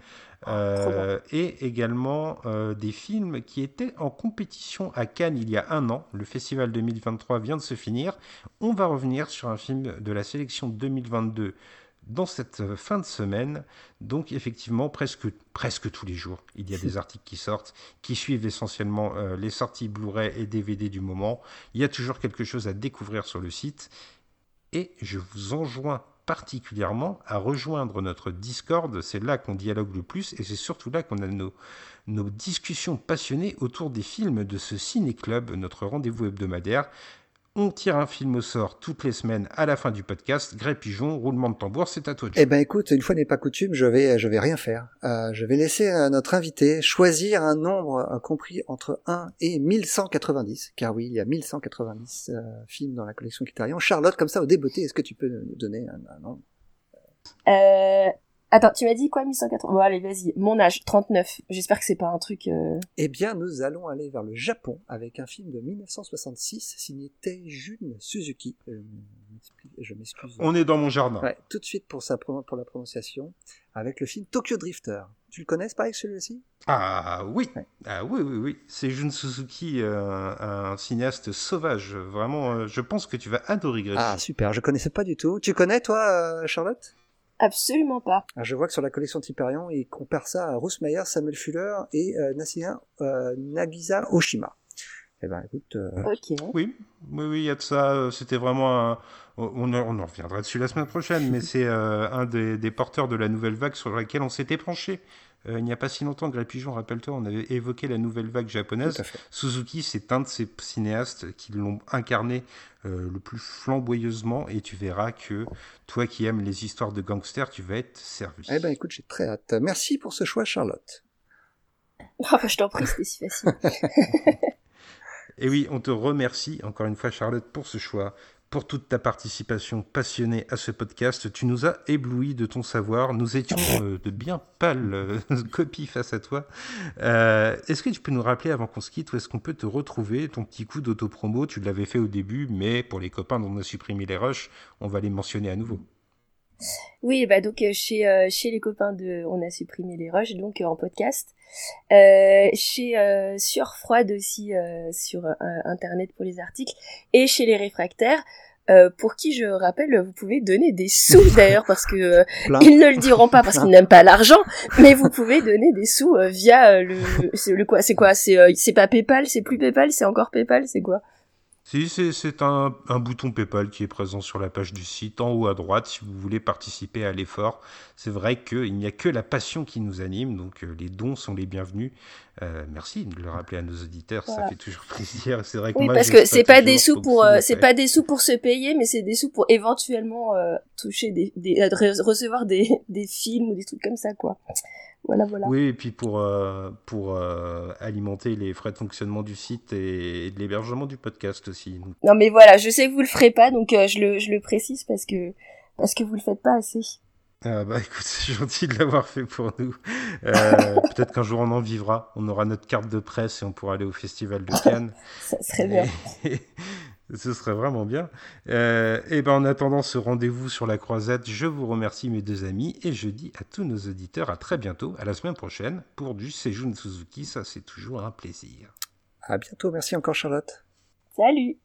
Speaker 1: Euh, et également euh, des films qui étaient en compétition à Cannes il y a un an. Le festival 2023 vient de se finir. On va revenir sur un film de la sélection 2022 dans cette euh, fin de semaine. Donc effectivement, presque, presque tous les jours, il y a des articles qui sortent, qui suivent essentiellement euh, les sorties Blu-ray et DVD du moment. Il y a toujours quelque chose à découvrir sur le site. Et je vous enjoins particulièrement à rejoindre notre Discord. C'est là qu'on dialogue le plus et c'est surtout là qu'on a nos, nos discussions passionnées autour des films de ce ciné-club, notre rendez-vous hebdomadaire. On tire un film au sort toutes les semaines à la fin du podcast. Gré Pigeon, roulement de tambour, c'est à toi de
Speaker 2: Eh ben écoute, une fois n'est pas coutume, je vais je vais rien faire. Euh, je vais laisser euh, notre invité choisir un nombre euh, compris entre 1 et 1190, car oui, il y a 1190 euh, films dans la collection Criterion. Charlotte, comme ça au débeauté, est-ce que tu peux nous donner un, un nombre?
Speaker 3: Euh... Attends, tu m'as dit quoi, 1180 Bon, allez, vas-y. Mon âge, 39. J'espère que c'est pas un truc... euh,
Speaker 2: Eh bien, nous allons aller vers le Japon avec un film de 1966 signé Teijun Suzuki. Euh, Je m'excuse.
Speaker 1: On est dans mon jardin.
Speaker 2: Ouais, tout de suite pour, sa, pro- pour la prononciation, avec le film Tokyo Drifter. Tu le connais, Spike, celui-ci?
Speaker 1: Ah oui,
Speaker 2: Ouais.
Speaker 1: ah oui, oui, oui. C'est Jun Suzuki, euh, un cinéaste sauvage. Vraiment, euh, je pense que tu vas adorer Gré.
Speaker 2: Ah, super, je connaissais pas du tout. Tu connais, toi, euh, Charlotte?
Speaker 3: Absolument pas.
Speaker 2: Ah, Je vois que sur la collection Triperion, il compare ça à Meyer, Samuel Fuller et euh, Nasia, euh, Nagisa Oshima. Eh ben, écoute, euh,
Speaker 3: Ok.
Speaker 1: Oui, oui, oui, il y a de ça. euh, C'était vraiment un... On, en- on en reviendra dessus la semaine prochaine, (laughs) mais c'est euh, un des, des porteurs de la nouvelle vague sur laquelle on s'était penché. Euh, il n'y a pas si longtemps, Grey Pigeon, rappelle-toi, on avait évoqué la nouvelle vague japonaise. Suzuki, c'est un de ces cinéastes qui l'ont incarné euh, le plus flamboyeusement, et tu verras que toi qui aimes les histoires de gangsters, tu vas être servi.
Speaker 2: Eh ben, écoute, j'ai très hâte. Merci pour ce choix, Charlotte.
Speaker 3: Oh, bah, je t'en prie, c'était si facile. (laughs)
Speaker 1: Et oui, on te remercie encore une fois, Charlotte, pour ce choix, pour toute ta participation passionnée à ce podcast. Tu nous as éblouis de ton savoir. Nous étions (coughs) euh, de bien pâles euh, (laughs) copies face à toi. Euh, est-ce que tu peux nous rappeler, avant qu'on se quitte, où est-ce qu'on peut te retrouver? Ton petit coup d'autopromo, tu l'avais fait au début, mais pour les copains dont on a supprimé les rushs, on va les mentionner à nouveau.
Speaker 3: Oui, bah donc euh, chez euh, chez les copains de, on a supprimé les rushs donc euh, en podcast. Euh, chez euh, sur froide aussi euh, sur internet pour les articles et chez les réfractaires. pour qui je rappelle, vous pouvez donner des sous (laughs) d'ailleurs parce que ils ne le diront pas parce qu'ils n'aiment pas l'argent, mais vous pouvez donner des sous via le, c'est le quoi, c'est quoi, c'est c'est pas PayPal, c'est plus PayPal, c'est encore PayPal, c'est quoi?
Speaker 1: Si, c'est- un, un bouton PayPal qui est présent sur la page du site, en haut à droite, si vous voulez participer à l'effort. C'est vrai qu'il n'y a que la passion qui nous anime, donc euh, les dons sont les bienvenus. Euh, merci de le rappeler à nos auditeurs, ça fait toujours plaisir. C'est vrai que
Speaker 3: Oui,
Speaker 1: moi,
Speaker 3: parce que c'est pas des sous pour, euh, c'est pas des sous pour se payer, mais c'est des sous pour éventuellement euh, toucher des, des euh, re- recevoir des, (laughs) des films ou des trucs comme ça, quoi. Voilà, voilà.
Speaker 1: Oui, et puis pour, euh, pour euh, alimenter les frais de fonctionnement du site et, et de l'hébergement du podcast aussi.
Speaker 3: Non, mais voilà, je sais que vous le ferez pas, donc euh, je le, je le précise parce que parce que vous le faites pas assez.
Speaker 1: Ah bah écoute, (laughs) c'est gentil de l'avoir fait pour nous. (laughs) Peut-être qu'un jour on en vivra, on aura notre carte de presse et on pourra aller au festival de Cannes.
Speaker 3: Ça serait bien.
Speaker 1: Et- Ce serait vraiment bien. Euh, et ben en attendant ce rendez-vous sur la croisette, je vous remercie mes deux amis et je dis à tous nos auditeurs à très bientôt, à la semaine prochaine pour du Seijun Suzuki. Ça c'est toujours un plaisir.
Speaker 2: À bientôt. Merci encore, Charlotte.
Speaker 3: Salut